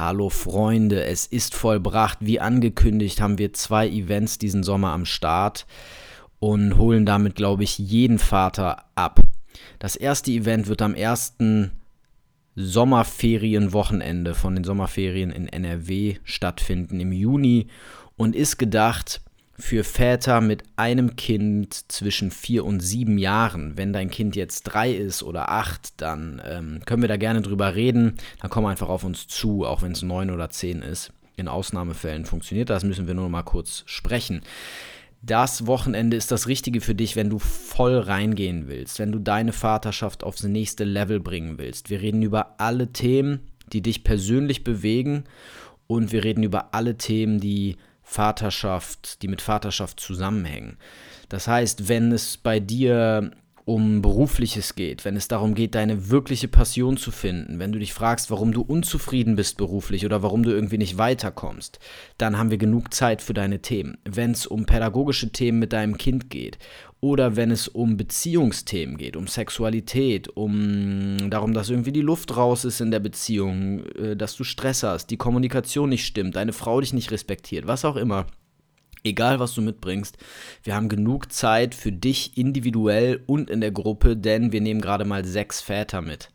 Hallo Freunde, es ist vollbracht. Wie angekündigt haben wir zwei Events diesen Sommer am Start und holen damit, glaube ich, jeden Vater ab. Das erste Event wird am ersten Sommerferienwochenende von den Sommerferien in NRW stattfinden im Juni und ist gedacht für Väter mit einem Kind zwischen vier und sieben Jahren. Wenn dein Kind jetzt drei ist oder acht, dann ähm, können wir da gerne drüber reden. Dann komm einfach auf uns zu, auch wenn es neun oder zehn ist. In Ausnahmefällen funktioniert das, müssen wir nur mal kurz sprechen. Das Wochenende ist das Richtige für dich, wenn du voll reingehen willst, wenn du deine Vaterschaft aufs nächste Level bringen willst. Wir reden über alle Themen, die dich persönlich bewegen und wir reden über alle Themen, die Vaterschaft, die mit Vaterschaft zusammenhängen. Das heißt, wenn es bei dir um berufliches geht, wenn es darum geht, deine wirkliche Passion zu finden, wenn du dich fragst, warum du unzufrieden bist beruflich oder warum du irgendwie nicht weiterkommst, dann haben wir genug Zeit für deine Themen. Wenn es um pädagogische Themen mit deinem Kind geht oder wenn es um Beziehungsthemen geht, um Sexualität, um darum, dass irgendwie die Luft raus ist in der Beziehung, äh, dass du Stress hast, die Kommunikation nicht stimmt, deine Frau dich nicht respektiert, was auch immer. Egal, was du mitbringst, wir haben genug Zeit für dich individuell und in der Gruppe, denn wir nehmen gerade mal sechs Väter mit.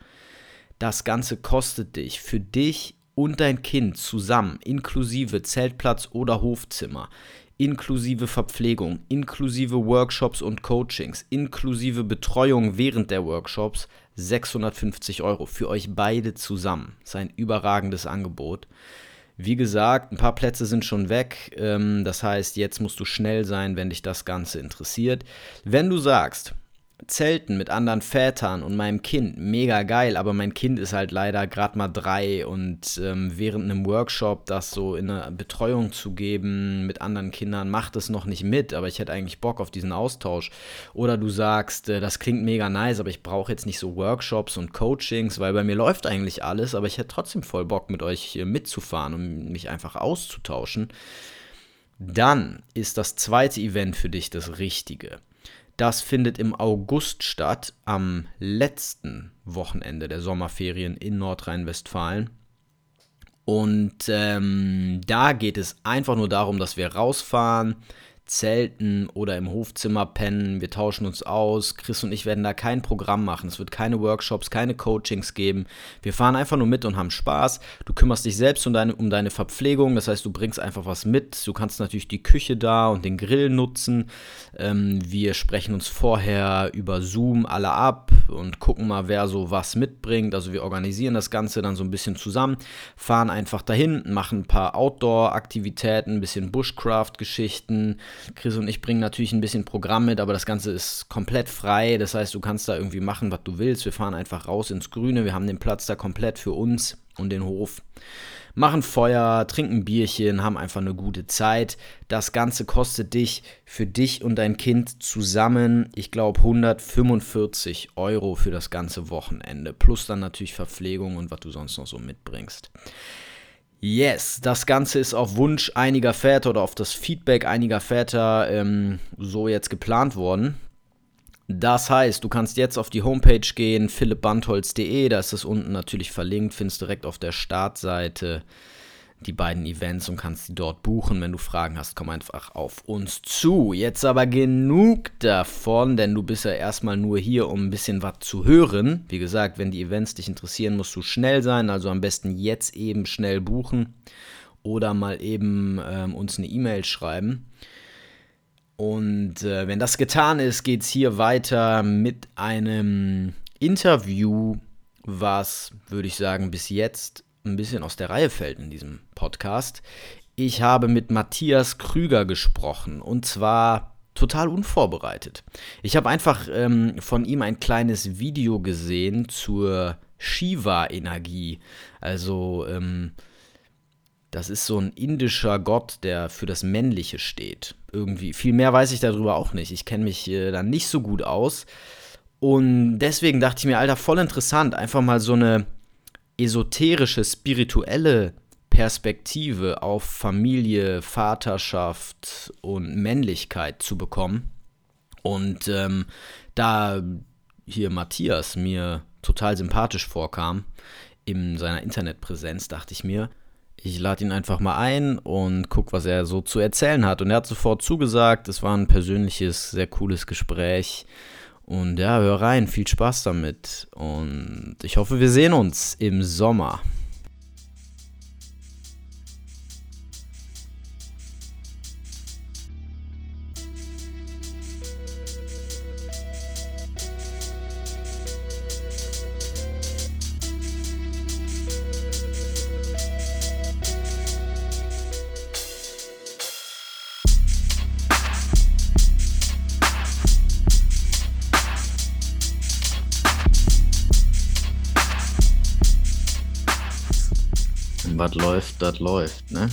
Das Ganze kostet dich für dich und dein Kind zusammen, inklusive Zeltplatz oder Hofzimmer, inklusive Verpflegung, inklusive Workshops und Coachings, inklusive Betreuung während der Workshops 650 Euro für euch beide zusammen. Das ist ein überragendes Angebot. Wie gesagt, ein paar Plätze sind schon weg. Ähm, das heißt, jetzt musst du schnell sein, wenn dich das Ganze interessiert. Wenn du sagst, Zelten mit anderen Vätern und meinem Kind, mega geil, aber mein Kind ist halt leider gerade mal drei und ähm, während einem Workshop das so in eine Betreuung zu geben mit anderen Kindern, macht es noch nicht mit, aber ich hätte eigentlich Bock auf diesen Austausch. Oder du sagst, äh, das klingt mega nice, aber ich brauche jetzt nicht so Workshops und Coachings, weil bei mir läuft eigentlich alles, aber ich hätte trotzdem voll Bock mit euch mitzufahren und mich einfach auszutauschen. Dann ist das zweite Event für dich das Richtige. Das findet im August statt, am letzten Wochenende der Sommerferien in Nordrhein-Westfalen. Und ähm, da geht es einfach nur darum, dass wir rausfahren, zelten oder im Hofzimmer pennen. Wir tauschen uns aus. Chris und ich werden da kein Programm machen. Es wird keine Workshops, keine Coachings geben. Wir fahren einfach nur mit und haben Spaß. Du kümmerst dich selbst um deine, um deine Verpflegung. Das heißt, du bringst einfach was mit. Du kannst natürlich die Küche da und den Grill nutzen. Ähm, wir sprechen uns vorher über Zoom alle ab und gucken mal, wer so was mitbringt. Also wir organisieren das Ganze dann so ein bisschen zusammen, fahren einfach dahin, machen ein paar Outdoor-Aktivitäten, ein bisschen Bushcraft-Geschichten, Chris und ich bringen natürlich ein bisschen Programm mit, aber das Ganze ist komplett frei. Das heißt, du kannst da irgendwie machen, was du willst. Wir fahren einfach raus ins Grüne. Wir haben den Platz da komplett für uns und den Hof. Machen Feuer, trinken Bierchen, haben einfach eine gute Zeit. Das Ganze kostet dich für dich und dein Kind zusammen, ich glaube, 145 Euro für das ganze Wochenende. Plus dann natürlich Verpflegung und was du sonst noch so mitbringst. Yes, das Ganze ist auf Wunsch einiger Väter oder auf das Feedback einiger Väter ähm, so jetzt geplant worden. Das heißt, du kannst jetzt auf die Homepage gehen, philippbandholz.de, da ist es unten natürlich verlinkt, findest direkt auf der Startseite die beiden Events und kannst sie dort buchen. Wenn du Fragen hast, komm einfach auf uns zu. Jetzt aber genug davon, denn du bist ja erstmal nur hier, um ein bisschen was zu hören. Wie gesagt, wenn die Events dich interessieren, musst du schnell sein, also am besten jetzt eben schnell buchen oder mal eben ähm, uns eine E-Mail schreiben. Und äh, wenn das getan ist, geht es hier weiter mit einem Interview, was, würde ich sagen, bis jetzt ein bisschen aus der Reihe fällt in diesem Podcast. Ich habe mit Matthias Krüger gesprochen und zwar total unvorbereitet. Ich habe einfach ähm, von ihm ein kleines Video gesehen zur Shiva-Energie. Also, ähm, das ist so ein indischer Gott, der für das Männliche steht. Irgendwie. Viel mehr weiß ich darüber auch nicht. Ich kenne mich äh, da nicht so gut aus. Und deswegen dachte ich mir, Alter, voll interessant, einfach mal so eine esoterische, spirituelle Perspektive auf Familie, Vaterschaft und Männlichkeit zu bekommen. Und ähm, da hier Matthias mir total sympathisch vorkam in seiner Internetpräsenz, dachte ich mir, ich lade ihn einfach mal ein und guck, was er so zu erzählen hat. Und er hat sofort zugesagt. Es war ein persönliches, sehr cooles Gespräch. Und ja, hör rein, viel Spaß damit. Und ich hoffe, wir sehen uns im Sommer. Das läuft. Ne?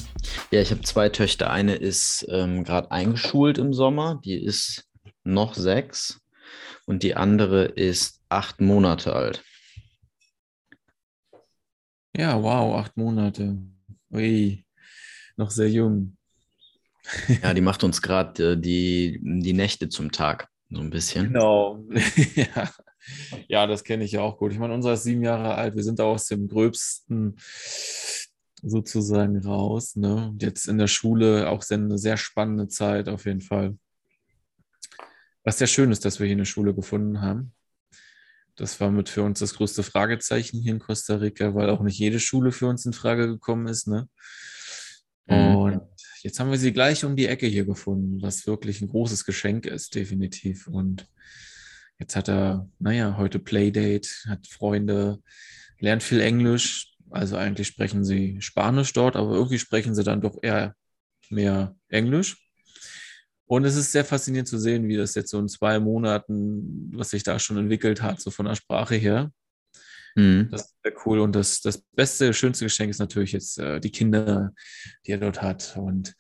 Ja, ich habe zwei Töchter. Eine ist ähm, gerade eingeschult im Sommer, die ist noch sechs und die andere ist acht Monate alt. Ja, wow, acht Monate. Ui, noch sehr jung. ja, die macht uns gerade äh, die, die Nächte zum Tag, so ein bisschen. Genau. ja. ja, das kenne ich ja auch gut. Ich meine, unser ist sieben Jahre alt. Wir sind da aus dem gröbsten sozusagen raus. Ne? Jetzt in der Schule auch eine sehr spannende Zeit auf jeden Fall. Was sehr schön ist, dass wir hier eine Schule gefunden haben. Das war mit für uns das größte Fragezeichen hier in Costa Rica, weil auch nicht jede Schule für uns in Frage gekommen ist. Ne? Mhm. Und jetzt haben wir sie gleich um die Ecke hier gefunden, was wirklich ein großes Geschenk ist, definitiv. Und jetzt hat er, naja, heute Playdate, hat Freunde, lernt viel Englisch, also eigentlich sprechen sie Spanisch dort, aber irgendwie sprechen sie dann doch eher mehr Englisch. Und es ist sehr faszinierend zu sehen, wie das jetzt so in zwei Monaten, was sich da schon entwickelt hat, so von der Sprache her. Mhm. Das ist sehr cool. Und das, das beste, schönste Geschenk ist natürlich jetzt äh, die Kinder, die er dort hat und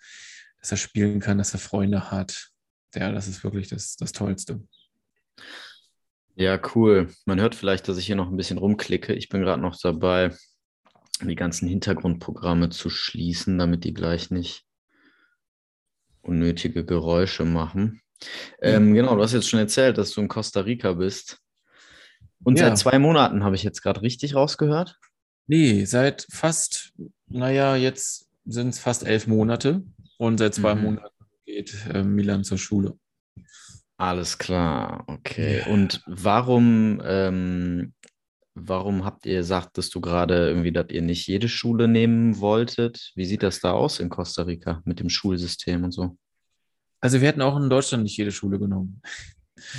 dass er spielen kann, dass er Freunde hat. Ja, das ist wirklich das, das Tollste. Ja, cool. Man hört vielleicht, dass ich hier noch ein bisschen rumklicke. Ich bin gerade noch dabei, die ganzen Hintergrundprogramme zu schließen, damit die gleich nicht unnötige Geräusche machen. Ähm, genau, du hast jetzt schon erzählt, dass du in Costa Rica bist. Und ja. seit zwei Monaten habe ich jetzt gerade richtig rausgehört? Nee, seit fast, naja, jetzt sind es fast elf Monate und seit zwei mhm. Monaten geht äh, Milan zur Schule. Alles klar, okay. Ja. Und warum ähm, Warum habt ihr gesagt, dass du gerade irgendwie, dass ihr nicht jede Schule nehmen wolltet? Wie sieht das da aus in Costa Rica mit dem Schulsystem und so? Also wir hätten auch in Deutschland nicht jede Schule genommen.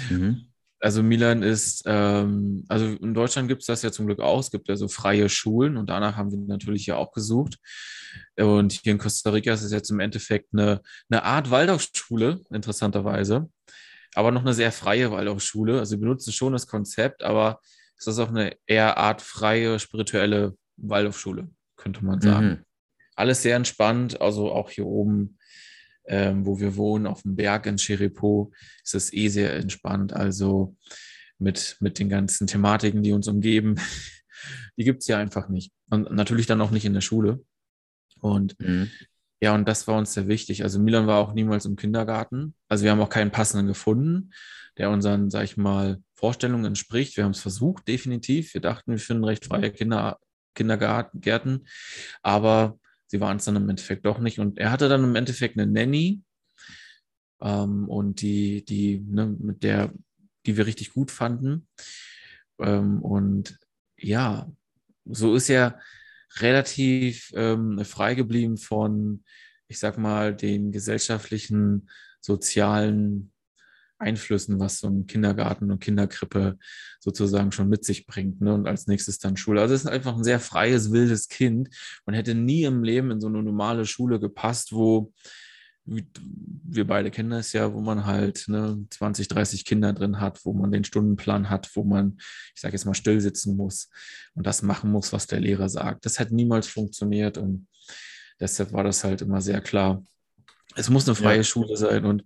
Mhm. Also Milan ist, ähm, also in Deutschland gibt es das ja zum Glück auch. Es gibt ja so freie Schulen und danach haben wir natürlich ja auch gesucht. Und hier in Costa Rica ist es jetzt im Endeffekt eine, eine Art Waldorfschule, interessanterweise. Aber noch eine sehr freie Waldorfschule. Also wir benutzen schon das Konzept, aber ist das auch eine eher artfreie, spirituelle Waldorfschule, könnte man sagen. Mhm. Alles sehr entspannt, also auch hier oben, ähm, wo wir wohnen, auf dem Berg in Chiripo, ist es eh sehr entspannt. Also mit, mit den ganzen Thematiken, die uns umgeben, die gibt es ja einfach nicht. Und natürlich dann auch nicht in der Schule. Und mhm. ja, und das war uns sehr wichtig. Also Milan war auch niemals im Kindergarten. Also wir haben auch keinen passenden gefunden, der unseren, sag ich mal, Vorstellungen entspricht. Wir haben es versucht, definitiv. Wir dachten, wir finden recht freie Kinder, Kindergärten, aber sie waren es dann im Endeffekt doch nicht. Und er hatte dann im Endeffekt eine Nanny ähm, und die, die, ne, mit der, die wir richtig gut fanden. Ähm, und ja, so ist er relativ ähm, frei geblieben von, ich sag mal, den gesellschaftlichen, sozialen Einflüssen, was so ein Kindergarten und Kinderkrippe sozusagen schon mit sich bringt. Ne? Und als nächstes dann Schule. Also es ist einfach ein sehr freies, wildes Kind. Man hätte nie im Leben in so eine normale Schule gepasst, wo wir beide kennen das ja, wo man halt ne, 20, 30 Kinder drin hat, wo man den Stundenplan hat, wo man, ich sage jetzt mal, still sitzen muss und das machen muss, was der Lehrer sagt. Das hat niemals funktioniert und deshalb war das halt immer sehr klar. Es muss eine freie ja. Schule sein und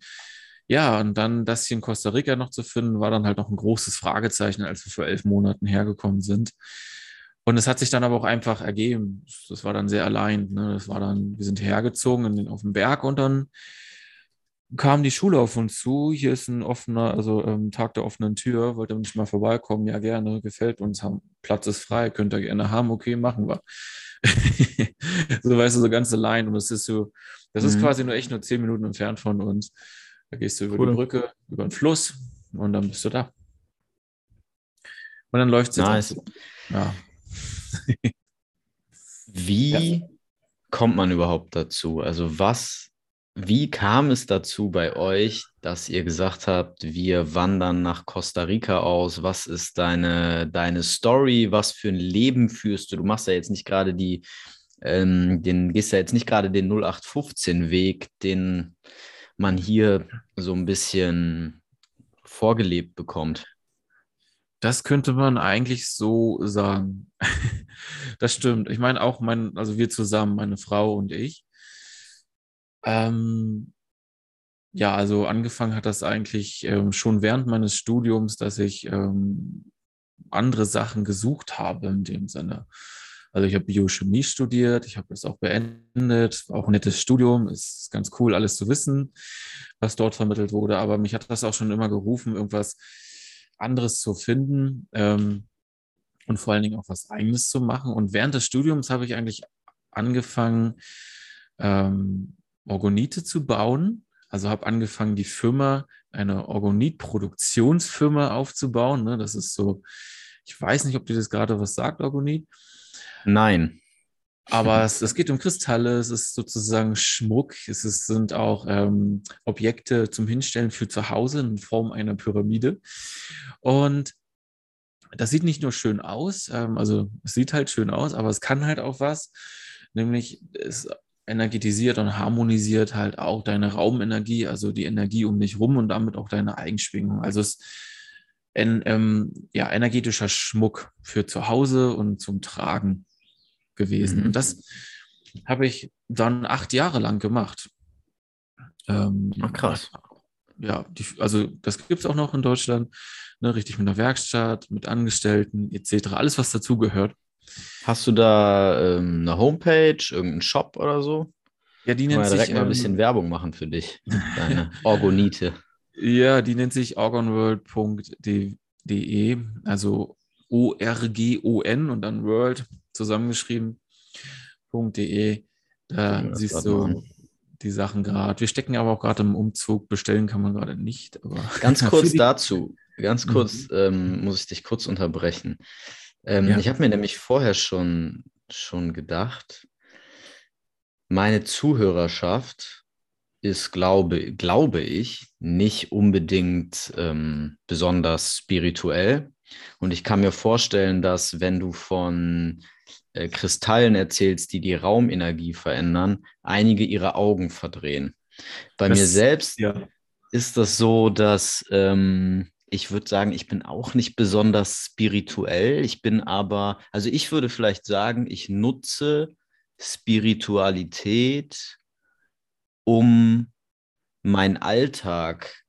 ja, und dann das hier in Costa Rica noch zu finden, war dann halt noch ein großes Fragezeichen, als wir vor elf Monaten hergekommen sind. Und es hat sich dann aber auch einfach ergeben. Das war dann sehr allein. Ne? Das war dann, wir sind hergezogen den, auf den Berg und dann kam die Schule auf uns zu. Hier ist ein offener, also ähm, Tag der offenen Tür. Wollt ihr nicht mal vorbeikommen? Ja, gerne. Gefällt uns. Haben, Platz ist frei. Könnt ihr gerne haben. Okay, machen wir. so weißt du, so ganz allein. Und das ist so, das mhm. ist quasi nur echt nur zehn Minuten entfernt von uns. Da gehst du über cool. die Brücke, über den Fluss und dann bist du da. Und dann läuft es nice. Ja. Wie ja. kommt man überhaupt dazu? Also was, wie kam es dazu bei euch, dass ihr gesagt habt, wir wandern nach Costa Rica aus? Was ist deine, deine Story? Was für ein Leben führst du? Du machst ja jetzt nicht gerade die, ähm, den, gehst ja jetzt nicht gerade den 0815-Weg, den man hier so ein bisschen vorgelebt bekommt. Das könnte man eigentlich so sagen. das stimmt. Ich meine auch mein, also wir zusammen, meine Frau und ich. Ähm, ja, also angefangen hat das eigentlich ähm, schon während meines Studiums, dass ich ähm, andere Sachen gesucht habe in dem Sinne. Also ich habe Biochemie studiert, ich habe das auch beendet, auch ein nettes Studium, ist ganz cool, alles zu wissen, was dort vermittelt wurde. Aber mich hat das auch schon immer gerufen, irgendwas anderes zu finden ähm, und vor allen Dingen auch was Eigenes zu machen. Und während des Studiums habe ich eigentlich angefangen, ähm, Orgonite zu bauen. Also habe angefangen, die Firma, eine Orgonit-Produktionsfirma aufzubauen. Ne? Das ist so, ich weiß nicht, ob dir das gerade was sagt, Orgonit. Nein. Aber es, es, geht um Kristalle, es ist sozusagen Schmuck, es ist, sind auch ähm, Objekte zum Hinstellen für zu Hause in Form einer Pyramide. Und das sieht nicht nur schön aus, ähm, also es sieht halt schön aus, aber es kann halt auch was, nämlich es energetisiert und harmonisiert halt auch deine Raumenergie, also die Energie um dich rum und damit auch deine Eigenschwingung. Also es ist ein ähm, ja, energetischer Schmuck für zu Hause und zum Tragen gewesen. Mhm. Und das habe ich dann acht Jahre lang gemacht. Ähm, Ach, krass. Ja, die, also das gibt es auch noch in Deutschland, ne, richtig mit einer Werkstatt, mit Angestellten etc., alles, was dazugehört. Hast du da ähm, eine Homepage, irgendeinen Shop oder so? Ja, die nennt sich. direkt mal ein bisschen ähm, Werbung machen für dich, deine Orgonite. Ja, die nennt sich orgonworld.de, also O-R-G-O-N und dann World zusammengeschrieben.de. Da ja, siehst du die Sachen gerade. Wir stecken aber auch gerade im Umzug. Bestellen kann man gerade nicht. Ganz kurz dazu, ganz mhm. kurz mhm. ähm, muss ich dich kurz unterbrechen. Ähm, ja. Ich habe mir nämlich vorher schon, schon gedacht, meine Zuhörerschaft ist, glaube, glaube ich, nicht unbedingt ähm, besonders spirituell. Und ich kann mir vorstellen, dass wenn du von äh, Kristallen erzählst, die die Raumenergie verändern, einige ihre Augen verdrehen. Bei das, mir selbst ja. ist das so, dass ähm, ich würde sagen, ich bin auch nicht besonders spirituell. Ich bin aber, also ich würde vielleicht sagen, ich nutze Spiritualität, um meinen Alltag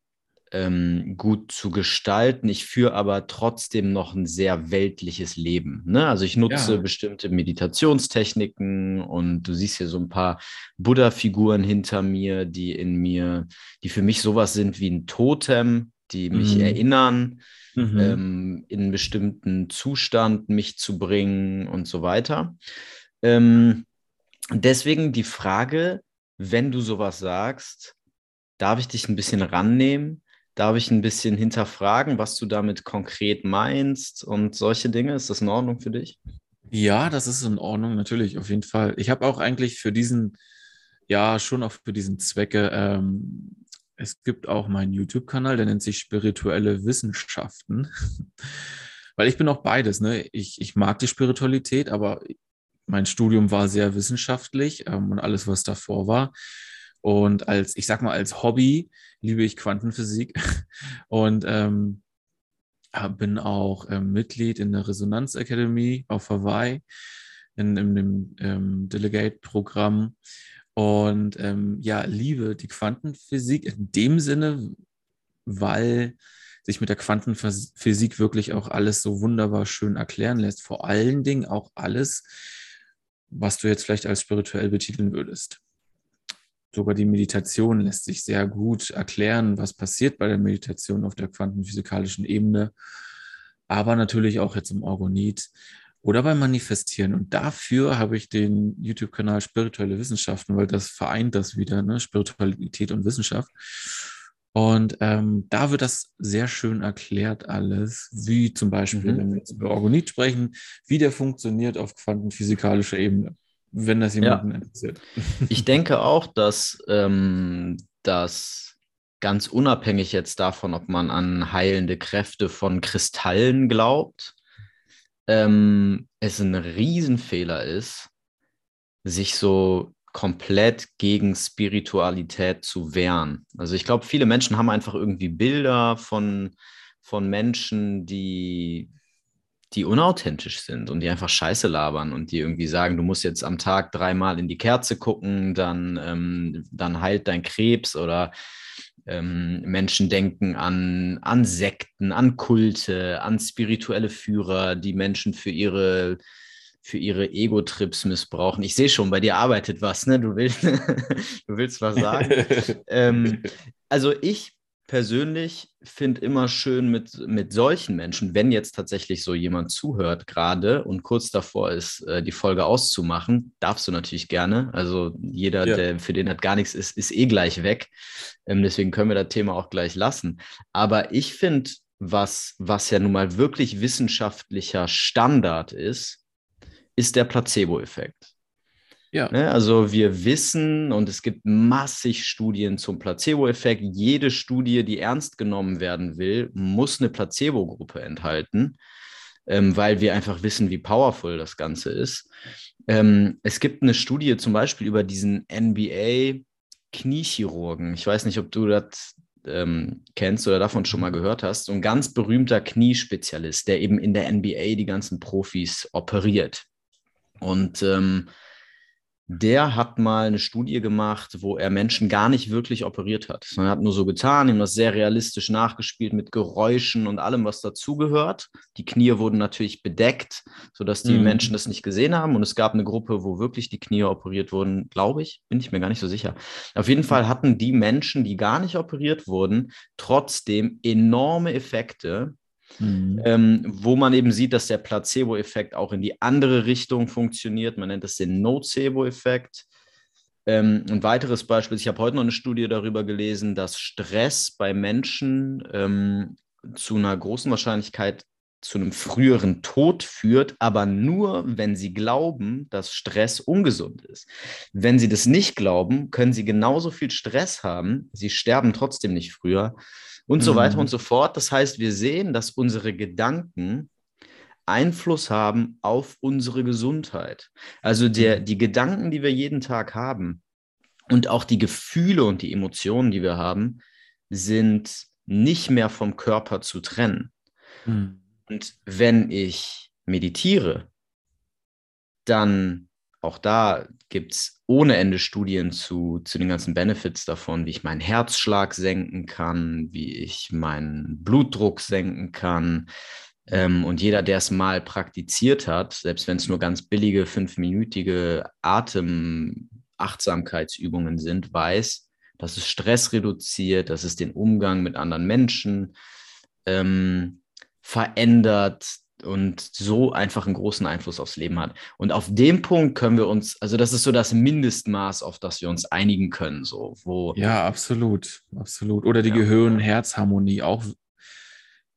ähm, gut zu gestalten. Ich führe aber trotzdem noch ein sehr weltliches Leben. Ne? Also ich nutze ja. bestimmte Meditationstechniken und du siehst hier so ein paar Buddha-Figuren hinter mir, die in mir, die für mich sowas sind wie ein Totem, die mich mhm. erinnern, mhm. Ähm, in einen bestimmten Zustand mich zu bringen und so weiter. Ähm, deswegen die Frage, wenn du sowas sagst, darf ich dich ein bisschen rannehmen? Darf ich ein bisschen hinterfragen, was du damit konkret meinst und solche Dinge? Ist das in Ordnung für dich? Ja, das ist in Ordnung, natürlich, auf jeden Fall. Ich habe auch eigentlich für diesen, ja, schon auch für diesen Zwecke, ähm, es gibt auch meinen YouTube-Kanal, der nennt sich Spirituelle Wissenschaften. Weil ich bin auch beides, ne? Ich, ich mag die Spiritualität, aber mein Studium war sehr wissenschaftlich ähm, und alles, was davor war. Und als, ich sag mal, als Hobby liebe ich Quantenphysik und ähm, bin auch ähm, Mitglied in der Resonanz Academy auf Hawaii, in, in dem ähm, Delegate-Programm und ähm, ja, liebe die Quantenphysik in dem Sinne, weil sich mit der Quantenphysik wirklich auch alles so wunderbar schön erklären lässt. Vor allen Dingen auch alles, was du jetzt vielleicht als spirituell betiteln würdest. Sogar die Meditation lässt sich sehr gut erklären, was passiert bei der Meditation auf der quantenphysikalischen Ebene, aber natürlich auch jetzt im Orgonit. oder beim Manifestieren. Und dafür habe ich den YouTube-Kanal Spirituelle Wissenschaften, weil das vereint das wieder, ne? Spiritualität und Wissenschaft. Und ähm, da wird das sehr schön erklärt alles, wie zum Beispiel, mhm. wenn wir jetzt über Orgonit sprechen, wie der funktioniert auf quantenphysikalischer Ebene, wenn das jemanden ja. interessiert. Ich denke auch, dass ähm, das ganz unabhängig jetzt davon, ob man an heilende Kräfte von Kristallen glaubt, ähm, es ein Riesenfehler ist, sich so komplett gegen Spiritualität zu wehren. Also ich glaube, viele Menschen haben einfach irgendwie Bilder von, von Menschen, die, die unauthentisch sind und die einfach Scheiße labern und die irgendwie sagen, du musst jetzt am Tag dreimal in die Kerze gucken, dann, ähm, dann heilt dein Krebs oder ähm, Menschen denken an, an Sekten, an Kulte, an spirituelle Führer, die Menschen für ihre für ihre Ego-Trips missbrauchen. Ich sehe schon, bei dir arbeitet was, ne? Du willst, du willst was sagen. ähm, also ich persönlich finde immer schön mit, mit solchen Menschen, wenn jetzt tatsächlich so jemand zuhört gerade und kurz davor ist, äh, die Folge auszumachen, darfst du natürlich gerne. Also jeder, ja. der für den das gar nichts ist, ist eh gleich weg. Ähm, deswegen können wir das Thema auch gleich lassen. Aber ich finde, was, was ja nun mal wirklich wissenschaftlicher Standard ist, ist der Placebo-Effekt. Ja. Ne, also wir wissen und es gibt massig Studien zum Placebo-Effekt. Jede Studie, die ernst genommen werden will, muss eine Placebo-Gruppe enthalten, ähm, weil wir einfach wissen, wie powerful das Ganze ist. Ähm, es gibt eine Studie zum Beispiel über diesen NBA-Kniechirurgen. Ich weiß nicht, ob du das ähm, kennst oder davon schon mal gehört hast. So ein ganz berühmter Kniespezialist, der eben in der NBA die ganzen Profis operiert. Und ähm, der hat mal eine Studie gemacht, wo er Menschen gar nicht wirklich operiert hat. Er hat nur so getan, ihm das sehr realistisch nachgespielt mit Geräuschen und allem, was dazugehört. Die Knie wurden natürlich bedeckt, sodass die mhm. Menschen das nicht gesehen haben. Und es gab eine Gruppe, wo wirklich die Knie operiert wurden, glaube ich, bin ich mir gar nicht so sicher. Auf jeden Fall hatten die Menschen, die gar nicht operiert wurden, trotzdem enorme Effekte Mhm. Ähm, wo man eben sieht, dass der Placebo-Effekt auch in die andere Richtung funktioniert. Man nennt es den Nocebo-Effekt. Ähm, ein weiteres Beispiel, ich habe heute noch eine Studie darüber gelesen, dass Stress bei Menschen ähm, zu einer großen Wahrscheinlichkeit zu einem früheren Tod führt, aber nur, wenn sie glauben, dass Stress ungesund ist. Wenn sie das nicht glauben, können sie genauso viel Stress haben, sie sterben trotzdem nicht früher, und so weiter und mhm. so fort. Das heißt, wir sehen, dass unsere Gedanken Einfluss haben auf unsere Gesundheit. Also der, mhm. die Gedanken, die wir jeden Tag haben und auch die Gefühle und die Emotionen, die wir haben, sind nicht mehr vom Körper zu trennen. Mhm. Und wenn ich meditiere, dann auch da gibt es ohne Ende Studien zu, zu den ganzen Benefits davon, wie ich meinen Herzschlag senken kann, wie ich meinen Blutdruck senken kann. Ähm, und jeder, der es mal praktiziert hat, selbst wenn es nur ganz billige fünfminütige Atemachtsamkeitsübungen sind, weiß, dass es Stress reduziert, dass es den Umgang mit anderen Menschen ähm, verändert, und so einfach einen großen Einfluss aufs Leben hat. Und auf dem Punkt können wir uns, also das ist so das Mindestmaß, auf das wir uns einigen können, so wo. Ja, absolut, absolut. Oder die ja. Gehirn-Herz-Harmonie auch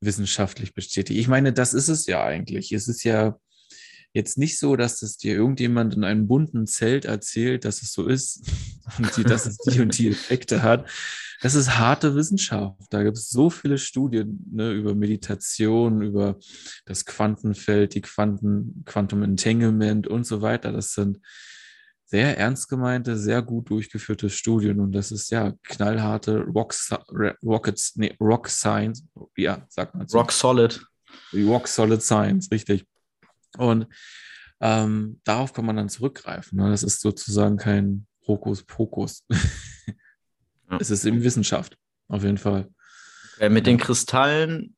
wissenschaftlich bestätigt. Ich meine, das ist es ja eigentlich. Es ist ja jetzt nicht so, dass es dir irgendjemand in einem bunten Zelt erzählt, dass es so ist und die, dass es die und die Effekte hat, das ist harte Wissenschaft. Da gibt es so viele Studien ne, über Meditation, über das Quantenfeld, die Quanten, Quantum Entanglement und so weiter. Das sind sehr ernst gemeinte, sehr gut durchgeführte Studien und das ist ja knallharte Rock, Rockets, nee, Rock Science, ja, sagt man so. Rock Solid. Rock Solid Science, richtig. Und ähm, darauf kann man dann zurückgreifen. Ne? Das ist sozusagen kein Hokuspokus. Ja. Es ist eben Wissenschaft, auf jeden Fall. Okay, mit den Kristallen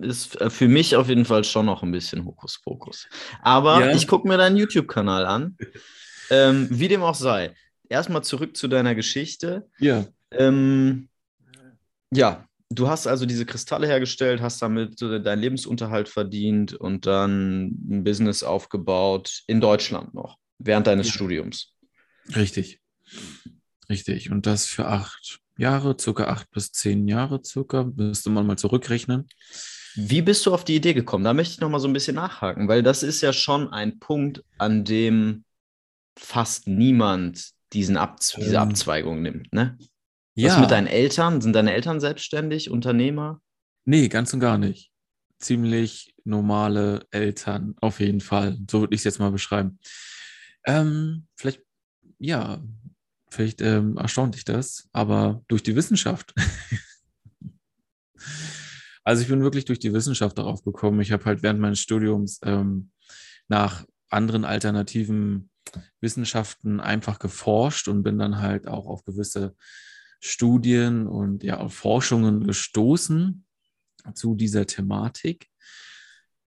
ist äh, für mich auf jeden Fall schon noch ein bisschen Hokuspokus. Aber ja. ich gucke mir deinen YouTube-Kanal an. Ähm, wie dem auch sei. Erstmal zurück zu deiner Geschichte. Ja. Ähm, ja, du hast also diese Kristalle hergestellt, hast damit deinen Lebensunterhalt verdient und dann ein Business aufgebaut in Deutschland noch, während deines ja. Studiums. Richtig. Richtig. Und das für acht Jahre, circa acht bis zehn Jahre, circa, müsste man mal zurückrechnen. Wie bist du auf die Idee gekommen? Da möchte ich noch mal so ein bisschen nachhaken, weil das ist ja schon ein Punkt, an dem fast niemand diesen Ab diese ähm. Abzweigung nimmt, ne? Ja. Was mit deinen Eltern? Sind deine Eltern selbstständig, Unternehmer? Nee, ganz und gar nicht. Ziemlich normale Eltern, auf jeden Fall. So würde ich es jetzt mal beschreiben. Ähm, vielleicht, ja, vielleicht ähm, erstaunt dich das, aber durch die Wissenschaft. also ich bin wirklich durch die Wissenschaft darauf gekommen. Ich habe halt während meines Studiums ähm, nach anderen alternativen Wissenschaften einfach geforscht und bin dann halt auch auf gewisse Studien und ja, Forschungen gestoßen zu dieser Thematik.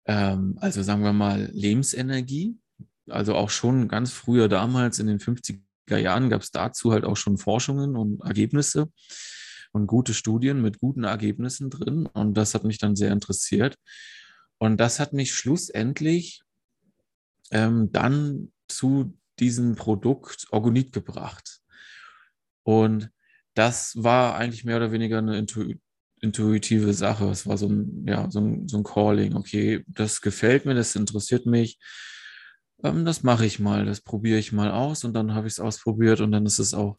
Ähm, also sagen wir mal Lebensenergie. Also auch schon ganz früher damals in den 50er Jahren gab es dazu halt auch schon Forschungen und Ergebnisse und gute Studien mit guten Ergebnissen drin. Und das hat mich dann sehr interessiert. Und das hat mich schlussendlich ähm, dann zu diesem Produkt Orgonit gebracht. Und das war eigentlich mehr oder weniger eine Intu intuitive Sache. Es war so ein, ja, so ein, so ein Calling. Okay, das gefällt mir, das interessiert mich. Ähm, das mache ich mal, das probiere ich mal aus und dann habe ich es ausprobiert und dann ist es auch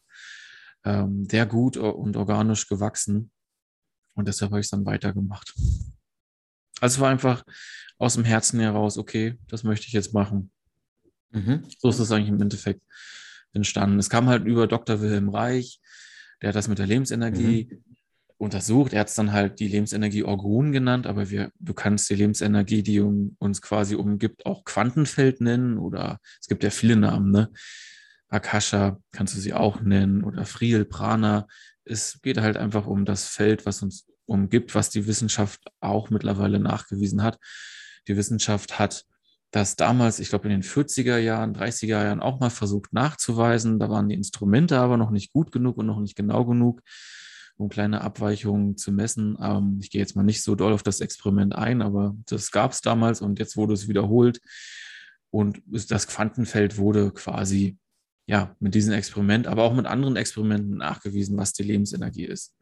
ähm, sehr gut und organisch gewachsen. Und deshalb habe ich es dann weitergemacht. Also es war einfach aus dem Herzen heraus, okay, das möchte ich jetzt machen. Mhm. So ist es eigentlich im Endeffekt entstanden. Es kam halt über Dr. Wilhelm Reich, der hat das mit der Lebensenergie mhm. untersucht. Er hat es dann halt die Lebensenergie Orgon genannt, aber wir, du kannst die Lebensenergie, die um, uns quasi umgibt, auch Quantenfeld nennen oder es gibt ja viele Namen, ne? Akasha kannst du sie auch nennen oder Friel, Prana. Es geht halt einfach um das Feld, was uns umgibt, was die Wissenschaft auch mittlerweile nachgewiesen hat. Die Wissenschaft hat das damals, ich glaube in den 40er Jahren, 30er Jahren auch mal versucht nachzuweisen. Da waren die Instrumente aber noch nicht gut genug und noch nicht genau genug, um kleine Abweichungen zu messen. Ähm, ich gehe jetzt mal nicht so doll auf das Experiment ein, aber das gab es damals und jetzt wurde es wiederholt. Und das Quantenfeld wurde quasi ja mit diesem Experiment, aber auch mit anderen Experimenten nachgewiesen, was die Lebensenergie ist.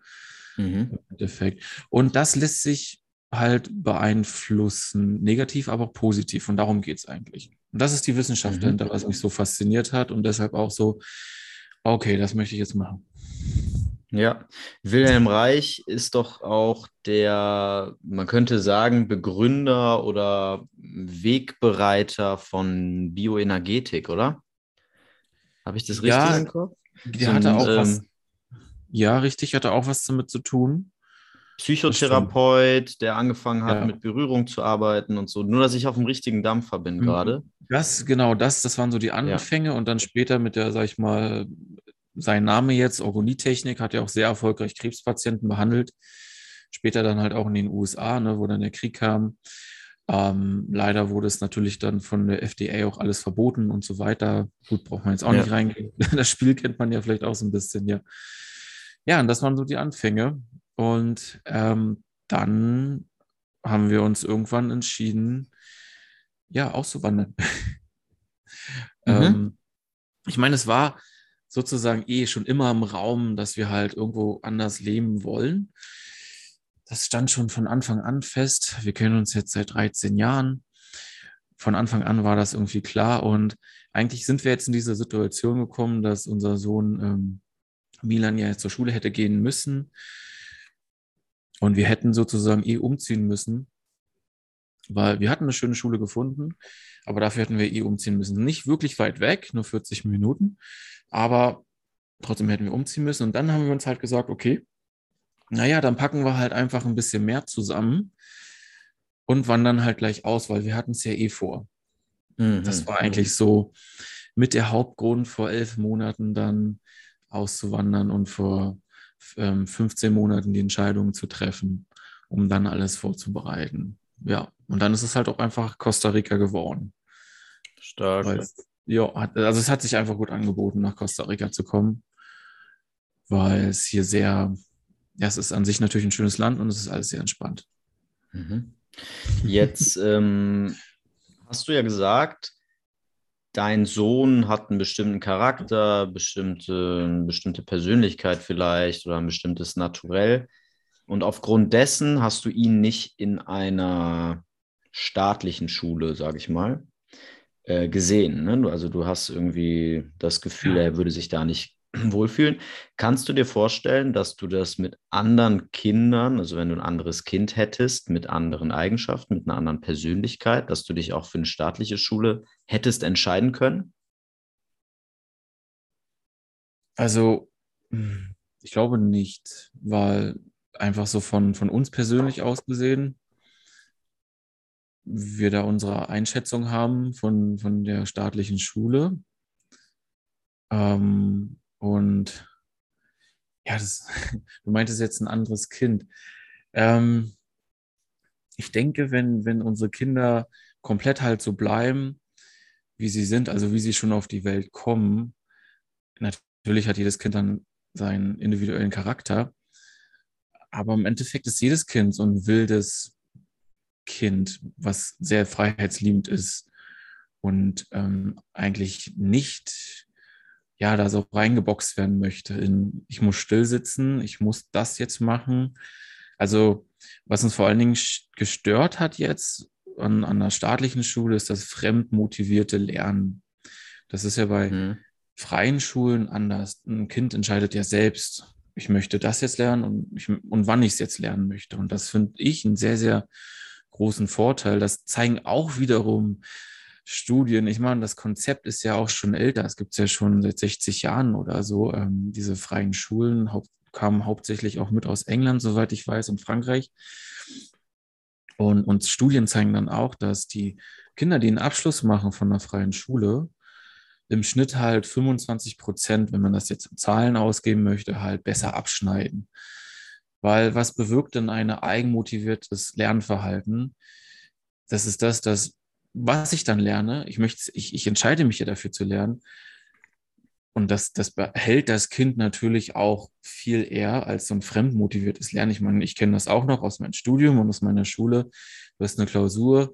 Mhm. Im Endeffekt. Und das lässt sich halt beeinflussen, negativ, aber auch positiv. Und darum geht es eigentlich. Und das ist die Wissenschaft mhm. dahinter, was mich so fasziniert hat und deshalb auch so, okay, das möchte ich jetzt machen. Ja, Wilhelm Reich ist doch auch der, man könnte sagen, Begründer oder Wegbereiter von Bioenergetik, oder? Habe ich das richtig ja, im Kopf? Der hatte auch ähm, was. Ja, richtig, hatte auch was damit zu tun. Psychotherapeut, der angefangen hat, ja. mit Berührung zu arbeiten und so. Nur, dass ich auf dem richtigen Dampfer bin mhm. gerade. Das, genau, das, das waren so die Anfänge ja. und dann später mit der, sag ich mal, sein Name jetzt, Orgonietechnik, hat ja auch sehr erfolgreich Krebspatienten behandelt. Später dann halt auch in den USA, ne, wo dann der Krieg kam. Ähm, leider wurde es natürlich dann von der FDA auch alles verboten und so weiter. Gut, braucht man jetzt auch ja. nicht reingehen. Das Spiel kennt man ja vielleicht auch so ein bisschen, ja. Ja, und das waren so die Anfänge. Und ähm, dann haben wir uns irgendwann entschieden, ja, auszuwandern. mhm. ähm, ich meine, es war sozusagen eh schon immer im Raum, dass wir halt irgendwo anders leben wollen. Das stand schon von Anfang an fest. Wir kennen uns jetzt seit 13 Jahren. Von Anfang an war das irgendwie klar. Und eigentlich sind wir jetzt in diese Situation gekommen, dass unser Sohn ähm, Milan ja jetzt zur Schule hätte gehen müssen. Und wir hätten sozusagen eh umziehen müssen, weil wir hatten eine schöne Schule gefunden, aber dafür hätten wir eh umziehen müssen. Nicht wirklich weit weg, nur 40 Minuten, aber trotzdem hätten wir umziehen müssen. Und dann haben wir uns halt gesagt, okay, naja, dann packen wir halt einfach ein bisschen mehr zusammen und wandern halt gleich aus, weil wir hatten es ja eh vor. Mhm. Das war eigentlich so mit der Hauptgrund vor elf Monaten dann auszuwandern und vor 15 ähm, Monaten die Entscheidung zu treffen, um dann alles vorzubereiten. Ja, und dann ist es halt auch einfach Costa Rica geworden. Stark. Weil, ja, also es hat sich einfach gut angeboten, nach Costa Rica zu kommen, weil es hier sehr ja, es ist an sich natürlich ein schönes Land und es ist alles sehr entspannt. Mhm. Jetzt ähm, hast du ja gesagt, dein Sohn hat einen bestimmten Charakter, bestimmte, eine bestimmte Persönlichkeit vielleicht oder ein bestimmtes Naturell. Und aufgrund dessen hast du ihn nicht in einer staatlichen Schule, sage ich mal, äh, gesehen. Ne? Also du hast irgendwie das Gefühl, ja. er würde sich da nicht wohlfühlen. Kannst du dir vorstellen, dass du das mit anderen Kindern, also wenn du ein anderes Kind hättest, mit anderen Eigenschaften, mit einer anderen Persönlichkeit, dass du dich auch für eine staatliche Schule hättest entscheiden können? Also, ich glaube nicht, weil einfach so von, von uns persönlich aus gesehen, wir da unsere Einschätzung haben von, von der staatlichen Schule. Ähm, und ja, das, du meintest jetzt ein anderes Kind. Ähm, ich denke, wenn, wenn unsere Kinder komplett halt so bleiben, wie sie sind, also wie sie schon auf die Welt kommen, natürlich hat jedes Kind dann seinen individuellen Charakter, aber im Endeffekt ist jedes Kind so ein wildes Kind, was sehr freiheitsliebend ist und ähm, eigentlich nicht ja, da so reingeboxt werden möchte in, ich muss still sitzen, ich muss das jetzt machen. Also, was uns vor allen Dingen gestört hat jetzt an, an der staatlichen Schule, ist das fremdmotivierte Lernen. Das ist ja bei mhm. freien Schulen anders. Ein Kind entscheidet ja selbst, ich möchte das jetzt lernen und, ich, und wann ich es jetzt lernen möchte. Und das finde ich einen sehr, sehr großen Vorteil. Das zeigen auch wiederum Studien. Ich meine, das Konzept ist ja auch schon älter. Es gibt es ja schon seit 60 Jahren oder so. Ähm, diese freien Schulen hau kamen hauptsächlich auch mit aus England, soweit ich weiß, und Frankreich. Und, und Studien zeigen dann auch, dass die Kinder, die einen Abschluss machen von einer freien Schule, im Schnitt halt 25 Prozent, wenn man das jetzt in Zahlen ausgeben möchte, halt besser abschneiden. Weil was bewirkt denn ein eigenmotiviertes Lernverhalten? Das ist das, dass was ich dann lerne, ich möchte, ich, ich entscheide mich ja dafür zu lernen. Und das, das behält das Kind natürlich auch viel eher als so ein fremdmotiviertes Lernen. Ich meine, ich kenne das auch noch aus meinem Studium und aus meiner Schule. Du hast eine Klausur.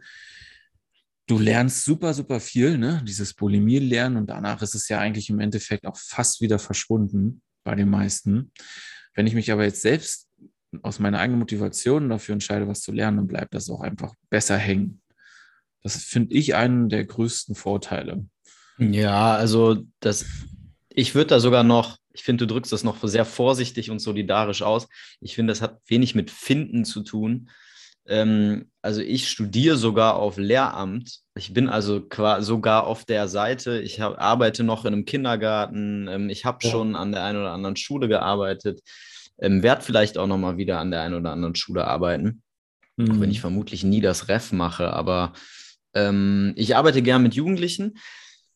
Du lernst super, super viel, ne? Dieses Bulimie-Lernen und danach ist es ja eigentlich im Endeffekt auch fast wieder verschwunden bei den meisten. Wenn ich mich aber jetzt selbst aus meiner eigenen Motivation dafür entscheide, was zu lernen, dann bleibt das auch einfach besser hängen. Das finde ich einen der größten Vorteile. Ja, also das, ich würde da sogar noch, ich finde, du drückst das noch sehr vorsichtig und solidarisch aus. Ich finde, das hat wenig mit Finden zu tun. Ähm, also ich studiere sogar auf Lehramt. Ich bin also sogar auf der Seite. Ich hab, arbeite noch in einem Kindergarten. Ähm, ich habe ja. schon an der einen oder anderen Schule gearbeitet. Ähm, werde vielleicht auch noch mal wieder an der einen oder anderen Schule arbeiten. Mhm. Auch wenn ich vermutlich nie das Ref mache, aber ähm, ich arbeite gern mit Jugendlichen,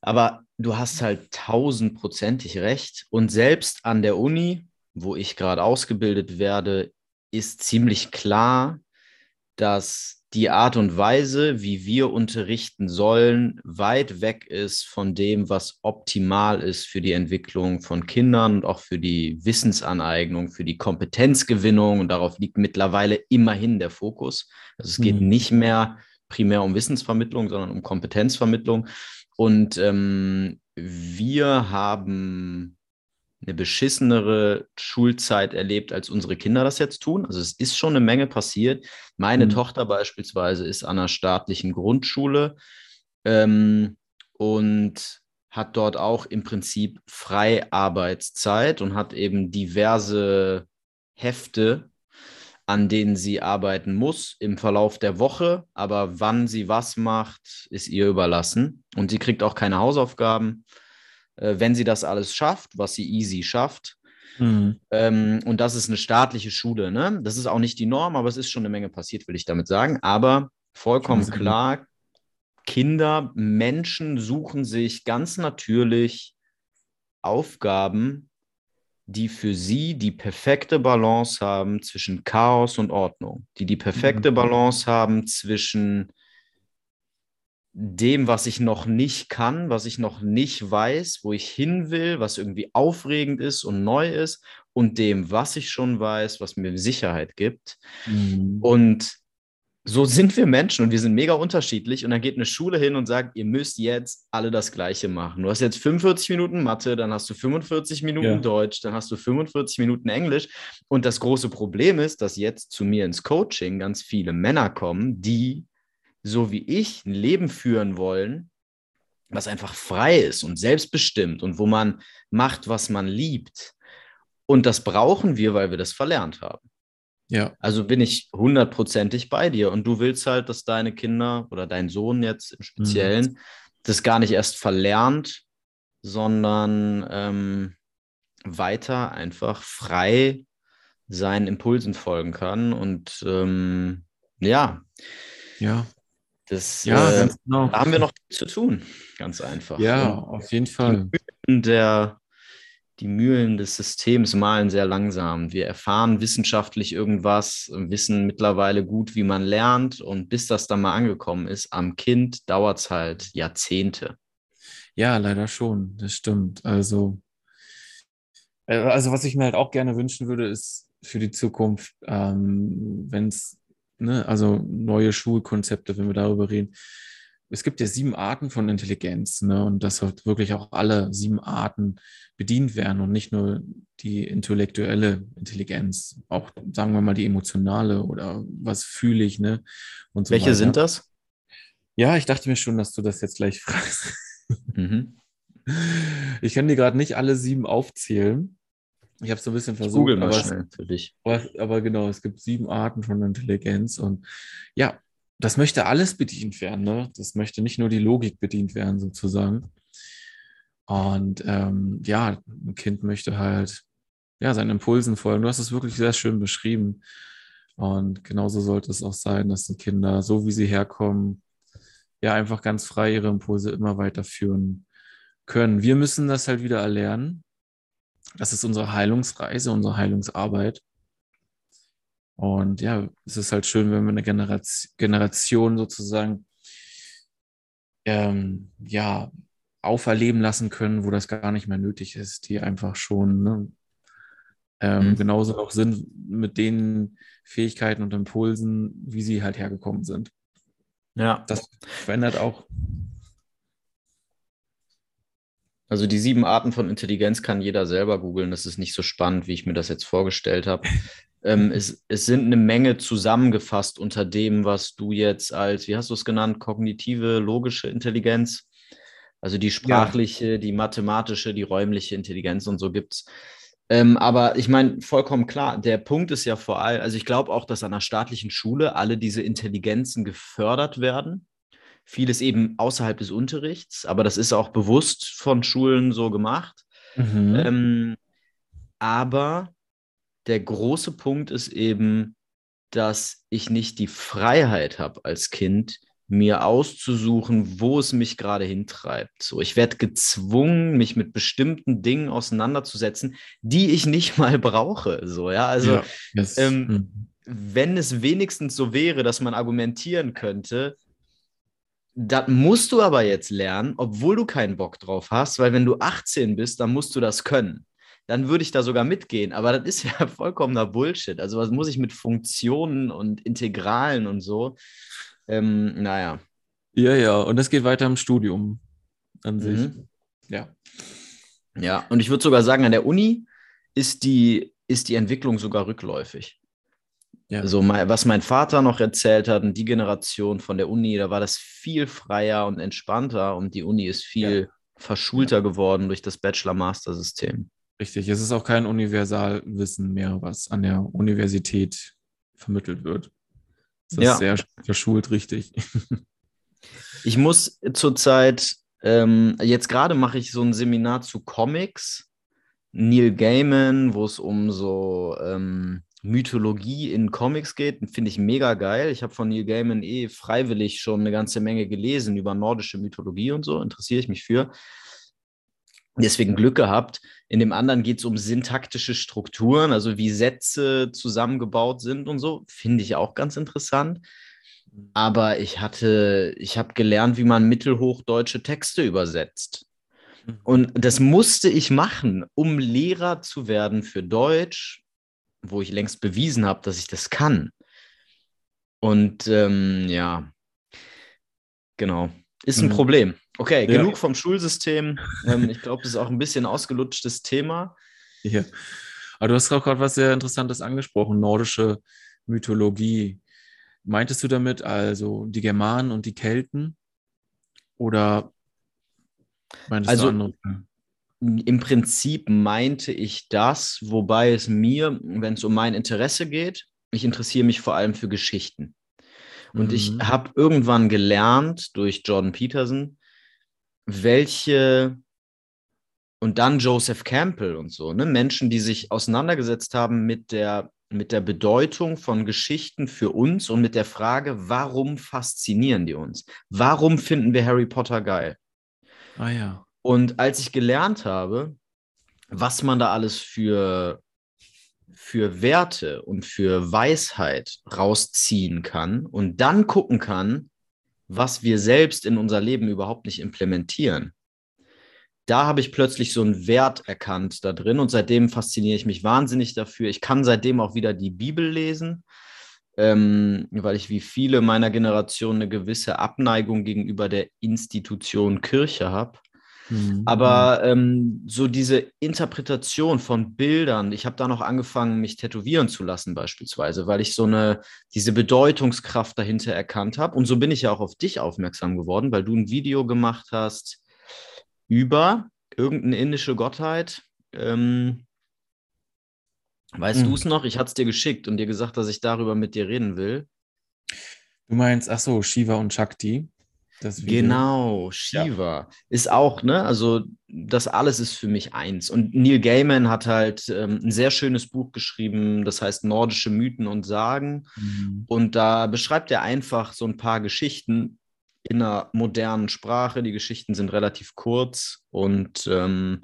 aber du hast halt tausendprozentig recht. Und selbst an der Uni, wo ich gerade ausgebildet werde, ist ziemlich klar, dass die Art und Weise, wie wir unterrichten sollen, weit weg ist von dem, was optimal ist für die Entwicklung von Kindern und auch für die Wissensaneignung, für die Kompetenzgewinnung. Und darauf liegt mittlerweile immerhin der Fokus. Also es geht mhm. nicht mehr primär um Wissensvermittlung, sondern um Kompetenzvermittlung. Und ähm, wir haben eine beschissenere Schulzeit erlebt, als unsere Kinder das jetzt tun. Also es ist schon eine Menge passiert. Meine mhm. Tochter beispielsweise ist an einer staatlichen Grundschule ähm, und hat dort auch im Prinzip Freiarbeitszeit und hat eben diverse Hefte an denen sie arbeiten muss im Verlauf der Woche, aber wann sie was macht, ist ihr überlassen. Und sie kriegt auch keine Hausaufgaben, äh, wenn sie das alles schafft, was sie easy schafft. Mhm. Ähm, und das ist eine staatliche Schule. Ne? Das ist auch nicht die Norm, aber es ist schon eine Menge passiert, will ich damit sagen. Aber vollkommen klar, Kinder, Menschen suchen sich ganz natürlich Aufgaben, die für sie die perfekte Balance haben zwischen Chaos und Ordnung, die die perfekte mhm. Balance haben zwischen dem, was ich noch nicht kann, was ich noch nicht weiß, wo ich hin will, was irgendwie aufregend ist und neu ist und dem, was ich schon weiß, was mir Sicherheit gibt. Mhm. Und so sind wir Menschen und wir sind mega unterschiedlich. Und dann geht eine Schule hin und sagt, ihr müsst jetzt alle das Gleiche machen. Du hast jetzt 45 Minuten Mathe, dann hast du 45 Minuten ja. Deutsch, dann hast du 45 Minuten Englisch. Und das große Problem ist, dass jetzt zu mir ins Coaching ganz viele Männer kommen, die, so wie ich, ein Leben führen wollen, was einfach frei ist und selbstbestimmt und wo man macht, was man liebt. Und das brauchen wir, weil wir das verlernt haben. Ja. Also bin ich hundertprozentig bei dir. Und du willst halt, dass deine Kinder oder dein Sohn jetzt im Speziellen mhm. das gar nicht erst verlernt, sondern ähm, weiter einfach frei seinen Impulsen folgen kann. Und ähm, ja. Ja. Das, ja, äh, genau. da haben wir noch zu tun, ganz einfach. Ja, Und auf jeden Fall. Der die Mühlen des Systems malen sehr langsam. Wir erfahren wissenschaftlich irgendwas, wissen mittlerweile gut, wie man lernt. Und bis das dann mal angekommen ist, am Kind dauert es halt Jahrzehnte. Ja, leider schon. Das stimmt. Also, äh, also was ich mir halt auch gerne wünschen würde, ist für die Zukunft, ähm, wenn es, ne, also neue Schulkonzepte, wenn wir darüber reden, es gibt ja sieben Arten von Intelligenz, ne? Und dass halt wirklich auch alle sieben Arten bedient werden und nicht nur die intellektuelle Intelligenz, auch sagen wir mal die emotionale oder was fühle ich, ne? Und so Welche weiter. sind das? Ja, ich dachte mir schon, dass du das jetzt gleich fragst. Mhm. Ich kann dir gerade nicht alle sieben aufzählen. Ich habe es so ein bisschen versucht. Google mal schnell für dich. Aber, aber genau, es gibt sieben Arten von Intelligenz und ja, das möchte alles bedient werden. Ne? Das möchte nicht nur die Logik bedient werden, sozusagen. Und ähm, ja, ein Kind möchte halt ja, seinen Impulsen folgen. Du hast es wirklich sehr schön beschrieben. Und genauso sollte es auch sein, dass die Kinder, so wie sie herkommen, ja, einfach ganz frei ihre Impulse immer weiterführen können. Wir müssen das halt wieder erlernen. Das ist unsere Heilungsreise, unsere Heilungsarbeit. Und ja, es ist halt schön, wenn wir eine Generation, Generation sozusagen ähm, ja, auferleben lassen können, wo das gar nicht mehr nötig ist, die einfach schon ne, ähm, mhm. genauso noch sind mit den Fähigkeiten und Impulsen, wie sie halt hergekommen sind. Ja. Das verändert auch. Also die sieben Arten von Intelligenz kann jeder selber googeln. Das ist nicht so spannend, wie ich mir das jetzt vorgestellt habe. Ähm, es, es sind eine Menge zusammengefasst unter dem, was du jetzt als, wie hast du es genannt, kognitive, logische Intelligenz, also die sprachliche, ja. die mathematische, die räumliche Intelligenz und so gibt es. Ähm, aber ich meine, vollkommen klar, der Punkt ist ja vor allem, also ich glaube auch, dass an der staatlichen Schule alle diese Intelligenzen gefördert werden. Vieles eben außerhalb des Unterrichts, aber das ist auch bewusst von Schulen so gemacht. Mhm. Ähm, aber der große Punkt ist eben, dass ich nicht die Freiheit habe als Kind, mir auszusuchen, wo es mich gerade hintreibt. So, ich werde gezwungen, mich mit bestimmten Dingen auseinanderzusetzen, die ich nicht mal brauche. So, ja, also ja, yes. ähm, mhm. wenn es wenigstens so wäre, dass man argumentieren könnte, das musst du aber jetzt lernen, obwohl du keinen Bock drauf hast, weil wenn du 18 bist, dann musst du das können dann würde ich da sogar mitgehen. Aber das ist ja vollkommener Bullshit. Also was muss ich mit Funktionen und Integralen und so? Ähm, naja. Ja, ja, und das geht weiter im Studium an sich. Mhm. Ja. Ja, und ich würde sogar sagen, an der Uni ist die, ist die Entwicklung sogar rückläufig. Ja. Also was mein Vater noch erzählt hat und die Generation von der Uni, da war das viel freier und entspannter und die Uni ist viel ja. verschulter ja. geworden durch das Bachelor-Master-System. Richtig, es ist auch kein Universalwissen mehr, was an der Universität vermittelt wird. Das ist ja. sehr verschult, richtig. Ich muss zurzeit, ähm, jetzt gerade mache ich so ein Seminar zu Comics. Neil Gaiman, wo es um so ähm, Mythologie in Comics geht, finde ich mega geil. Ich habe von Neil Gaiman eh freiwillig schon eine ganze Menge gelesen über nordische Mythologie und so, interessiere ich mich für deswegen Glück gehabt. In dem anderen geht es um syntaktische Strukturen, also wie Sätze zusammengebaut sind und so. Finde ich auch ganz interessant. aber ich hatte, ich habe gelernt, wie man mittelhochdeutsche Texte übersetzt. Mhm. Und das musste ich machen, um Lehrer zu werden für Deutsch, wo ich längst bewiesen habe, dass ich das kann. Und ähm, ja, genau, ist ein mhm. Problem. Okay, ja. genug vom Schulsystem. Ähm, ich glaube, das ist auch ein bisschen ausgelutschtes Thema. Ja. Aber du hast auch gerade was sehr Interessantes angesprochen, nordische Mythologie. Meintest du damit also die Germanen und die Kelten? Oder meintest also, du andere? Im Prinzip meinte ich das, wobei es mir, wenn es um mein Interesse geht, ich interessiere mich vor allem für Geschichten. Und mhm. ich habe irgendwann gelernt durch Jordan Peterson, welche und dann Joseph Campbell und so, ne? Menschen, die sich auseinandergesetzt haben mit der, mit der Bedeutung von Geschichten für uns und mit der Frage, warum faszinieren die uns? Warum finden wir Harry Potter geil? Ah ja. Und als ich gelernt habe, was man da alles für, für Werte und für Weisheit rausziehen kann und dann gucken kann, was wir selbst in unser Leben überhaupt nicht implementieren. Da habe ich plötzlich so einen Wert erkannt da drin und seitdem fasziniere ich mich wahnsinnig dafür. Ich kann seitdem auch wieder die Bibel lesen, ähm, weil ich wie viele meiner Generation eine gewisse Abneigung gegenüber der Institution Kirche habe. Mhm. Aber ähm, so diese Interpretation von Bildern, ich habe da noch angefangen, mich tätowieren zu lassen beispielsweise, weil ich so eine, diese Bedeutungskraft dahinter erkannt habe. Und so bin ich ja auch auf dich aufmerksam geworden, weil du ein Video gemacht hast über irgendeine indische Gottheit. Ähm, weißt mhm. du es noch? Ich hatte es dir geschickt und dir gesagt, dass ich darüber mit dir reden will. Du meinst, ach so, Shiva und Shakti. Genau, Shiva ja. ist auch, ne? Also das alles ist für mich eins. Und Neil Gaiman hat halt ähm, ein sehr schönes Buch geschrieben, das heißt Nordische Mythen und Sagen. Mhm. Und da beschreibt er einfach so ein paar Geschichten in einer modernen Sprache. Die Geschichten sind relativ kurz und ähm,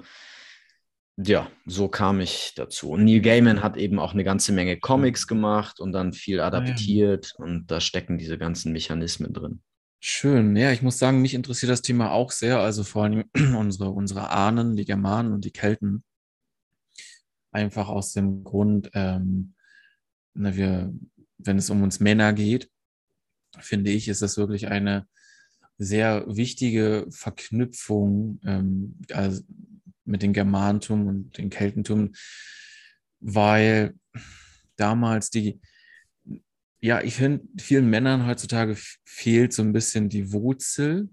ja, so kam ich dazu. Und Neil Gaiman hat eben auch eine ganze Menge Comics gemacht und dann viel adaptiert ah, ja. und da stecken diese ganzen Mechanismen drin. Schön. Ja, ich muss sagen, mich interessiert das Thema auch sehr. Also vor allem unsere, unsere Ahnen, die Germanen und die Kelten. Einfach aus dem Grund, ähm, na, wir, wenn es um uns Männer geht, finde ich, ist das wirklich eine sehr wichtige Verknüpfung ähm, also mit dem Germantum und dem Keltentum, weil damals die, ja, ich finde, vielen Männern heutzutage fehlt so ein bisschen die Wurzel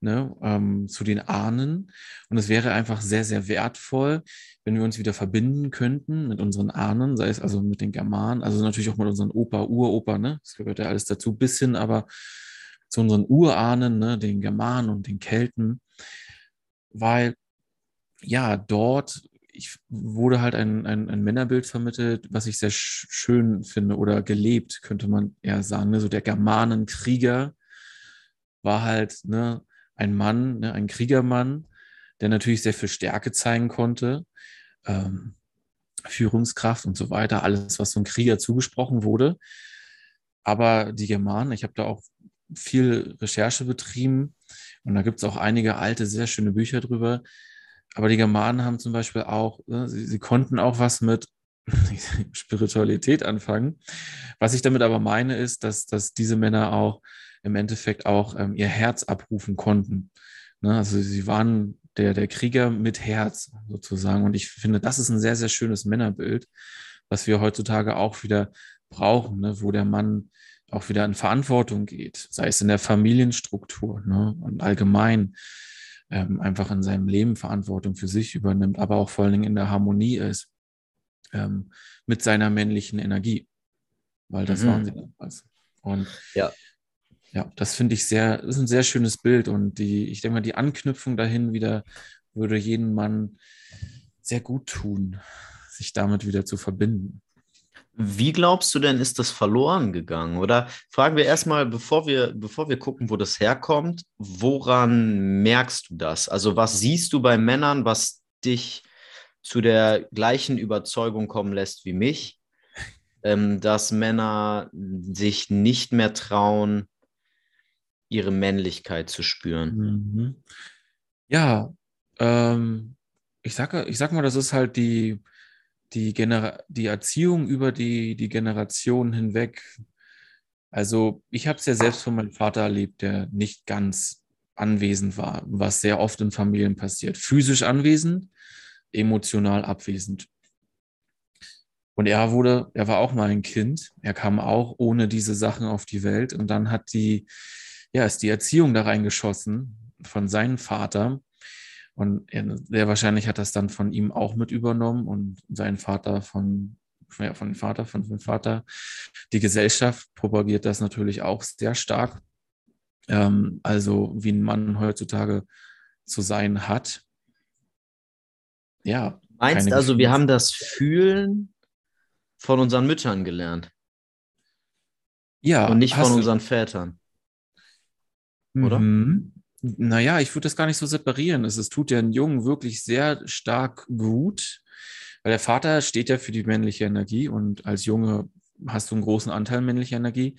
ne, ähm, zu den Ahnen. Und es wäre einfach sehr, sehr wertvoll, wenn wir uns wieder verbinden könnten mit unseren Ahnen, sei es also mit den Germanen, also natürlich auch mit unseren Opa, Uropa, ne? Das gehört ja alles dazu, bisschen, aber zu unseren Urahnen, ne, den Germanen und den Kelten, weil ja, dort ich wurde halt ein, ein, ein, Männerbild vermittelt, was ich sehr schön finde oder gelebt, könnte man eher sagen. Ne? So der Germanenkrieger war halt ne, ein Mann, ne, ein Kriegermann, der natürlich sehr viel Stärke zeigen konnte, ähm, Führungskraft und so weiter, alles, was so ein Krieger zugesprochen wurde. Aber die Germanen, ich habe da auch viel Recherche betrieben und da gibt es auch einige alte, sehr schöne Bücher drüber, aber die Germanen haben zum Beispiel auch, ne, sie, sie konnten auch was mit Spiritualität anfangen. Was ich damit aber meine, ist, dass, dass diese Männer auch im Endeffekt auch ähm, ihr Herz abrufen konnten. Ne? Also sie waren der, der Krieger mit Herz sozusagen. Und ich finde, das ist ein sehr, sehr schönes Männerbild, was wir heutzutage auch wieder brauchen, ne? wo der Mann auch wieder in Verantwortung geht, sei es in der Familienstruktur ne? und allgemein ähm, einfach in seinem Leben Verantwortung für sich übernimmt, aber auch vor allen Dingen in der Harmonie ist ähm, mit seiner männlichen Energie. Weil das mhm. waren sie damals. Und ja, ja das finde ich sehr, das ist ein sehr schönes Bild. Und die, ich denke mal, die Anknüpfung dahin wieder würde jeden Mann sehr gut tun, sich damit wieder zu verbinden. Wie glaubst du denn, ist das verloren gegangen? Oder fragen wir erstmal, bevor wir, bevor wir gucken, wo das herkommt, woran merkst du das? Also, was siehst du bei Männern, was dich zu der gleichen Überzeugung kommen lässt wie mich, ähm, dass Männer sich nicht mehr trauen, ihre Männlichkeit zu spüren? Mhm. Ja, ähm, ich sage, ich sag mal, das ist halt die, die, Genera die Erziehung über die, die Generationen hinweg. Also ich habe es ja selbst von meinem Vater erlebt, der nicht ganz anwesend war, was sehr oft in Familien passiert. Physisch anwesend, emotional abwesend. Und er wurde, er war auch mal ein Kind. Er kam auch ohne diese Sachen auf die Welt. Und dann hat die, ja, ist die Erziehung da reingeschossen von seinem Vater. Und der wahrscheinlich hat das dann von ihm auch mit übernommen und sein Vater von, ja, von dem Vater, von dem Vater. Die Gesellschaft propagiert das natürlich auch sehr stark. Ähm, also wie ein Mann heutzutage zu sein hat. Ja. Meinst also, wir haben das Fühlen von unseren Müttern gelernt. Ja. Und nicht von unseren Vätern. Oder? Mhm. Naja, ich würde das gar nicht so separieren. Es, es tut den Jungen wirklich sehr stark gut, weil der Vater steht ja für die männliche Energie und als Junge hast du einen großen Anteil männlicher Energie.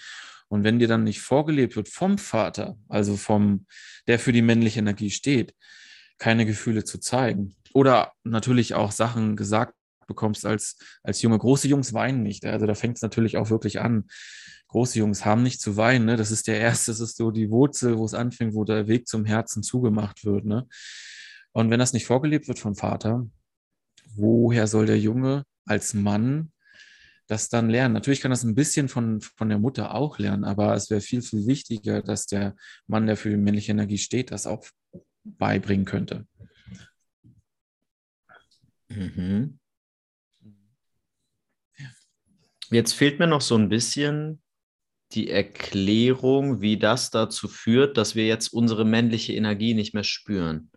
Und wenn dir dann nicht vorgelebt wird vom Vater, also vom, der für die männliche Energie steht, keine Gefühle zu zeigen oder natürlich auch Sachen gesagt bekommst als, als Junge. Große Jungs weinen nicht. Also da fängt es natürlich auch wirklich an. Große Jungs haben nicht zu weinen. Ne? Das ist der erste, das ist so die Wurzel, wo es anfängt, wo der Weg zum Herzen zugemacht wird. Ne? Und wenn das nicht vorgelebt wird vom Vater, woher soll der Junge als Mann das dann lernen? Natürlich kann das ein bisschen von, von der Mutter auch lernen, aber es wäre viel, viel wichtiger, dass der Mann, der für die männliche Energie steht, das auch beibringen könnte. Mhm. Jetzt fehlt mir noch so ein bisschen die Erklärung, wie das dazu führt, dass wir jetzt unsere männliche Energie nicht mehr spüren.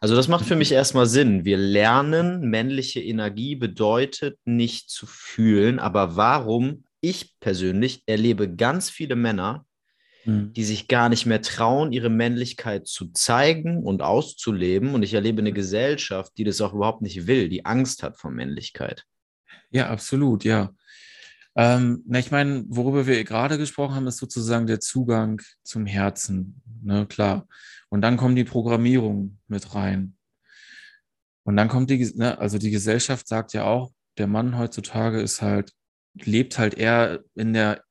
Also das macht für mich erstmal Sinn. Wir lernen, männliche Energie bedeutet nicht zu fühlen, aber warum ich persönlich erlebe ganz viele Männer, mhm. die sich gar nicht mehr trauen, ihre Männlichkeit zu zeigen und auszuleben. Und ich erlebe eine Gesellschaft, die das auch überhaupt nicht will, die Angst hat vor Männlichkeit. Ja, absolut, ja. Ähm, na, ich meine, worüber wir gerade gesprochen haben, ist sozusagen der Zugang zum Herzen. Ne, klar. Und dann kommt die Programmierung mit rein. Und dann kommt die, ne, also die Gesellschaft sagt ja auch, der Mann heutzutage ist halt, lebt halt eher in der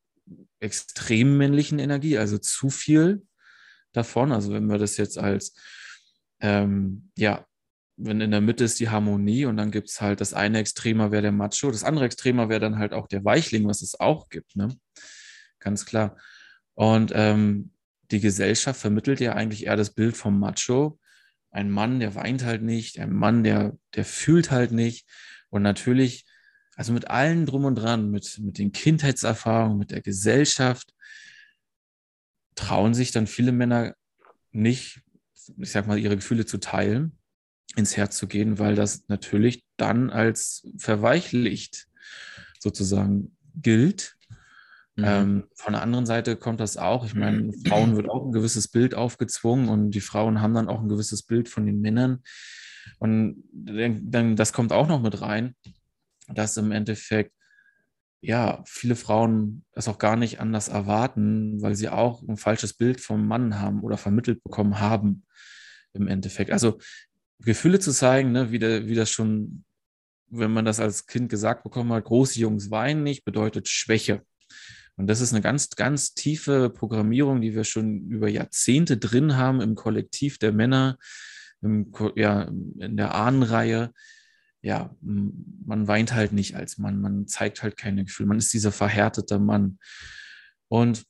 extrem männlichen Energie, also zu viel davon. Also wenn wir das jetzt als ähm, ja, wenn in der Mitte ist die Harmonie und dann gibt es halt das eine Extremer wäre der Macho, das andere Extremer wäre dann halt auch der Weichling, was es auch gibt, ne? Ganz klar. Und ähm, die Gesellschaft vermittelt ja eigentlich eher das Bild vom Macho. Ein Mann, der weint halt nicht, ein Mann, der, der fühlt halt nicht. Und natürlich, also mit allen drum und dran, mit, mit den Kindheitserfahrungen, mit der Gesellschaft, trauen sich dann viele Männer nicht, ich sag mal, ihre Gefühle zu teilen ins Herz zu gehen, weil das natürlich dann als verweichlicht sozusagen gilt. Mhm. Ähm, von der anderen Seite kommt das auch. Ich meine, Frauen wird auch ein gewisses Bild aufgezwungen und die Frauen haben dann auch ein gewisses Bild von den Männern. Und dann, das kommt auch noch mit rein, dass im Endeffekt ja viele Frauen das auch gar nicht anders erwarten, weil sie auch ein falsches Bild vom Mann haben oder vermittelt bekommen haben im Endeffekt. Also Gefühle zu zeigen, ne, wie, der, wie das schon, wenn man das als Kind gesagt bekommen hat, große Jungs weinen nicht, bedeutet Schwäche. Und das ist eine ganz, ganz tiefe Programmierung, die wir schon über Jahrzehnte drin haben im Kollektiv der Männer, im, ja, in der Ahnenreihe. Ja, man weint halt nicht als Mann, man zeigt halt keine Gefühle, man ist dieser verhärtete Mann. Und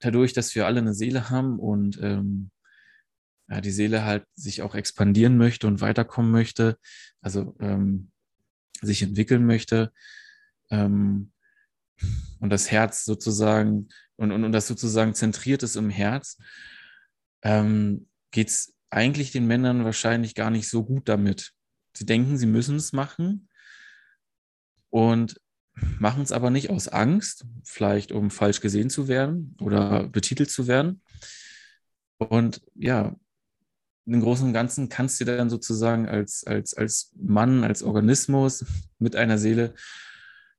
dadurch, dass wir alle eine Seele haben und ähm, ja, die Seele halt sich auch expandieren möchte und weiterkommen möchte, also ähm, sich entwickeln möchte ähm, und das Herz sozusagen und, und, und das sozusagen zentriert ist im Herz, ähm, geht es eigentlich den Männern wahrscheinlich gar nicht so gut damit. Sie denken, sie müssen es machen und machen es aber nicht aus Angst, vielleicht um falsch gesehen zu werden oder betitelt zu werden. Und ja, im Großen und Ganzen kannst du dann sozusagen als, als, als Mann, als Organismus mit einer Seele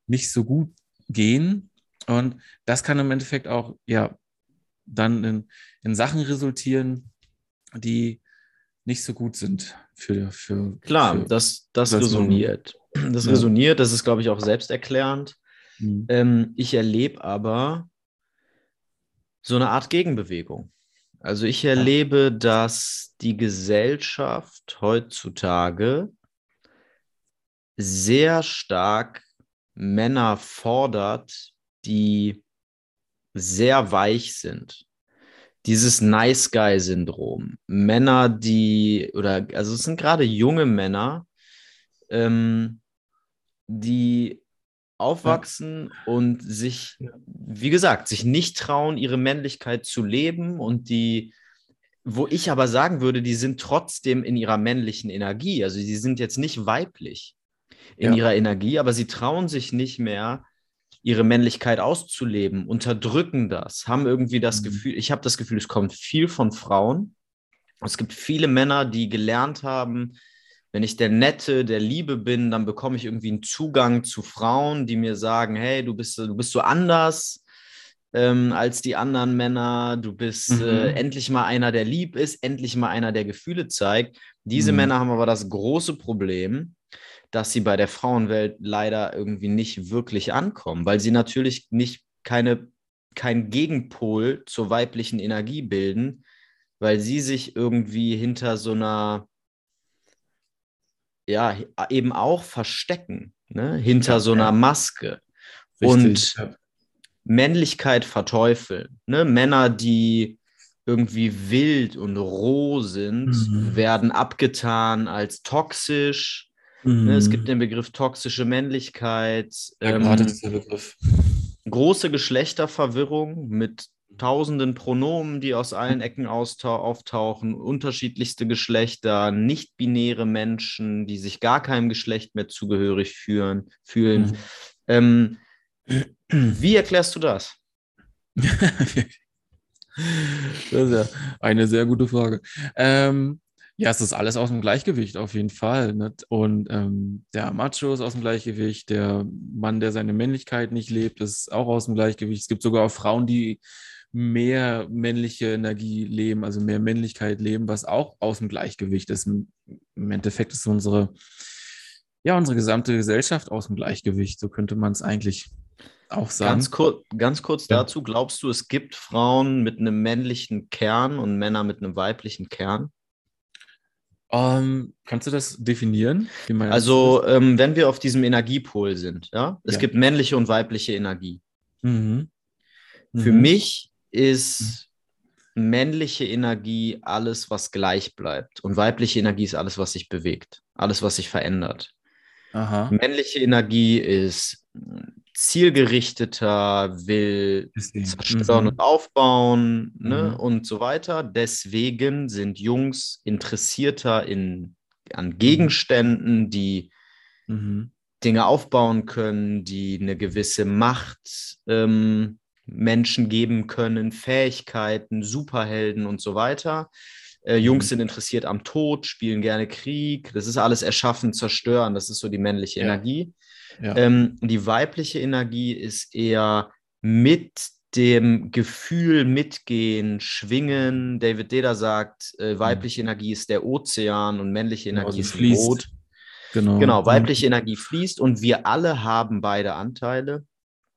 nicht so gut gehen. Und das kann im Endeffekt auch ja dann in, in Sachen resultieren, die nicht so gut sind für. für Klar, für das, das resoniert. Das ja. resoniert, das ist, glaube ich, auch selbsterklärend. Mhm. Ähm, ich erlebe aber so eine Art Gegenbewegung. Also ich erlebe, dass die Gesellschaft heutzutage sehr stark Männer fordert, die sehr weich sind. Dieses Nice Guy-Syndrom. Männer, die, oder also es sind gerade junge Männer, ähm, die aufwachsen ja. und sich, wie gesagt, sich nicht trauen, ihre Männlichkeit zu leben und die, wo ich aber sagen würde, die sind trotzdem in ihrer männlichen Energie. Also die sind jetzt nicht weiblich in ja. ihrer Energie, aber sie trauen sich nicht mehr, ihre Männlichkeit auszuleben, unterdrücken das, haben irgendwie das mhm. Gefühl, ich habe das Gefühl, es kommt viel von Frauen. Es gibt viele Männer, die gelernt haben, wenn ich der Nette, der Liebe bin, dann bekomme ich irgendwie einen Zugang zu Frauen, die mir sagen, hey, du bist, du bist so anders ähm, als die anderen Männer, du bist mhm. äh, endlich mal einer, der lieb ist, endlich mal einer, der Gefühle zeigt. Diese mhm. Männer haben aber das große Problem, dass sie bei der Frauenwelt leider irgendwie nicht wirklich ankommen, weil sie natürlich nicht keine, kein Gegenpol zur weiblichen Energie bilden, weil sie sich irgendwie hinter so einer ja, eben auch verstecken, ne? hinter ja, so einer Maske. Richtig, und ja. Männlichkeit verteufeln. Ne? Männer, die irgendwie wild und roh sind, mhm. werden abgetan als toxisch. Mhm. Ne? Es gibt mhm. den Begriff toxische Männlichkeit. Ja, ähm, gerade dieser Begriff. Große Geschlechterverwirrung mit tausenden Pronomen, die aus allen Ecken auftauchen, unterschiedlichste Geschlechter, nicht-binäre Menschen, die sich gar keinem Geschlecht mehr zugehörig fühlen. fühlen. Mhm. Ähm, wie erklärst du das? das ist ja eine sehr gute Frage. Ähm, ja, es ist alles aus dem Gleichgewicht auf jeden Fall. Ne? Und ähm, der Macho ist aus dem Gleichgewicht, der Mann, der seine Männlichkeit nicht lebt, ist auch aus dem Gleichgewicht. Es gibt sogar auch Frauen, die mehr männliche Energie leben, also mehr Männlichkeit leben, was auch aus dem Gleichgewicht ist. Im Endeffekt ist unsere, ja, unsere gesamte Gesellschaft aus dem Gleichgewicht. So könnte man es eigentlich auch sagen. Ganz, kur ganz kurz ja. dazu, glaubst du, es gibt Frauen mit einem männlichen Kern und Männer mit einem weiblichen Kern? Um, ähm, kannst du das definieren? also, ähm, wenn wir auf diesem Energiepol sind, ja, es ja. gibt männliche und weibliche Energie. Mhm. Für mhm. mich ist männliche Energie alles, was gleich bleibt. Und weibliche Energie ist alles, was sich bewegt, alles, was sich verändert. Aha. Männliche Energie ist zielgerichteter, will zerstören mhm. und aufbauen ne, mhm. und so weiter. Deswegen sind Jungs interessierter in, an. Gegenständen, die mhm. Dinge aufbauen können, die eine gewisse Macht ähm, Menschen geben können, Fähigkeiten, Superhelden und so weiter. Äh, Jungs mhm. sind interessiert am Tod, spielen gerne Krieg. Das ist alles erschaffen, zerstören. Das ist so die männliche ja. Energie. Ja. Ähm, die weibliche Energie ist eher mit dem Gefühl mitgehen, schwingen. David Deda sagt, äh, mhm. weibliche mhm. Energie ist der Ozean und männliche genau, Energie ist fließt. Boot. Genau. genau, weibliche mhm. Energie fließt und wir alle haben beide Anteile.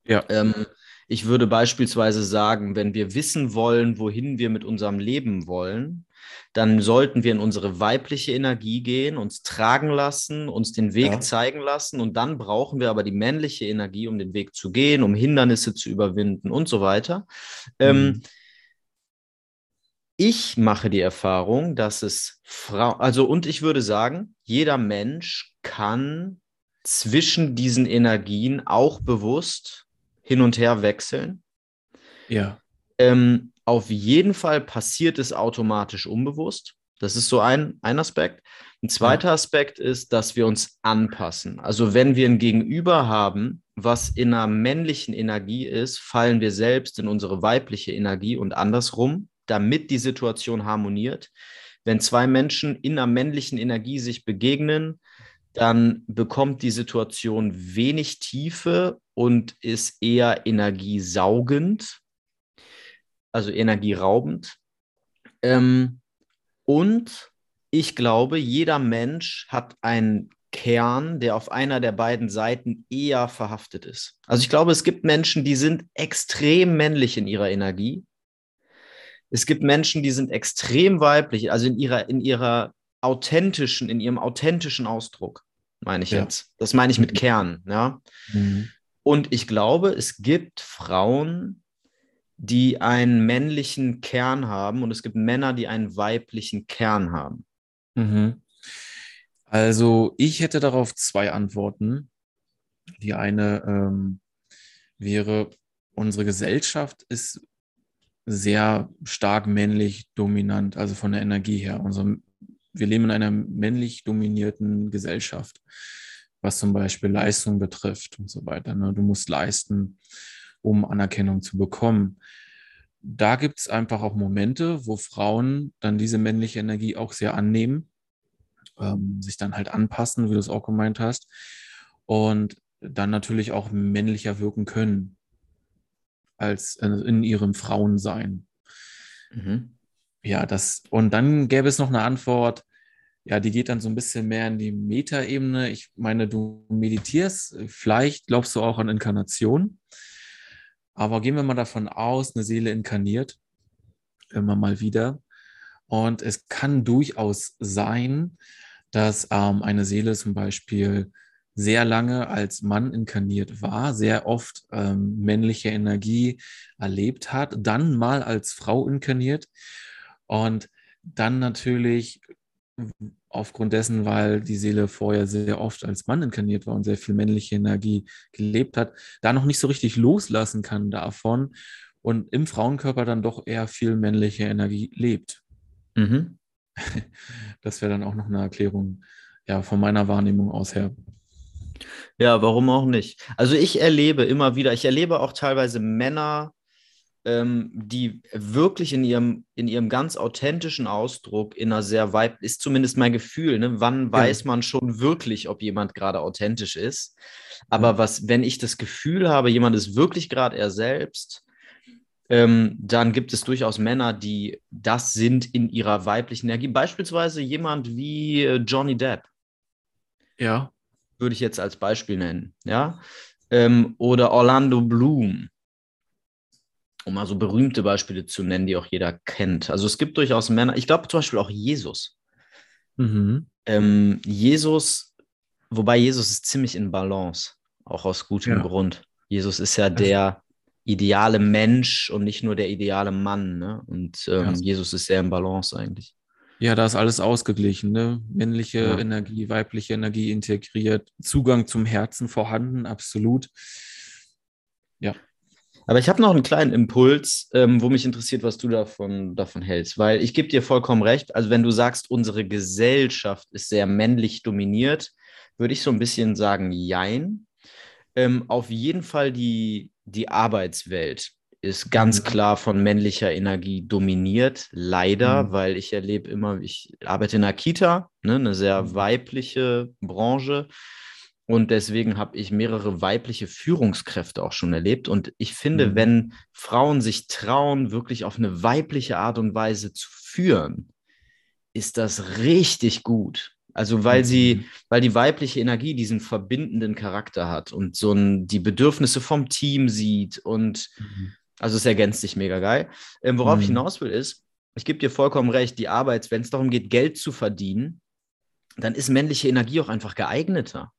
Ja. Ähm, ich würde beispielsweise sagen, wenn wir wissen wollen, wohin wir mit unserem Leben wollen, dann sollten wir in unsere weibliche Energie gehen, uns tragen lassen, uns den Weg ja. zeigen lassen und dann brauchen wir aber die männliche Energie, um den Weg zu gehen, um Hindernisse zu überwinden und so weiter. Ähm, mhm. Ähm, ich mache die Erfahrung, dass es Frau, also und ich würde sagen, jeder Mensch kann zwischen diesen Energien auch bewusst hin und her wechseln. Ja. Ähm, auf jeden Fall passiert es automatisch unbewusst. Das ist so ein, ein Aspekt. Ein zweiter. Aspekt ist, dass wir uns anpassen. Also wenn wir ein Gegenüber haben, was in einer männlichen Energie ist, fallen wir selbst in unsere weibliche Energie und andersrum, damit die Situation harmoniert. Wenn zwei Menschen in einer männlichen Energie sich begegnen, dann bekommt die Situation wenig Tiefe und ist eher energiesaugend. also energieraubend. Ähm, und ich glaube, jeder Mensch hat einen Kern, der auf einer der beiden Seiten eher verhaftet ist. Also ich glaube, es gibt Menschen, die sind extrem männlich in ihrer Energie. Es gibt Menschen, die sind extrem weiblich, also in ihrer, in ihrer authentischen, in ihrem authentischen Ausdruck, meine ich ja. jetzt. Das meine ich mit mhm. Kern, ja. Mhm. Und ich glaube, es gibt Frauen, die einen männlichen Kern haben und es gibt Männer, die einen weiblichen Kern haben. Mhm. Also ich hätte darauf zwei Antworten. Die eine ähm, wäre, unsere Gesellschaft ist sehr stark männlich dominant, also von der Energie her. Unser, wir leben in einer männlich dominierten Gesellschaft, was zum Beispiel Leistung betrifft und so weiter. Ne? Du musst leisten, um Anerkennung zu bekommen. Da gibt es einfach auch Momente, wo Frauen dann diese männliche Energie auch sehr annehmen, ähm, sich dann halt anpassen, wie du es auch gemeint hast, und dann natürlich auch männlicher wirken können als äh, in ihrem Frauensein. Mhm. Ja, das, und dann gäbe es noch eine Antwort, ja, die geht dann so ein bisschen mehr in die Metaebene. Ich meine, du meditierst, vielleicht glaubst du auch an Inkarnation, aber gehen wir mal davon aus, eine Seele inkarniert, immer mal wieder. Und es kann durchaus sein, dass ähm, eine Seele zum Beispiel sehr lange als Mann inkarniert war, sehr oft ähm, männliche Energie erlebt hat, dann mal als Frau inkarniert und dann natürlich aufgrund dessen, weil die Seele vorher sehr oft als Mann inkarniert war und sehr viel männliche Energie gelebt hat, da noch nicht so richtig loslassen kann davon und im Frauenkörper dann doch eher viel männliche Energie lebt. Mhm. Das wäre dann auch noch eine Erklärung ja, von meiner Wahrnehmung aus her. Ja, warum auch nicht? Also ich erlebe immer wieder, ich erlebe auch teilweise Männer, ähm, die wirklich in ihrem, in ihrem ganz authentischen Ausdruck in einer sehr weib, ist zumindest mein Gefühl, ne? wann weiß man schon wirklich, ob jemand gerade authentisch ist. Aber was, wenn ich das Gefühl habe, jemand ist wirklich gerade er selbst, ähm, dann gibt es durchaus Männer, die das sind in ihrer weiblichen Energie. Beispielsweise jemand wie äh, Johnny Depp. Ja würde ich jetzt als Beispiel nennen, ja, ähm, oder Orlando Bloom, um mal so berühmte Beispiele zu nennen, die auch jeder kennt. Also es gibt durchaus Männer, ich glaube zum Beispiel auch Jesus. Mhm. Ähm, Jesus, wobei Jesus ist ziemlich in Balance, auch aus gutem ja. Grund. Jesus ist ja also der ideale Mensch und nicht nur der ideale Mann. Ne? Und ähm, ja. Jesus ist sehr in Balance eigentlich. Ja, da ist alles ausgeglichen, ne? Männliche ja. Energie, weibliche Energie integriert, Zugang zum Herzen vorhanden, absolut. Ja. Aber ich habe noch einen kleinen Impuls, ähm, wo mich interessiert, was du davon, davon hältst. Weil ich gebe dir vollkommen recht. Also, wenn du sagst, unsere Gesellschaft ist sehr männlich dominiert, würde ich so ein bisschen sagen, jein. Ähm, auf jeden Fall die, die Arbeitswelt ist ganz mhm. klar von männlicher Energie dominiert, leider, mhm. weil ich erlebe immer, ich arbeite in einer Kita, ne, eine sehr mhm. weibliche Branche. Und deswegen habe ich mehrere weibliche Führungskräfte auch schon erlebt. Und ich finde, mhm. wenn Frauen sich trauen, wirklich auf eine weibliche Art und Weise zu führen, ist das richtig gut. Also weil sie, mhm. weil die weibliche Energie diesen verbindenden Charakter hat und so ein, die Bedürfnisse vom Team sieht und mhm. Also es ergänzt sich mega geil. Ähm, worauf mhm. ich hinaus will, ist, ich gebe dir vollkommen recht, die Arbeit, wenn es darum geht, Geld zu verdienen, dann ist männliche Energie auch einfach geeigneter.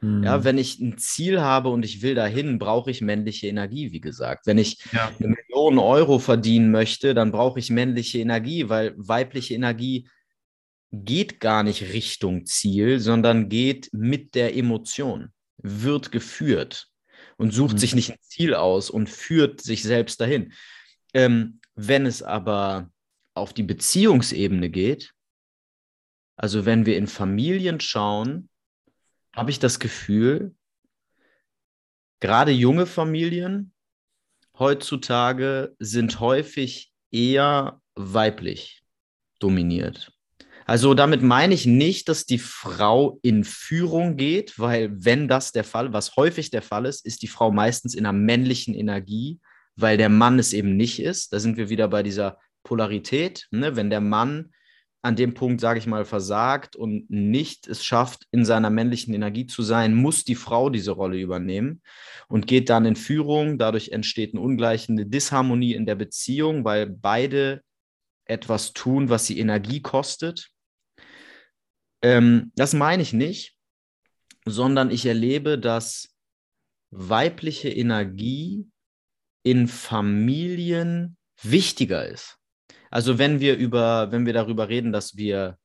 Mhm. Ja, wenn ich ein Ziel habe und ich will dahin, brauche ich männliche Energie, wie gesagt. Wenn ich ja. eine Million Euro verdienen möchte, dann brauche ich männliche Energie, weil weibliche Energie geht gar nicht Richtung Ziel, sondern geht mit der Emotion, wird geführt und sucht mhm. sich nicht ein Ziel aus und führt sich selbst dahin. Ähm, wenn es aber auf die Beziehungsebene geht, also wenn wir in Familien schauen, habe ich das Gefühl, gerade junge Familien heutzutage sind häufig eher weiblich dominiert. Also damit meine ich nicht, dass die Frau in Führung geht, weil wenn das der Fall, was häufig der Fall ist, ist die Frau meistens in einer männlichen Energie, weil der Mann es eben nicht ist. Da sind wir wieder bei dieser Polarität. Ne? Wenn der Mann an dem Punkt, sage ich mal, versagt und nicht es schafft, in seiner männlichen Energie zu sein, muss die Frau diese Rolle übernehmen und geht dann in Führung. Dadurch entsteht eine ungleiche Disharmonie in der Beziehung, weil beide etwas tun, was sie Energie kostet. Ähm, das meine ich nicht, sondern ich erlebe, dass weibliche Energie in Familien wichtiger ist. Also wenn wir über, wenn wir darüber reden, dass wir,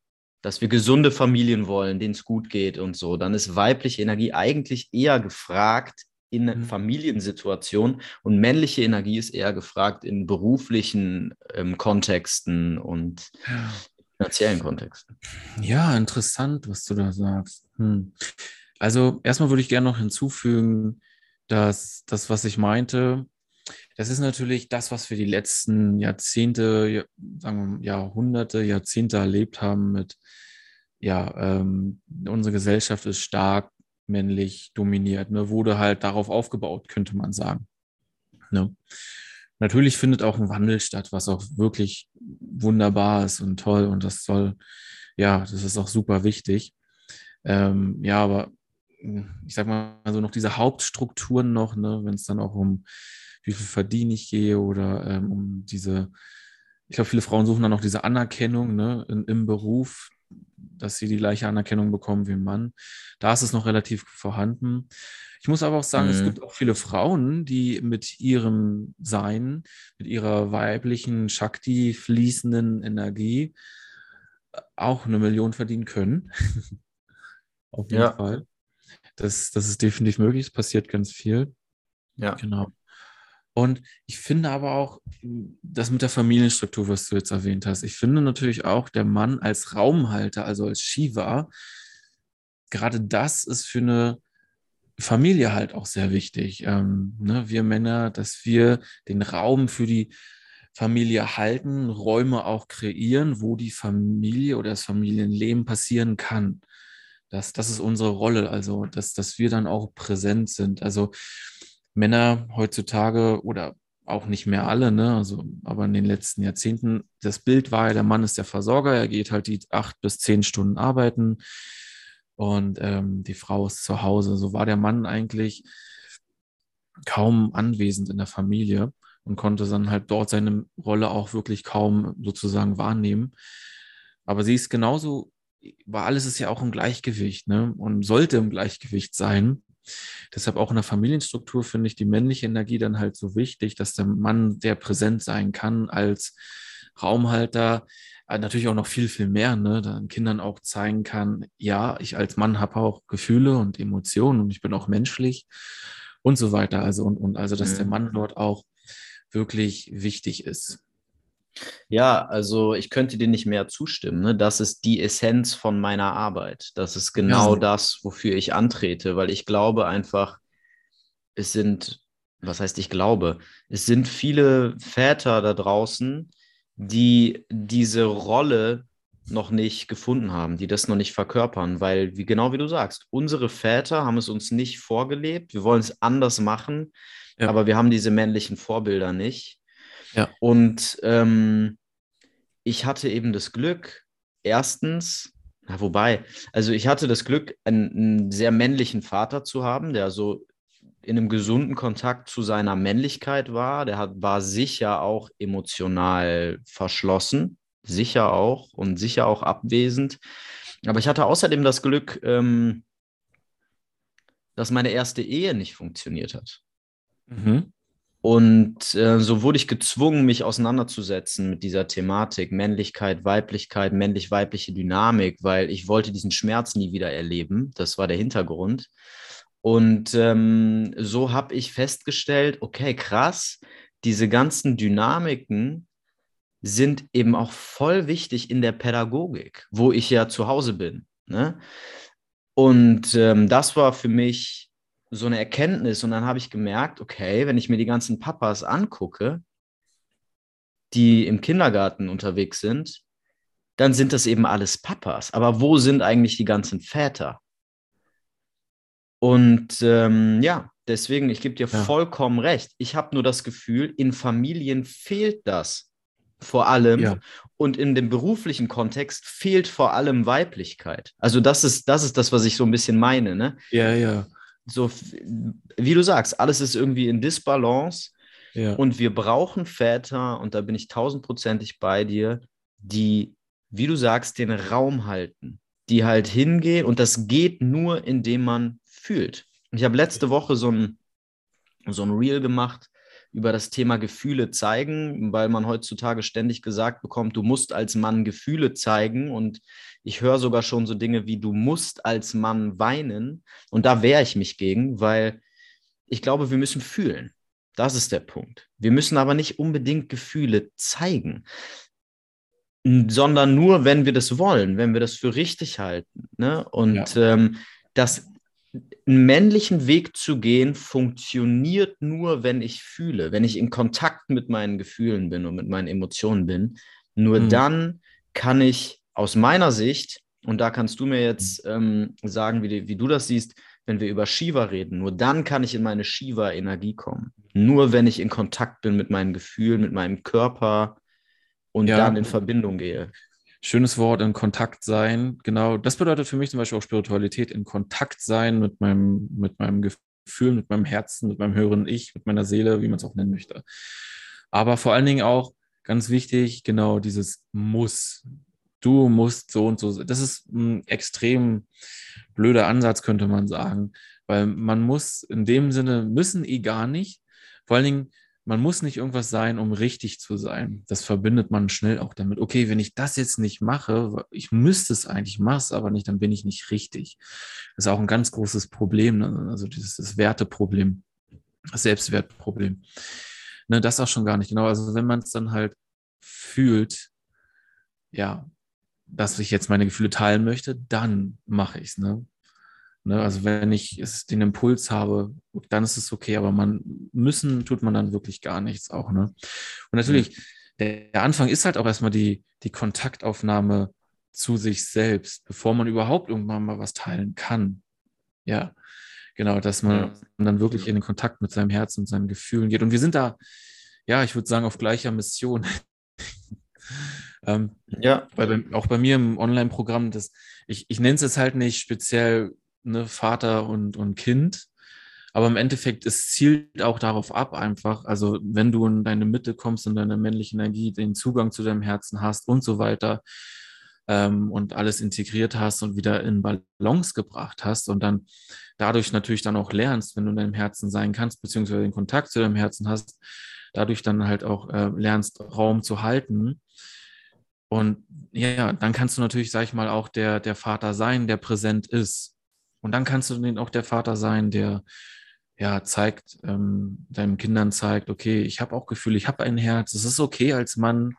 dass wir gesunde Familien wollen, denen es gut geht und so, dann ist weibliche Energie eigentlich eher gefragt in mhm. Familiensituationen und männliche Energie ist eher gefragt in beruflichen ähm, Kontexten und finanziellen Kontexten. Ja, interessant, was du da sagst. Hm. Also erstmal würde ich gerne noch hinzufügen, dass das, was ich meinte, das ist natürlich das, was wir die letzten Jahrzehnte, sagen wir Jahrhunderte, Jahrzehnte erlebt haben mit, ja, ähm, unsere Gesellschaft ist stark männlich dominiert, ne, wurde halt darauf aufgebaut, könnte man sagen. Ne? Natürlich findet auch ein Wandel statt, was auch wirklich wunderbar ist und toll und das soll, ja, das ist auch super wichtig. Ähm, ja, aber ich sag mal so noch diese Hauptstrukturen noch, ne, wenn es dann auch um wie viel verdiene ich gehe oder ähm, um diese, ich glaube, viele Frauen suchen dann auch diese Anerkennung ne, in, im Beruf, dass sie die gleiche Anerkennung bekommen wie ein Mann. Da ist es noch relativ vorhanden. Ich muss aber auch sagen, mhm. es gibt auch viele Frauen, die mit ihrem Sein, mit ihrer weiblichen Shakti fließenden Energie auch eine Million verdienen können. Auf jeden ja. Fall. Das, das ist definitiv möglich, es passiert ganz viel. Ja. Genau. Und ich finde aber auch, das mit der Familienstruktur, was du jetzt erwähnt hast, ich finde natürlich auch, der Mann als Raumhalter, also als Shiva, gerade das ist für eine Familie halt auch sehr wichtig. Ähm, ne, wir Männer, dass wir den Raum für die Familie halten, Räume auch kreieren, wo die Familie oder das Familienleben passieren kann. Das, das ist unsere Rolle, also dass, dass wir dann auch präsent sind. Also Männer heutzutage oder auch nicht mehr alle, ne? Also, aber in den letzten Jahrzehnten, das Bild war ja, der Mann ist der Versorger, er geht halt die acht bis zehn Stunden arbeiten und ähm, die Frau ist zu Hause. So war der Mann eigentlich kaum anwesend in der Familie und konnte dann halt dort seine Rolle auch wirklich kaum sozusagen wahrnehmen. Aber sie ist genauso, war alles ist ja auch im Gleichgewicht, ne? Und sollte im Gleichgewicht sein. Deshalb auch in der Familienstruktur finde ich die männliche Energie dann halt so wichtig, dass der Mann sehr präsent sein kann als Raumhalter, äh, natürlich auch noch viel, viel mehr, ne, dann Kindern auch zeigen kann, ja, ich als Mann habe auch Gefühle und Emotionen und ich bin auch menschlich und so weiter. Also, und, und also, dass mhm. der Mann dort auch wirklich wichtig ist. Ja, also ich könnte dir nicht mehr zustimmen. Ne? Das ist die Essenz von meiner Arbeit. Das ist genau ja. das, wofür ich antrete, weil ich glaube einfach, es sind, was heißt ich glaube, es sind viele Väter da draußen, die diese Rolle noch nicht gefunden haben, die das noch nicht verkörpern, weil, wie genau wie du sagst, unsere Väter haben es uns nicht vorgelebt. Wir wollen es anders machen, ja. aber wir haben diese männlichen Vorbilder nicht. Ja. Und ähm, ich hatte eben das Glück, erstens, na, wobei, also ich hatte das Glück, einen, einen, sehr männlichen Vater zu haben, der so in einem gesunden Kontakt zu seiner Männlichkeit war. Der hat, war sicher auch emotional verschlossen, sicher auch und sicher auch abwesend. Aber ich hatte außerdem das Glück, ähm, dass meine erste Ehe nicht funktioniert hat. Mhm. Und äh, so wurde ich gezwungen, mich auseinanderzusetzen mit dieser Thematik Männlichkeit, Weiblichkeit, männlich-weibliche Dynamik, weil ich wollte diesen Schmerz nie wieder erleben. Das war der Hintergrund. Und ähm, so habe ich festgestellt, okay, krass, diese ganzen Dynamiken sind eben auch voll wichtig in der Pädagogik, wo ich ja zu Hause bin. Ne? Und ähm, das war für mich so eine Erkenntnis und dann habe ich gemerkt, okay, wenn ich mir die ganzen Papas angucke, die im Kindergarten unterwegs sind, dann sind das eben alles Papas. Aber wo sind eigentlich die ganzen Väter? Und ähm, ja, Deswegen, ich gebe dir ja. vollkommen recht. Ich habe nur das Gefühl, in Familien fehlt das vor allem. Ja. Und in dem beruflichen Kontext fehlt vor allem Weiblichkeit. Also das ist, das ist das, was ich so ein bisschen meine. Ne? Ja, ja. So, wie du sagst, alles ist irgendwie in Disbalance. Ja. Und wir brauchen Väter, und da bin ich tausendprozentig bei dir, die, wie du sagst, den Raum halten, die halt hingehen. Und das geht nur, indem man fühlt. Ich habe letzte Woche so ein, so ein Reel gemacht über das Thema Gefühle zeigen, weil man heutzutage ständig gesagt bekommt, du musst als Mann Gefühle zeigen. Und ich höre sogar schon so Dinge wie, du musst als Mann weinen. Und da wehre ich mich gegen, weil ich glaube, wir müssen fühlen. Das ist der Punkt. Wir müssen aber nicht unbedingt Gefühle zeigen, sondern nur, wenn wir das wollen, wenn wir das für richtig halten. Ne? Und ja. ähm, das einen männlichen Weg zu gehen funktioniert nur, wenn ich fühle, wenn ich in Kontakt mit meinen Gefühlen bin und mit meinen Emotionen bin. Nur mhm. dann kann ich aus meiner Sicht, und da kannst du mir jetzt ähm, sagen, wie, wie du das siehst, wenn wir über Shiva reden, nur dann kann ich in meine Shiva-Energie kommen. Nur wenn ich in Kontakt bin mit meinen Gefühlen, mit meinem Körper und ja. dann in Verbindung gehe schönes Wort, in Kontakt sein. Genau, das bedeutet für mich zum Beispiel auch Spiritualität, in Kontakt sein mit meinem, mit meinem Gefühl, mit meinem Herzen, mit meinem höheren Ich, mit meiner Seele, wie man es auch nennen möchte. Aber vor allen Dingen auch ganz wichtig, genau dieses Muss. Du musst so und so. Das ist ein extrem blöder Ansatz, könnte man sagen, weil man muss in dem Sinne, müssen eh gar nicht. Vor allen Dingen, man muss nicht irgendwas sein, um richtig zu sein. Das verbindet man schnell auch damit. Okay, wenn ich das jetzt nicht mache, ich müsste es eigentlich, mache es aber nicht, dann bin ich nicht richtig. Das ist auch ein ganz großes Problem, ne? also dieses Werteproblem, das Selbstwertproblem. Ne, das auch schon gar nicht genau. Also wenn man es dann halt fühlt, ja, dass ich jetzt meine Gefühle teilen möchte, dann mache ich es. Ne? Ne? Also wenn ich es, den Impuls habe, dann ist es okay, aber man müssen tut man dann wirklich gar nichts auch. Ne? Und natürlich, der, der Anfang ist halt auch erstmal die, die Kontaktaufnahme zu sich selbst, bevor man überhaupt irgendwann mal was teilen kann. Ja, genau, dass man dann wirklich in den Kontakt mit seinem Herzen und seinen Gefühlen geht. Und wir sind da, ja, ich würde sagen, auf gleicher Mission. Ähm, ja. Bei, auch bei mir im Online-Programm, ich, ich nenne es jetzt halt nicht speziell ne, Vater und, und Kind. Aber im Endeffekt, es zielt auch darauf ab, einfach, also wenn du in deine Mitte kommst, in deine männliche Energie, den Zugang zu deinem Herzen hast und so weiter ähm, und alles integriert hast und wieder in Balance gebracht hast und dann dadurch natürlich dann auch lernst, wenn du in deinem Herzen sein kannst, beziehungsweise den Kontakt zu deinem Herzen hast, dadurch dann halt auch äh, lernst, Raum zu halten. Und ja, dann kannst du natürlich, sag ich mal, auch der, der Vater sein, der präsent ist und dann kannst du auch der Vater sein, der ja zeigt, ähm, deinen Kindern zeigt, okay, ich habe auch Gefühle, ich habe ein Herz. Es ist okay, als Mann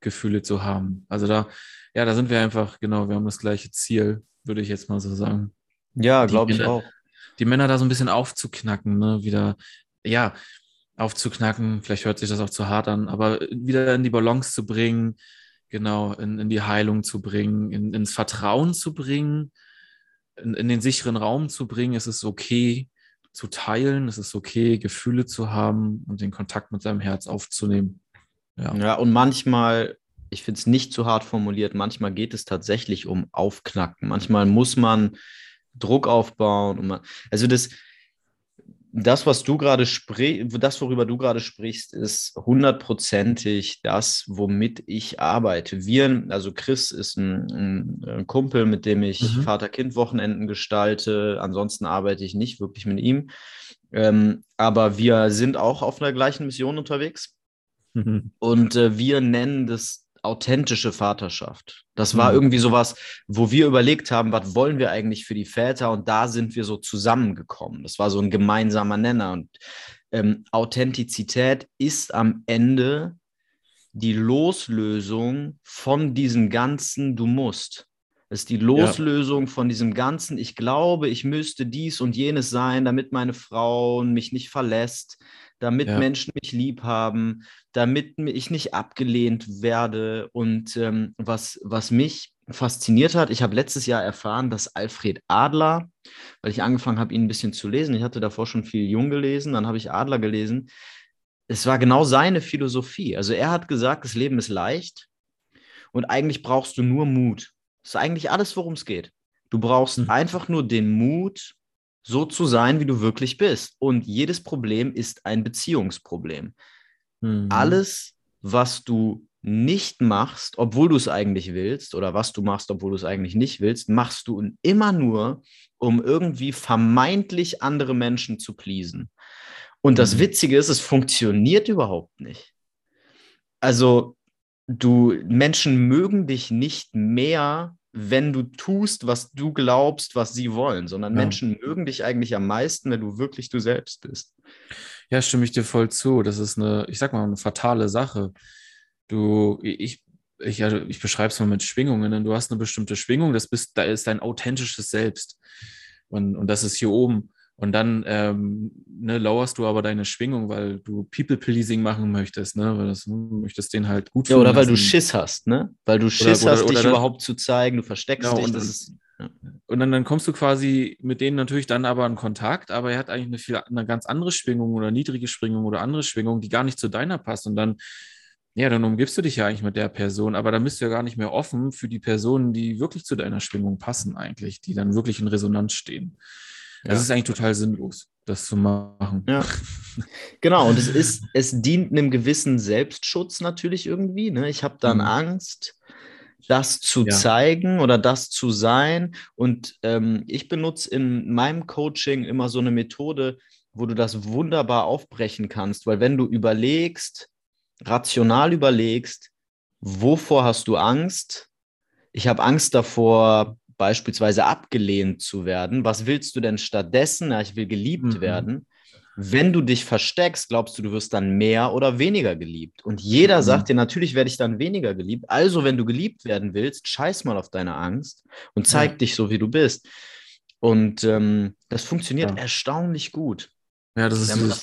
Gefühle zu haben. Also da, ja, da sind wir einfach, genau, wir haben das gleiche Ziel, würde ich jetzt mal so sagen. Ja, glaube ich auch. Die Männer da so ein bisschen aufzuknacken, ne, wieder, ja, aufzuknacken, vielleicht hört sich das auch zu hart an, aber wieder in die Balance zu bringen, genau, in, in die Heilung zu bringen, in, ins Vertrauen zu bringen in, in den sicheren Raum zu bringen. Es ist okay zu teilen, es ist okay, Gefühle zu haben und den Kontakt mit seinem Herz aufzunehmen. Ja, ja und manchmal, ich finde es nicht zu hart formuliert, manchmal geht es tatsächlich um Aufknacken. Manchmal muss man Druck aufbauen. Man, also das, das, was du gerade sprichst, das, worüber du gerade sprichst, ist hundertprozentig das, womit ich arbeite. Wir, also Chris ist ein, ein Kumpel, mit dem ich mhm. Vater-Kind-Wochenenden gestalte. Ansonsten arbeite ich nicht wirklich mit ihm. Ähm, aber wir sind auch auf einer gleichen Mission unterwegs. Mhm. Und äh, wir nennen das authentische Vaterschaft. Das war mhm. irgendwie sowas, wo wir überlegt haben, was wollen wir eigentlich für die Väter? Und da sind wir so zusammengekommen. Das war so ein gemeinsamer Nenner. Und ähm, Authentizität ist am Ende die Loslösung von diesem ganzen Du musst. Es ist die Loslösung ja. von diesem ganzen, ich glaube, ich müsste dies und jenes sein, damit meine Frau mich nicht verlässt, damit ja. Menschen mich lieb haben, damit ich nicht abgelehnt werde. Und ähm, was, was mich fasziniert hat. Ich habe letztes Jahr erfahren, dass Alfred Adler, weil ich angefangen habe, ihn ein bisschen zu lesen, ich hatte davor schon viel Jung gelesen, dann habe ich Adler gelesen. Es war genau seine Philosophie. Also er hat gesagt, das Leben ist leicht und eigentlich brauchst du nur Mut. Das ist eigentlich alles, worum es geht. Du brauchst mhm. einfach nur den Mut, so zu sein, wie du wirklich bist. Und jedes Problem ist ein Beziehungsproblem. Mhm. Alles, was du nicht machst, obwohl du es eigentlich willst, oder was du machst, obwohl du es eigentlich nicht willst, machst du immer nur, um irgendwie vermeintlich andere Menschen zu pleasen. Und das mhm. Witzige ist, es funktioniert überhaupt nicht. Also, du, Menschen mögen dich nicht mehr, wenn du tust, was du glaubst, was sie wollen, sondern ja. Menschen mögen dich eigentlich am meisten, wenn du wirklich du selbst bist. Ja, stimme ich dir voll zu. Das ist eine, ich sag mal, eine fatale Sache du, ich, ich, also ich beschreibe es mal mit Schwingungen. Du hast eine bestimmte Schwingung, das bist, da ist dein authentisches Selbst. Und, und das ist hier oben. Und dann ähm, ne, lauerst du aber deine Schwingung, weil du People-Pleasing machen möchtest, ne? Weil das, du möchtest den halt gut Ja, oder weil lassen. du Schiss hast, ne? Weil du Schiss oder, hast, oder, dich überhaupt zu zeigen, du versteckst ja, dich. Und, ist, ja. Und dann, dann kommst du quasi mit denen natürlich dann aber in Kontakt, aber er hat eigentlich eine, viel, eine ganz andere Schwingung oder niedrige Schwingung oder andere Schwingung, die gar nicht zu deiner passt. Und dann ja, dann umgibst du dich ja eigentlich mit der Person, aber dann bist du ja gar nicht mehr offen für die Personen, die wirklich zu deiner Schwingung passen, eigentlich, die dann wirklich in Resonanz stehen. Das ja. ist eigentlich total sinnlos, das zu machen. Ja. Genau, und es ist, es dient einem gewissen Selbstschutz natürlich irgendwie. Ne? Ich habe dann mhm. Angst, das zu ja. zeigen oder das zu sein. Und ähm, ich benutze in meinem Coaching immer so eine Methode, wo du das wunderbar aufbrechen kannst, weil wenn du überlegst, rational überlegst, wovor hast du Angst? Ich habe Angst davor, beispielsweise abgelehnt zu werden. Was willst du denn stattdessen? Ja, ich will geliebt mhm. werden. Wenn du dich versteckst, glaubst du, du wirst dann mehr oder weniger geliebt. Und jeder mhm. sagt dir, natürlich werde ich dann weniger geliebt. Also, wenn du geliebt werden willst, scheiß mal auf deine Angst und zeig ja. dich so, wie du bist. Und ähm, das funktioniert ja. erstaunlich gut. Ja, das ist dieses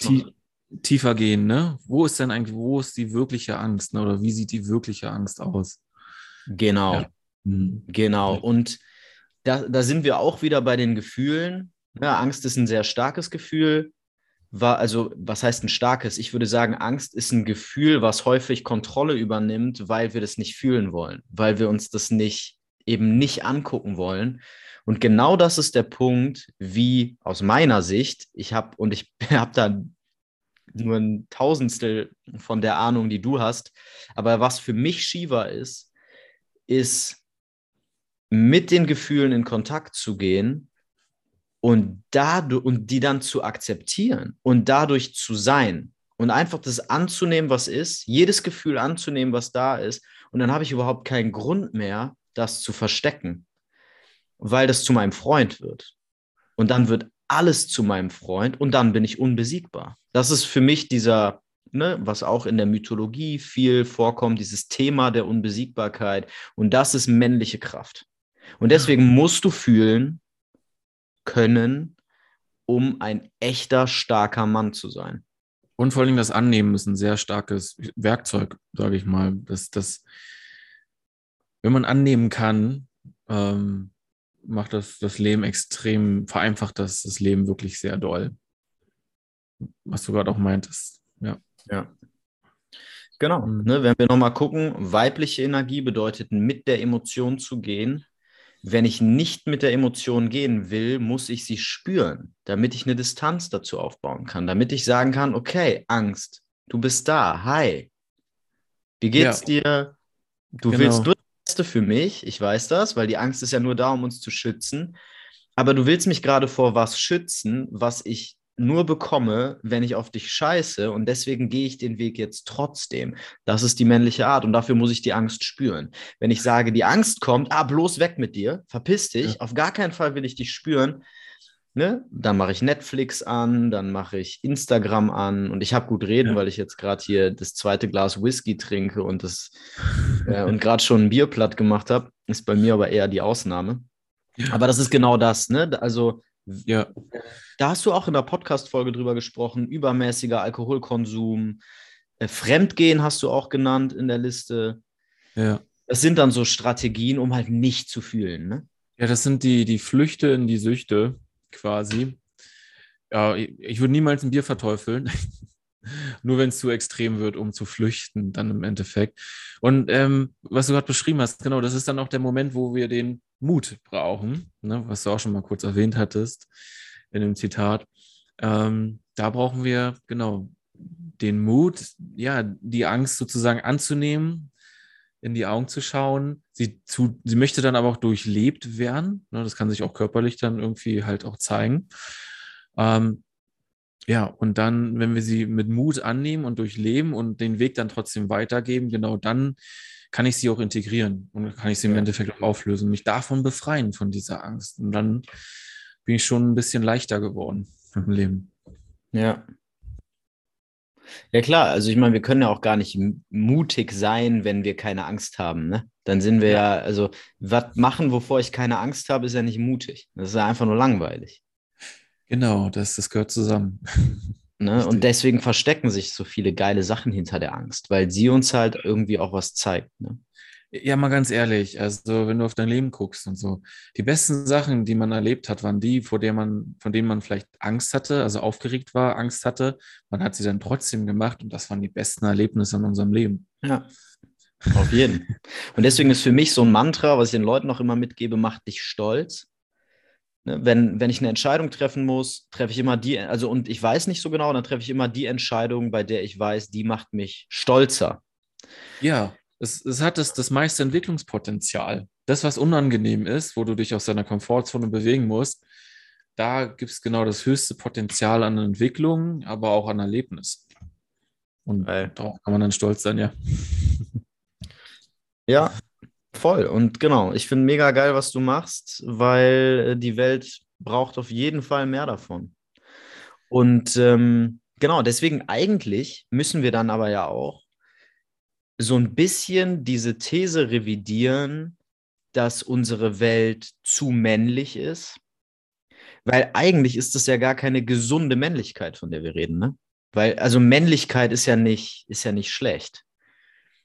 tiefer gehen, ne? Wo ist denn eigentlich, wo ist die wirkliche Angst, ne? Oder wie sieht die wirkliche Angst aus? Genau. Ja. Mhm. Genau. Und da, da sind wir auch wieder bei den Gefühlen. Ja, Angst ist ein sehr starkes Gefühl. War, also, was heißt ein starkes? Ich würde sagen, Angst ist ein Gefühl, was häufig Kontrolle übernimmt, weil wir das nicht fühlen wollen, weil wir uns das nicht eben nicht angucken wollen. Und genau das ist der Punkt, wie aus meiner Sicht, ich habe und ich habe da nur ein Tausendstel von der Ahnung, die du hast. Aber was für mich Shiva ist, ist mit den Gefühlen in Kontakt zu gehen und, dadurch, und die dann zu akzeptieren und dadurch zu sein und einfach das anzunehmen, was ist, jedes Gefühl anzunehmen, was da ist. Und dann habe ich überhaupt keinen Grund mehr, das zu verstecken, weil das zu meinem Freund wird. Und dann wird alles zu meinem Freund und dann bin ich unbesiegbar. Das ist für mich dieser, ne, was auch in der Mythologie viel vorkommt, dieses Thema der Unbesiegbarkeit. Und das ist männliche Kraft. Und deswegen musst du fühlen können, um ein echter, starker Mann zu sein. Und vor allem das Annehmen ist ein sehr starkes Werkzeug, sage ich mal. Das, das, wenn man annehmen kann, ähm, macht das, das Leben extrem, vereinfacht das, das Leben wirklich sehr doll. Was du gerade auch meintest. Ja. Ja. Genau. Mhm. Ne, wenn wir nochmal gucken, weibliche Energie bedeutet, mit der Emotion zu gehen. Wenn ich nicht mit der Emotion gehen will, muss ich sie spüren, damit ich eine Distanz dazu aufbauen kann, damit ich sagen kann, okay, Angst, du bist da, hi. Wie geht's ja. dir? Du genau. willst nur Beste für mich, ich weiß das, weil die Angst ist ja nur da, um uns zu schützen. Aber du willst mich gerade vor was schützen, was ich nur bekomme, wenn ich auf dich scheiße und deswegen gehe ich den Weg jetzt trotzdem. Das ist die männliche Art und dafür muss ich die Angst spüren. Wenn ich sage, die Angst kommt, ah, bloß weg mit dir, verpiss dich, ja. auf gar keinen Fall will ich dich spüren, Ne? Dann mache ich Netflix an, dann mache ich Instagram an und ich habe gut reden, ja. weil ich jetzt gerade hier das zweite Glas Whisky trinke und das äh, und gerade schon ein Bier platt gemacht habe. Ist bei mir aber eher die Ausnahme. Ja. Aber das ist genau das, ne? Also ja. Da hast du auch in der Podcast-Folge drüber gesprochen, übermäßiger Alkoholkonsum, äh, Fremdgehen hast du auch genannt in der Liste. Ja. Das sind dann so Strategien, um halt nicht zu fühlen, ne? Ja, das sind die, die Flüchte in die Süchte quasi. Ja, ich würde niemals ein Bier verteufeln. Nur wenn es zu extrem wird, um zu flüchten, dann im Endeffekt. Und ähm, was du gerade beschrieben hast, genau, das ist dann auch der Moment, wo wir den Mut brauchen, ne, was du auch schon mal kurz erwähnt hattest in dem Zitat. Ähm, da brauchen wir, genau, den Mut, ja, die Angst sozusagen anzunehmen, in die Augen zu schauen. Sie, zu, sie möchte dann aber auch durchlebt werden. Ne, das kann sich auch körperlich dann irgendwie halt auch zeigen. Ähm, ja, und dann, wenn wir sie mit Mut annehmen und durchleben und den Weg dann trotzdem weitergeben, genau dann kann ich sie auch integrieren und kann ich sie im ja. Endeffekt auch auflösen, mich davon befreien, von dieser Angst. Und dann bin ich schon ein bisschen leichter geworden im Leben. Ja. Ja, klar. Also, ich meine, wir können ja auch gar nicht mutig sein, wenn wir keine Angst haben. Ne? Dann sind wir ja, ja also, was machen, wovor ich keine Angst habe, ist ja nicht mutig. Das ist ja einfach nur langweilig. Genau, das, das gehört zusammen. Ne? Und deswegen verstecken sich so viele geile Sachen hinter der Angst, weil sie uns halt irgendwie auch was zeigt. Ne? Ja, mal ganz ehrlich, also wenn du auf dein Leben guckst und so, die besten Sachen, die man erlebt hat, waren die, vor der man, von denen man vielleicht Angst hatte, also aufgeregt war, Angst hatte. Man hat sie dann trotzdem gemacht und das waren die besten Erlebnisse in unserem Leben. Ja. Auf jeden. Und deswegen ist für mich so ein Mantra, was ich den Leuten auch immer mitgebe, macht dich stolz. Ne, wenn, wenn ich eine Entscheidung treffen muss, treffe ich immer die, also und ich weiß nicht so genau, dann treffe ich immer die Entscheidung, bei der ich weiß, die macht mich stolzer. Ja, es, es hat das, das meiste Entwicklungspotenzial. Das, was unangenehm ist, wo du dich aus deiner Komfortzone bewegen musst, da gibt es genau das höchste Potenzial an Entwicklung, aber auch an Erlebnis. Und Weil. darauf kann man dann stolz sein, ja. Ja, Voll. Und genau, ich finde mega geil, was du machst, weil äh, die Welt braucht auf jeden Fall mehr davon. Und ähm, genau, deswegen eigentlich müssen wir dann aber ja auch so ein bisschen diese These revidieren, dass unsere Welt zu männlich ist. Weil eigentlich ist das ja gar keine gesunde Männlichkeit, von der wir reden, ne? Weil, also Männlichkeit ist ja nicht, ist ja nicht schlecht.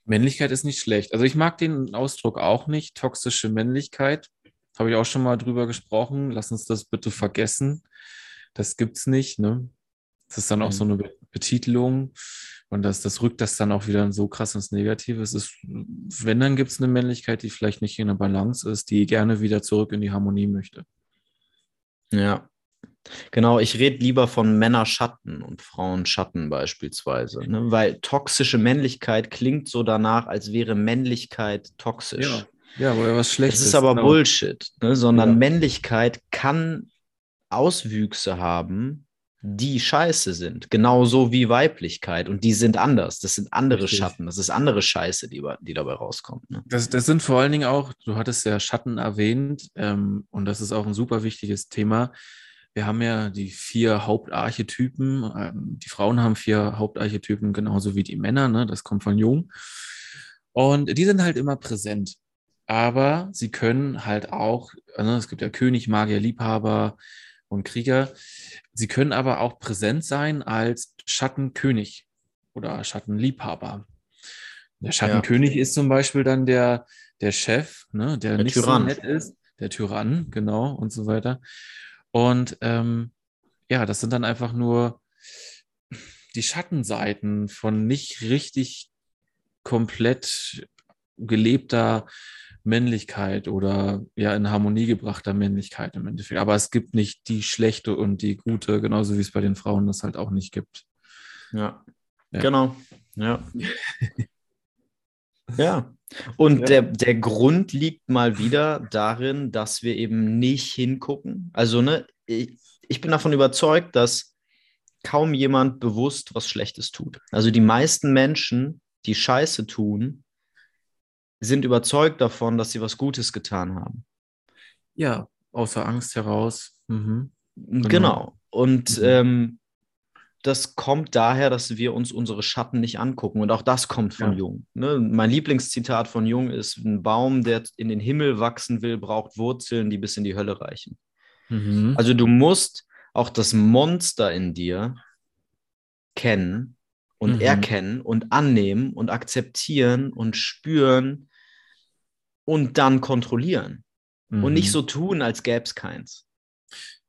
Männlichkeit ist nicht schlecht. Also ich mag den Ausdruck auch nicht. Toxische Männlichkeit. Habe ich auch schon mal drüber gesprochen. Lass uns das bitte vergessen. Das gibt es nicht. Ne? Das ist dann auch so mhm. eine Betitelung. Und das, das rückt das dann auch wieder so krass ins Negative. Es ist, wenn, dann gibt es eine Männlichkeit, die vielleicht nicht in der Balance ist, die gerne wieder zurück in die Harmonie möchte. Ja, Genau, ich rede lieber von Männerschatten und Frauenschatten beispielsweise, ne? weil toxische Männlichkeit klingt so danach, als wäre Männlichkeit toxisch. Ja, ja aber was Schlechtes. Das ist aber genau. Bullshit, ne? sondern ja. Männlichkeit kann Auswüchse haben, die scheiße sind, genauso wie Weiblichkeit und die sind anders. Das sind andere Richtig. Schatten, das ist andere Scheiße, die, die dabei rauskommt. Ne? Das, das sind vor allen Dingen auch, du hattest ja Schatten erwähnt ähm, und das ist auch ein super wichtiges Thema wir haben ja die vier Hauptarchetypen. Ähm, die Frauen haben vier Hauptarchetypen, genauso wie die Männer. Ne? Das kommt von Jung. Und die sind halt immer präsent. Aber sie können halt auch, ne, es gibt ja König, Magier, Liebhaber und Krieger. Sie können aber auch präsent sein als Schattenkönig oder Schattenliebhaber. Der Schattenkönig ja. ist zum Beispiel dann der, der Chef, ne, der, der nicht Tyrann. so nett ist, der Tyrann, genau, und so weiter. Und ähm, ja, das sind dann einfach nur die Schattenseiten von nicht richtig komplett gelebter Männlichkeit oder ja in Harmonie gebrachter Männlichkeit im Endeffekt. Aber es gibt nicht die schlechte und die gute, genauso wie es bei den Frauen das halt auch nicht gibt. Ja, ja. genau. Ja. ja. Und ja. der, der Grund liegt mal wieder darin, dass wir eben nicht hingucken. Also, ne, ich, ich bin davon überzeugt, dass kaum jemand bewusst was Schlechtes tut. Also die meisten Menschen, die Scheiße tun, sind überzeugt davon, dass sie was Gutes getan haben. Ja, außer Angst heraus. Mhm. Genau. genau. Und mhm. ähm, das kommt daher, dass wir uns unsere Schatten nicht angucken. Und auch das kommt von ja. Jung. Ne? Mein Lieblingszitat von Jung ist: Ein Baum, der in den Himmel wachsen will, braucht Wurzeln, die bis in die Hölle reichen. Mhm. Also, du musst auch das Monster in dir kennen und mhm. erkennen und annehmen und akzeptieren und spüren, und dann kontrollieren. Mhm. Und nicht mhm. so tun, als gäbe es keins.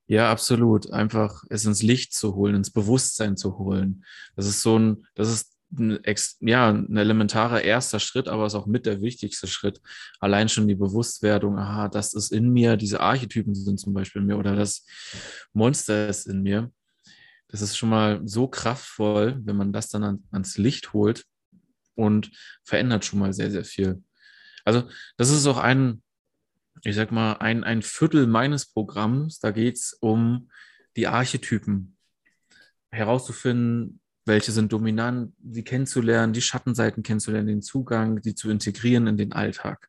Ja, absolut. Einfach es ins Licht zu holen, ins Bewusstsein zu holen. Das ist so ein, das ist ein, ja, ein elementarer erster Schritt, aber ist auch mit der wichtigste Schritt. Allein schon die Bewusstwerdung, aha, das ist in mir, diese Archetypen sind zum Beispiel in mir oder das Monster ist in mir. Das ist schon mal so kraftvoll, wenn man das dann an, ans Licht holt und verändert schon mal sehr, sehr viel. Also, das ist auch ein, ich sag mal, ein, ein Viertel meines Programms. Da geht es um die Archetypen herauszufinden, welche sind dominant, sie kennenzulernen, die Schattenseiten kennenzulernen, den Zugang, die zu integrieren in den Alltag.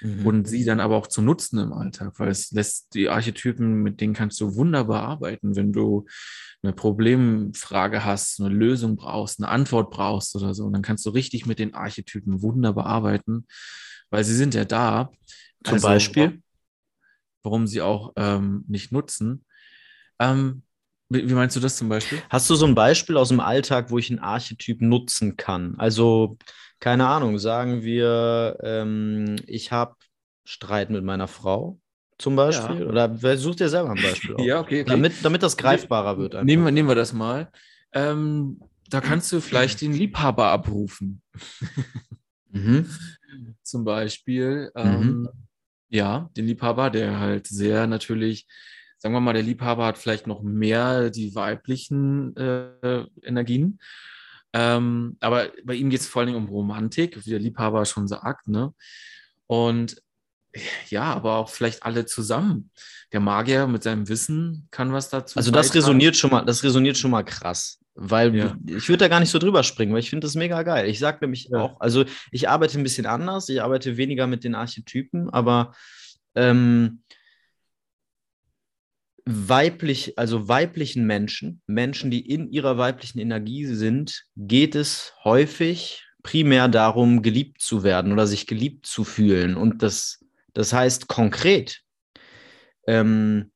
Mhm. Und sie dann aber auch zu nutzen im Alltag, weil es lässt die Archetypen, mit denen kannst du wunderbar arbeiten, wenn du eine Problemfrage hast, eine Lösung brauchst, eine Antwort brauchst oder so. Und dann kannst du richtig mit den Archetypen wunderbar arbeiten, weil sie sind ja da. Zum also, Beispiel? Warum sie auch ähm, nicht nutzen. Ähm, wie, wie meinst du das zum Beispiel? Hast du so ein Beispiel aus dem Alltag, wo ich einen Archetyp nutzen kann? Also, keine Ahnung, sagen wir, ähm, ich habe Streit mit meiner Frau zum Beispiel? Ja. Oder such dir selber ein Beispiel ja, okay, okay. Damit, damit das greifbarer wird. Nehmen wir, nehmen wir das mal. Ähm, da kannst du vielleicht den Liebhaber abrufen. mhm. Zum Beispiel. Ähm, mhm. Ja, den Liebhaber, der halt sehr natürlich, sagen wir mal, der Liebhaber hat vielleicht noch mehr die weiblichen äh, Energien. Ähm, aber bei ihm geht es vor allen Dingen um Romantik, wie der Liebhaber schon sagt. Ne? Und ja, aber auch vielleicht alle zusammen. Der Magier mit seinem Wissen kann was dazu. Also das beitragen. resoniert schon mal, das resoniert schon mal krass. Weil ja. ich würde da gar nicht so drüber springen, weil ich finde das mega geil. Ich sage nämlich ja. auch, also ich arbeite ein bisschen anders, ich arbeite weniger mit den Archetypen, aber ähm, weiblich, also weiblichen Menschen, Menschen, die in ihrer weiblichen Energie sind, geht es häufig primär darum, geliebt zu werden oder sich geliebt zu fühlen. Und das das heißt konkret, ähm,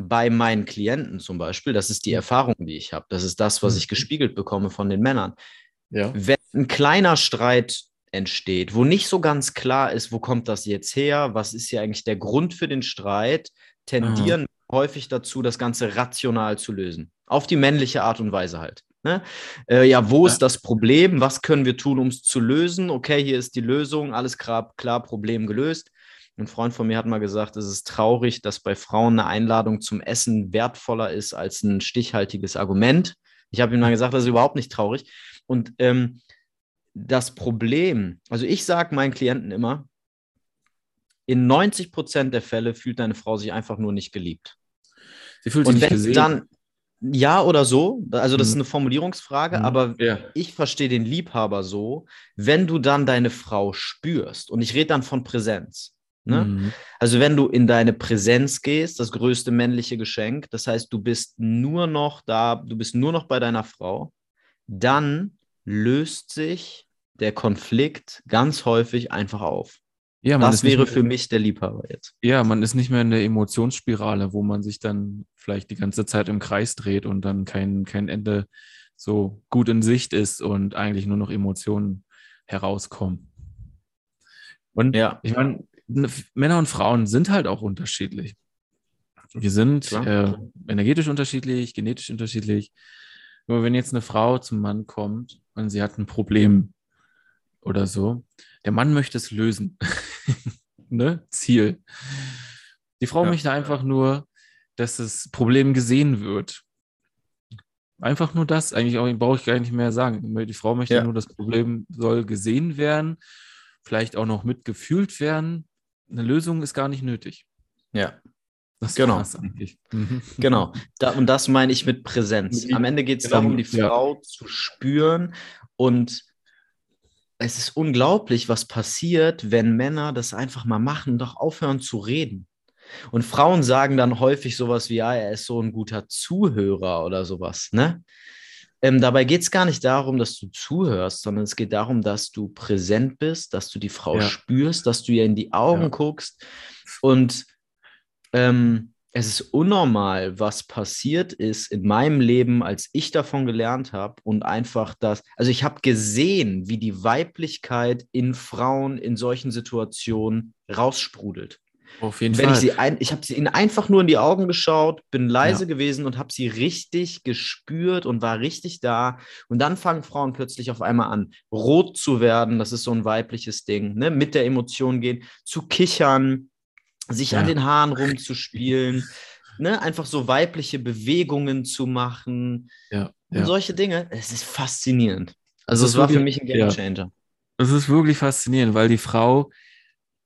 bei meinen Klienten zum Beispiel, das ist die mhm. Erfahrung, die ich habe, das ist das, was ich mhm. gespiegelt bekomme von den Männern. Ja. Wenn ein kleiner Streit entsteht, wo nicht so ganz klar ist, wo kommt das jetzt her, was ist hier eigentlich der Grund für den Streit, tendieren Aha. häufig dazu, das Ganze rational zu lösen. Auf die männliche Art und Weise halt. Ne? Äh, ja, wo ja. ist das Problem? Was können wir tun, um es zu lösen? Okay, hier ist die Lösung, alles klar, klar, Problem gelöst. Ein Freund von mir hat mal gesagt, es ist traurig, dass bei Frauen eine Einladung zum Essen wertvoller ist als ein stichhaltiges Argument. Ich habe ihm mal gesagt, das ist überhaupt nicht traurig. Und ähm, das Problem, also ich sage meinen Klienten immer, in 90 Prozent der Fälle fühlt deine Frau sich einfach nur nicht geliebt. Sie fühlt sich Und nicht gesehen. dann ja oder so, also das mhm. ist eine Formulierungsfrage, mhm. aber ja. ich verstehe den Liebhaber so, wenn du dann deine Frau spürst, und ich rede dann von Präsenz, Ne? Mhm. Also wenn du in deine Präsenz gehst, das größte männliche Geschenk, das heißt, du bist nur noch da, du bist nur noch bei deiner Frau, dann löst sich der Konflikt ganz häufig einfach auf. Ja, das wäre für mich der Liebhaber jetzt. Ja, man ist nicht mehr in der Emotionsspirale, wo man sich dann vielleicht die ganze Zeit im Kreis dreht und dann kein, kein Ende so gut in Sicht ist und eigentlich nur noch Emotionen herauskommen. Und ja. ich meine, Männer und Frauen sind halt auch unterschiedlich. Wir sind äh, energetisch unterschiedlich, genetisch unterschiedlich. Nur wenn jetzt eine Frau zum Mann kommt und sie hat ein Problem oder so, der Mann möchte es lösen. ne? Ziel. Die Frau ja. möchte einfach nur, dass das Problem gesehen wird. Einfach nur das. Eigentlich brauche ich gar nicht mehr sagen. Die Frau möchte ja. nur, das Problem soll gesehen werden, vielleicht auch noch mitgefühlt werden eine Lösung ist gar nicht nötig. Ja. Das genau. eigentlich. Mhm. Genau. Da, und das meine ich mit Präsenz. Am Ende geht es genau. darum, die Frau ja. zu spüren. Und es ist unglaublich, was passiert, wenn Männer das einfach mal machen, doch aufhören zu reden. Und Frauen sagen dann häufig sowas wie, ja, er ist so ein guter Zuhörer oder sowas, ne? Ähm, dabei geht es gar nicht darum, dass du zuhörst, sondern es geht darum, dass du präsent bist, dass du die Frau ja. spürst, dass du ihr in die Augen ja. guckst. Und ähm, es ist unnormal, was passiert ist in meinem Leben, als ich davon gelernt habe und einfach das, also ich habe gesehen, wie die Weiblichkeit in Frauen in solchen Situationen raussprudelt. Auf jeden Wenn Fall. ich sie ein, ich habe sie ihnen einfach nur in die Augen geschaut, bin leise Ja. gewesen und habe sie richtig gespürt und war richtig da. Und dann fangen Frauen plötzlich auf einmal an, rot zu werden. Das ist so ein weibliches Ding, ne? Mit der Emotion gehen, zu kichern, sich an Ja. den Haaren rumzuspielen, ne? Einfach so weibliche Bewegungen zu machen ja, und solche Dinge. Es ist faszinierend. Also es war für mich ein ja. Gamechanger. Es ist wirklich faszinierend, weil die Frau,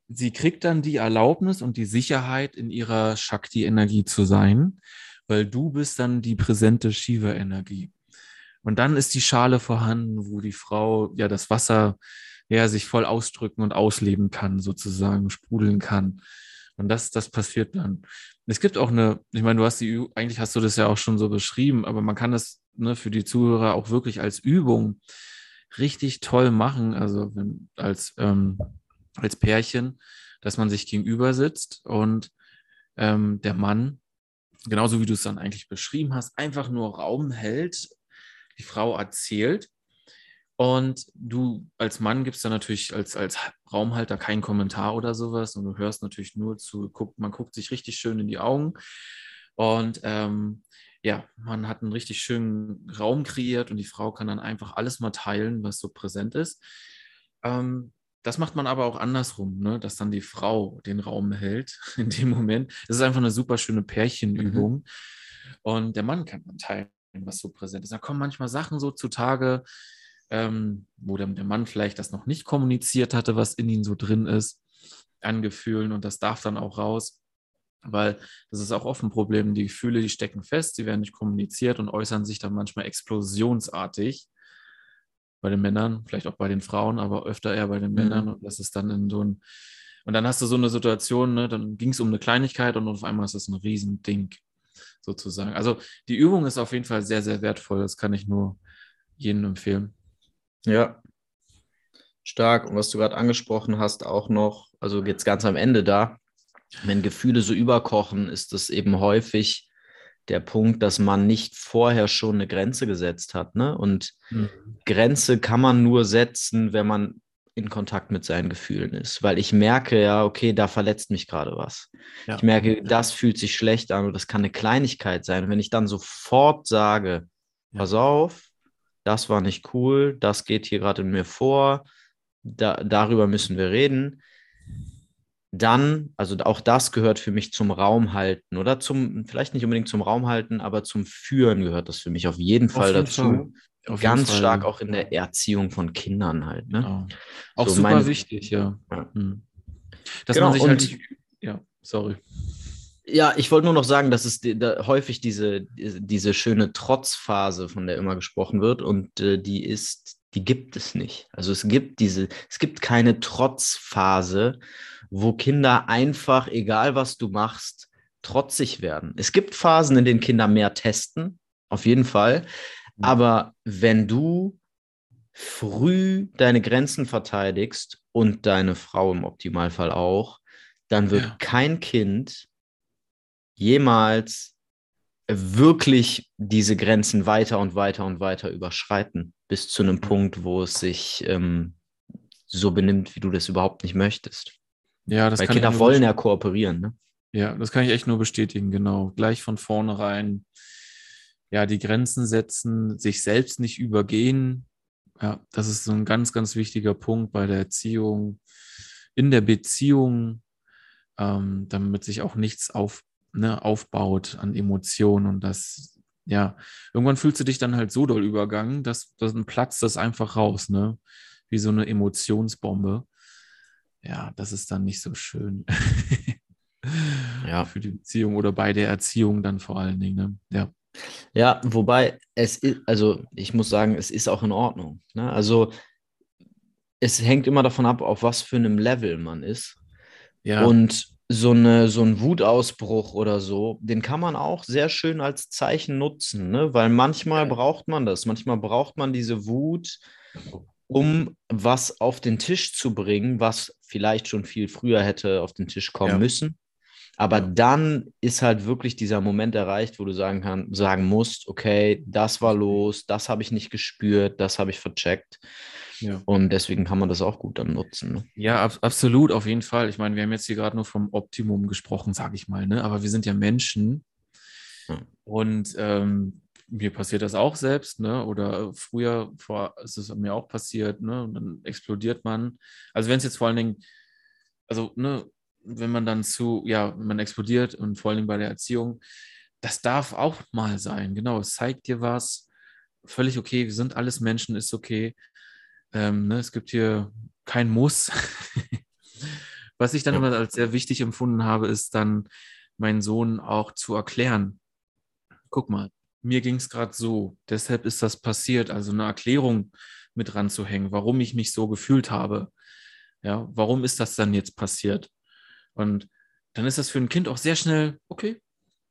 sie kriegt dann die Erlaubnis und die Sicherheit, in ihrer Shakti-Energie zu sein, weil du bist dann die präsente Shiva-Energie. Und dann ist die Schale vorhanden, wo die Frau ja das Wasser ja sich voll ausdrücken und ausleben kann, sozusagen sprudeln kann. Und das, das passiert dann. Es gibt auch eine, ich meine, du hast die, eigentlich hast du das ja auch schon so beschrieben, aber man kann das ne, für die Zuhörer auch wirklich als Übung richtig toll machen, also wenn, als, ähm, als Pärchen, dass man sich gegenüber sitzt und ähm, der Mann, genauso wie du es dann eigentlich beschrieben hast, einfach nur Raum hält, die Frau erzählt und du als Mann gibst dann natürlich als, als Raumhalter keinen Kommentar oder sowas und du hörst natürlich nur zu, guckt, man guckt sich richtig schön in die Augen und ähm, ja, man hat einen richtig schönen Raum kreiert und die Frau kann dann einfach alles mal teilen, was so präsent ist. Ähm, das macht man aber auch andersrum, ne? dass dann die Frau den Raum hält in dem Moment. Das ist einfach eine super schöne Pärchenübung. Und der Mann kann dann teilen, was so präsent ist. Da kommen manchmal Sachen so zutage, ähm, wo der, der Mann vielleicht das noch nicht kommuniziert hatte, was in ihm so drin ist, an Gefühlen und das darf dann auch raus. Weil das ist auch oft ein Problem. Die Gefühle, die stecken fest, sie werden nicht kommuniziert und äußern sich dann manchmal explosionsartig bei den Männern, vielleicht auch bei den Frauen, aber öfter eher bei den Männern. Und das ist dann in so ein, und dann hast du so eine Situation, ne, dann ging es um eine Kleinigkeit und auf einmal ist das ein Riesending, sozusagen. Also die Übung ist auf jeden Fall sehr, sehr wertvoll. Das kann ich nur jedem empfehlen. Ja. Stark. Und was du gerade angesprochen hast, auch noch, also jetzt ganz am Ende da, wenn Gefühle so überkochen, ist das eben häufig der Punkt, dass man nicht vorher schon eine Grenze gesetzt hat. Ne? Und Mhm. Grenze kann man nur setzen, wenn man in Kontakt mit seinen Gefühlen ist. Weil ich merke ja, okay, da verletzt mich gerade was. Ja. Ich merke, das fühlt sich schlecht an und das kann eine Kleinigkeit sein. Und wenn ich dann sofort sage, Ja. pass auf, das war nicht cool, das geht hier gerade in mir vor, da, darüber müssen wir reden, dann, also auch das gehört für mich zum Raumhalten oder zum, vielleicht nicht unbedingt zum Raumhalten, aber zum Führen gehört das für mich auf jeden Fall jeden dazu. Fall. Auf Ganz Fall. stark auch in der Erziehung von Kindern halt. Ne? Genau. Auch So super meine- wichtig, ja. Ja. Mhm. Dass Genau, man sich halt und- nicht, ja, sorry. Ja, ich wollte nur noch sagen, dass es da häufig diese, diese schöne Trotzphase, von der immer gesprochen wird, und äh, die ist, die gibt es nicht. Also es gibt diese, es gibt keine Trotzphase, wo Kinder einfach, egal was du machst, trotzig werden. Es gibt Phasen, in denen Kinder mehr testen, auf jeden Fall. Mhm. Aber wenn du früh deine Grenzen verteidigst und deine Frau im Optimalfall auch, dann wird Ja. kein Kind jemals wirklich diese Grenzen weiter und weiter und weiter überschreiten, bis zu einem Punkt, wo es sich ähm, so benimmt, wie du das überhaupt nicht möchtest. Ja, das Weil kann Kinder wollen ja kooperieren. Ne? Ja, das kann ich echt nur bestätigen, genau. Gleich von vornherein, ja, die Grenzen setzen, sich selbst nicht übergehen. Ja, das ist so ein ganz, ganz wichtiger Punkt bei der Erziehung, in der Beziehung, ähm, damit sich auch nichts auf, ne, aufbaut an Emotionen und das, ja, irgendwann fühlst du dich dann halt so doll übergangen, dass, dass dann platzt das einfach raus, ne? Wie so eine Emotionsbombe. Ja, das ist dann nicht so schön. Ja. Für die Beziehung oder bei der Erziehung dann vor allen Dingen. Ne? Ja. Ja, wobei es ist, also ich muss sagen, es ist auch in Ordnung. Ne? Also es hängt immer davon ab, auf was für einem Level man ist. Ja. Und so, eine, so ein Wutausbruch oder so, den kann man auch sehr schön als Zeichen nutzen, ne? weil manchmal Ja. braucht man das. Manchmal braucht man diese Wut, um was auf den Tisch zu bringen, was vielleicht schon viel früher hätte auf den Tisch kommen Ja. müssen. Aber ja. dann ist halt wirklich dieser Moment erreicht, wo du sagen kann, sagen musst, okay, das war los, das habe ich nicht gespürt, das habe ich vercheckt. Ja. Und deswegen kann man das auch gut dann nutzen. Ne? Ja, ab, absolut, auf jeden Fall. Ich meine, wir haben jetzt hier gerade nur vom Optimum gesprochen, sage ich mal, ne? Aber wir sind ja Menschen. Ja. Und ähm, mir passiert das auch selbst, ne? Oder früher vor, ist es mir auch passiert, ne? Und dann explodiert man. Also wenn es jetzt vor allen Dingen, also, ne, wenn man dann zu, ja, man explodiert und vor allen Dingen bei der Erziehung, das darf auch mal sein. Genau, es zeigt dir was. Völlig okay, wir sind alles Menschen, ist okay. Ähm, ne, es gibt hier kein Muss. was ich dann immer als sehr wichtig empfunden habe, ist dann meinen Sohn auch zu erklären. Guck mal, mir ging es gerade so, deshalb ist das passiert. Also eine Erklärung mit ranzuhängen, warum ich mich so gefühlt habe. Ja, warum ist das dann jetzt passiert? Und dann ist das für ein Kind auch sehr schnell, okay,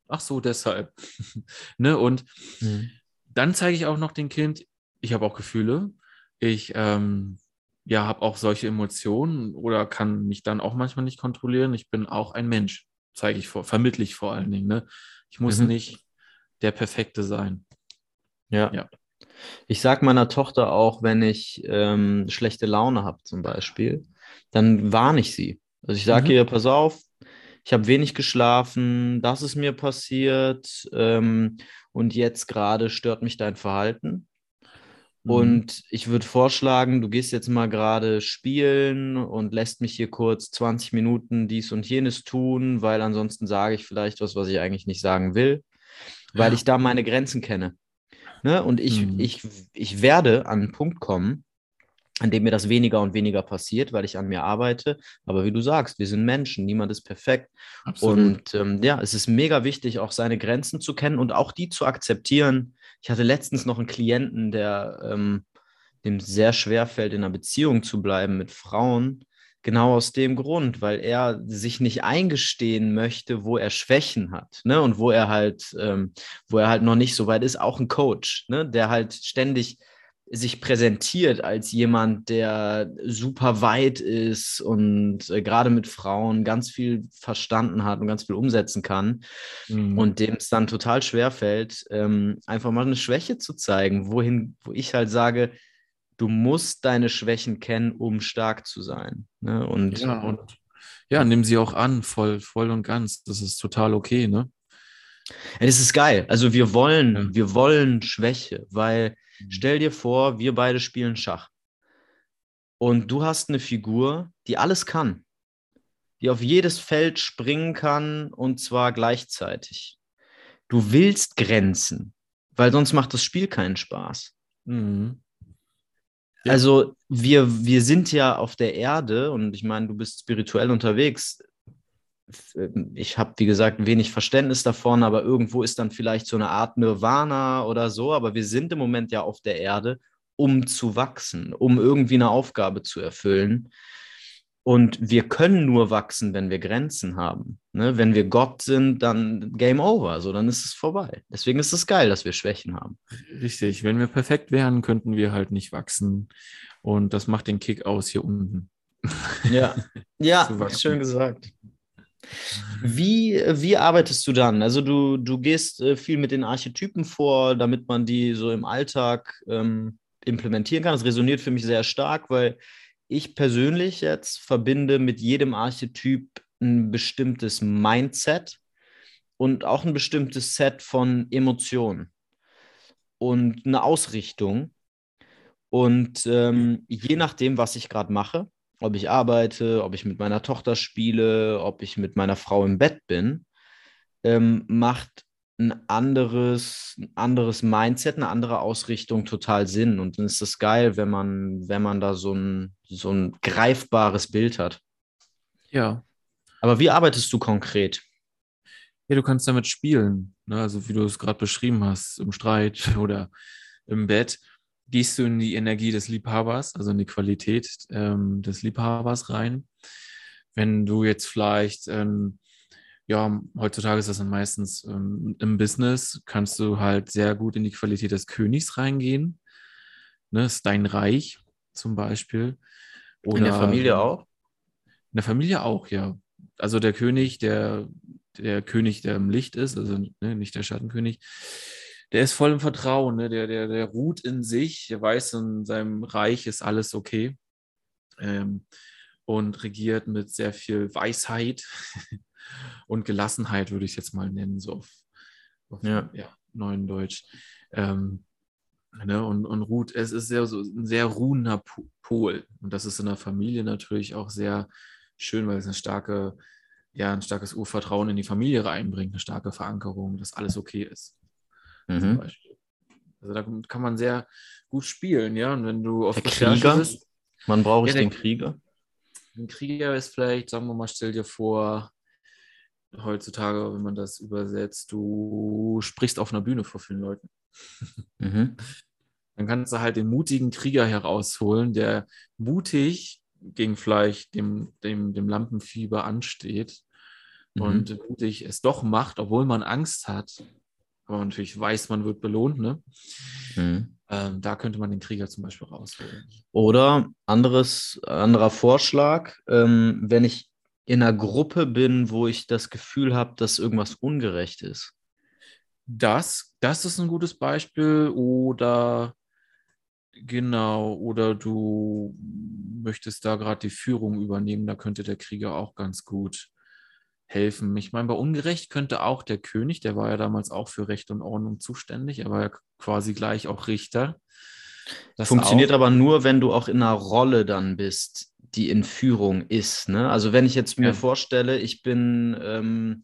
ach so, deshalb. ne? Und mhm. dann zeige ich auch noch dem Kind, ich habe auch Gefühle, ich ähm, ja, habe auch solche Emotionen oder kann mich dann auch manchmal nicht kontrollieren. Ich bin auch ein Mensch, zeige ich vor, vermittle ich vor allen Dingen. Ne? Ich muss mhm. nicht der Perfekte sein. Ja. ja. Ich sage meiner Tochter auch, wenn ich ähm, schlechte Laune habe zum Beispiel, dann warne ich sie. Also ich sage mhm. ihr, pass auf, ich habe wenig geschlafen, das ist mir passiert ähm, und jetzt gerade stört mich dein Verhalten. Mhm. Und ich würde vorschlagen, du gehst jetzt mal gerade spielen und lässt mich hier kurz 20 Minuten dies und jenes tun, weil ansonsten sage ich vielleicht was, was ich eigentlich nicht sagen will, weil ja. ich da meine Grenzen kenne. Ne? Und ich, mhm. ich, ich werde an einen Punkt kommen, an dem mir das weniger und weniger passiert, weil ich an mir arbeite. Aber wie du sagst, wir sind Menschen, niemand ist perfekt. Absolut. Und ähm, ja, es ist mega wichtig, auch seine Grenzen zu kennen und auch die zu akzeptieren. Ich hatte letztens noch einen Klienten, der ähm, dem sehr schwer fällt, in einer Beziehung zu bleiben mit Frauen. Genau aus dem Grund, weil er sich nicht eingestehen möchte, wo er Schwächen hat, ne? Und wo er halt, ähm, wo er halt noch nicht so weit ist, auch ein Coach, ne? Der halt ständig sich präsentiert als jemand, der super weit ist und äh, gerade mit Frauen ganz viel verstanden hat und ganz viel umsetzen kann mhm. und dem es dann total schwer fällt, ähm, einfach mal eine Schwäche zu zeigen, wohin, wo ich halt sage, du musst deine Schwächen kennen, um stark zu sein. Ne? Und, ja, und ja, nimm sie auch an, voll, voll und ganz. Das ist total okay, ne? Ja, das ist geil. Also wir wollen, ja. wir wollen Schwäche, weil Mhm. Stell dir vor, wir beide spielen Schach. Und du hast eine Figur, die alles kann, die auf jedes Feld springen kann und zwar gleichzeitig. Du willst Grenzen, weil sonst macht das Spiel keinen Spaß. Mhm. Also wir, wir sind ja auf der Erde und ich meine, du bist spirituell unterwegs. Ähm, ich habe, wie gesagt, wenig Verständnis davon, aber irgendwo ist dann vielleicht so eine Art Nirvana oder so. Aber wir sind im Moment ja auf der Erde, um zu wachsen, um irgendwie eine Aufgabe zu erfüllen. Und wir können nur wachsen, wenn wir Grenzen haben. Ne? Wenn wir Gott sind, dann Game Over, so dann ist es vorbei. Deswegen ist es geil, dass wir Schwächen haben. Richtig, wenn wir perfekt wären, könnten wir halt nicht wachsen. Und das macht den Kick aus hier unten. Ja, ja schön gesagt. Wie, wie arbeitest du dann? Also du, du gehst äh, viel mit den Archetypen vor, damit man die so im Alltag ähm, implementieren kann. Das resoniert für mich sehr stark, weil ich persönlich jetzt verbinde mit jedem Archetyp ein bestimmtes Mindset und auch ein bestimmtes Set von Emotionen und eine Ausrichtung. Und ähm, je nachdem, was ich gerade mache, ob ich arbeite, ob ich mit meiner Tochter spiele, ob ich mit meiner Frau im Bett bin, ähm, macht ein anderes, ein anderes Mindset, eine andere Ausrichtung total Sinn. Und dann ist es geil, wenn man, wenn man da so ein, so ein greifbares Bild hat. Ja. Aber wie arbeitest du konkret? Ja, du kannst damit spielen. Ne? Also wie du es gerade beschrieben hast, im Streit oder im Bett gehst du in die Energie des Liebhabers, also in die Qualität ähm, des Liebhabers rein. Wenn du jetzt vielleicht, ähm, ja, heutzutage ist das dann meistens ähm, im Business, kannst du halt sehr gut in die Qualität des Königs reingehen. Ne, ist dein Reich zum Beispiel. Oder, in der Familie auch? In der Familie auch, ja. also der König, der, der König, der im Licht ist, also ne, nicht der Schattenkönig, der ist voll im Vertrauen, ne? der, der, der ruht in sich, der weiß, in seinem Reich ist alles okay ähm, und regiert mit sehr viel Weisheit und Gelassenheit, würde ich jetzt mal nennen, so auf, auf ja. ja. neuen Deutsch. Ähm, ne? und, und ruht, es ist sehr, so ein sehr ruhender Pol und das ist in der Familie natürlich auch sehr schön, weil es eine starke, ja, ein starkes Urvertrauen in die Familie reinbringt, eine starke Verankerung, dass alles okay ist. Mhm. Also da kann man sehr gut spielen, ja. Und wenn du auf der Krieger bist, man braucht ja, den Krieger. Ein Krieger ist vielleicht, sagen wir mal, stell dir vor, heutzutage, wenn man das übersetzt, du sprichst auf einer Bühne vor vielen Leuten. Mhm. Dann kannst du halt den mutigen Krieger herausholen, der mutig gegen vielleicht dem, dem, dem Lampenfieber ansteht mhm. und mutig es doch macht, obwohl man Angst hat, aber man natürlich weiß, man wird belohnt, ne? Mhm. Ähm, da könnte man den Krieger zum Beispiel rausholen. Oder anderes, anderer Vorschlag, ähm, wenn ich in einer Gruppe bin, wo ich das Gefühl habe, dass irgendwas ungerecht ist. Das, das ist ein gutes Beispiel. Oder genau, oder du möchtest da gerade die Führung übernehmen, da könnte der Krieger auch ganz gut helfen. Ich meine, bei Ungerecht könnte auch der König, der war ja damals auch für Recht und Ordnung zuständig, er war ja quasi gleich auch Richter. Das Funktioniert auch, aber nur, wenn du auch in einer Rolle dann bist, die in Führung ist. Ne? Also wenn ich jetzt mir ja. vorstelle, ich bin ähm,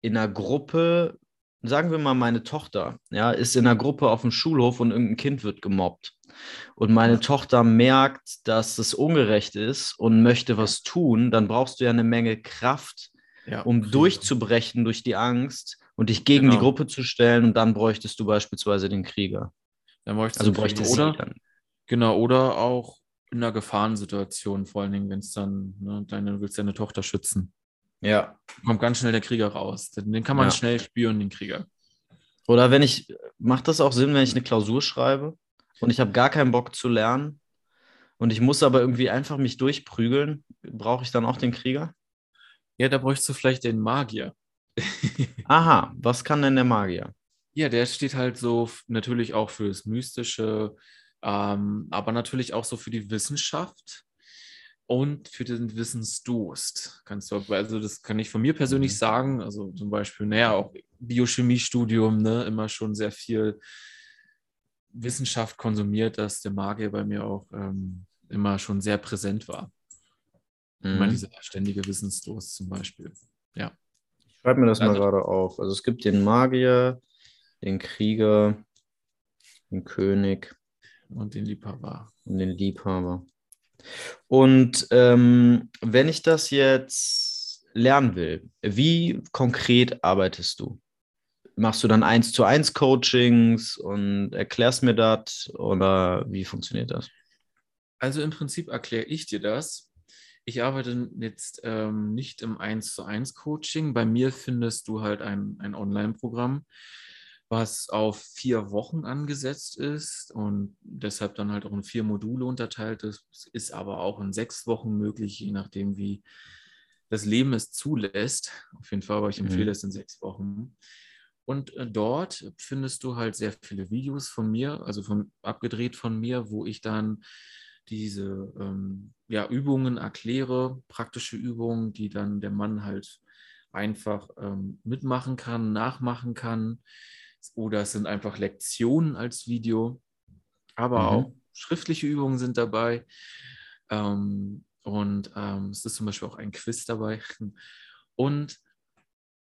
in einer Gruppe, sagen wir mal, meine Tochter, ja, ist in einer Gruppe auf dem Schulhof und irgendein Kind wird gemobbt. Und meine ja. Tochter merkt, dass es ungerecht ist und möchte was tun, dann brauchst du ja eine Menge Kraft, ja, um okay. durchzubrechen durch die Angst und dich gegen genau. die Gruppe zu stellen und dann bräuchtest du beispielsweise den Krieger. Dann bräuchtest also bräuchtest oder, dann. Genau, oder auch in einer Gefahrensituation, vor allen Dingen, wenn es dann, ne, deine, du willst deine Tochter schützen. Ja. Kommt ganz schnell der Krieger raus. Den kann man ja. schnell spüren, den Krieger. Oder wenn ich, macht das auch Sinn, wenn ich eine Klausur schreibe und ich habe gar keinen Bock zu lernen und ich muss aber irgendwie einfach mich durchprügeln, brauche ich dann auch den Krieger? Ja, da bräuchst du vielleicht den Magier. Aha, was kann denn der Magier? Ja, der steht halt so natürlich auch für das Mystische, ähm, aber natürlich auch so für die Wissenschaft und für den Wissensdurst. Kannst du, also das kann ich von mir persönlich mhm. sagen, also zum Beispiel, naja, auch Biochemiestudium, ne, immer schon sehr viel Wissenschaft konsumiert, dass der Magier bei mir auch ähm, immer schon sehr präsent war. Mhm. Immer dieser ständige Wissensdurst zum Beispiel. Ja. Ich schreibe mir das also, mal gerade auf. Also es gibt den Magier, den Krieger, den König. Und den Liebhaber. Und den Liebhaber. Und ähm, wenn ich das jetzt lernen will, wie konkret arbeitest du? Machst du dann eins zu eins Coachings und erklärst mir das oder wie funktioniert das? Also im Prinzip erkläre ich dir das ich arbeite jetzt ähm, nicht im 1 zu 1 Coaching. Bei mir findest du halt ein, ein Online-Programm, was auf vier Wochen angesetzt ist und deshalb dann halt auch in vier Module unterteilt ist, ist aber auch in sechs Wochen möglich, je nachdem, wie das Leben es zulässt. Auf jeden Fall, aber ich empfehle mhm. es in sechs Wochen. Und äh, dort findest du halt sehr viele Videos von mir, also von, abgedreht von mir, wo ich dann diese ähm, ja, Übungen erkläre, praktische Übungen, die dann der Mann halt einfach ähm, mitmachen kann, nachmachen kann. Oder es sind einfach Lektionen als Video, aber mhm. auch schriftliche Übungen sind dabei. Ähm, und ähm, es ist zum Beispiel auch ein Quiz dabei. Und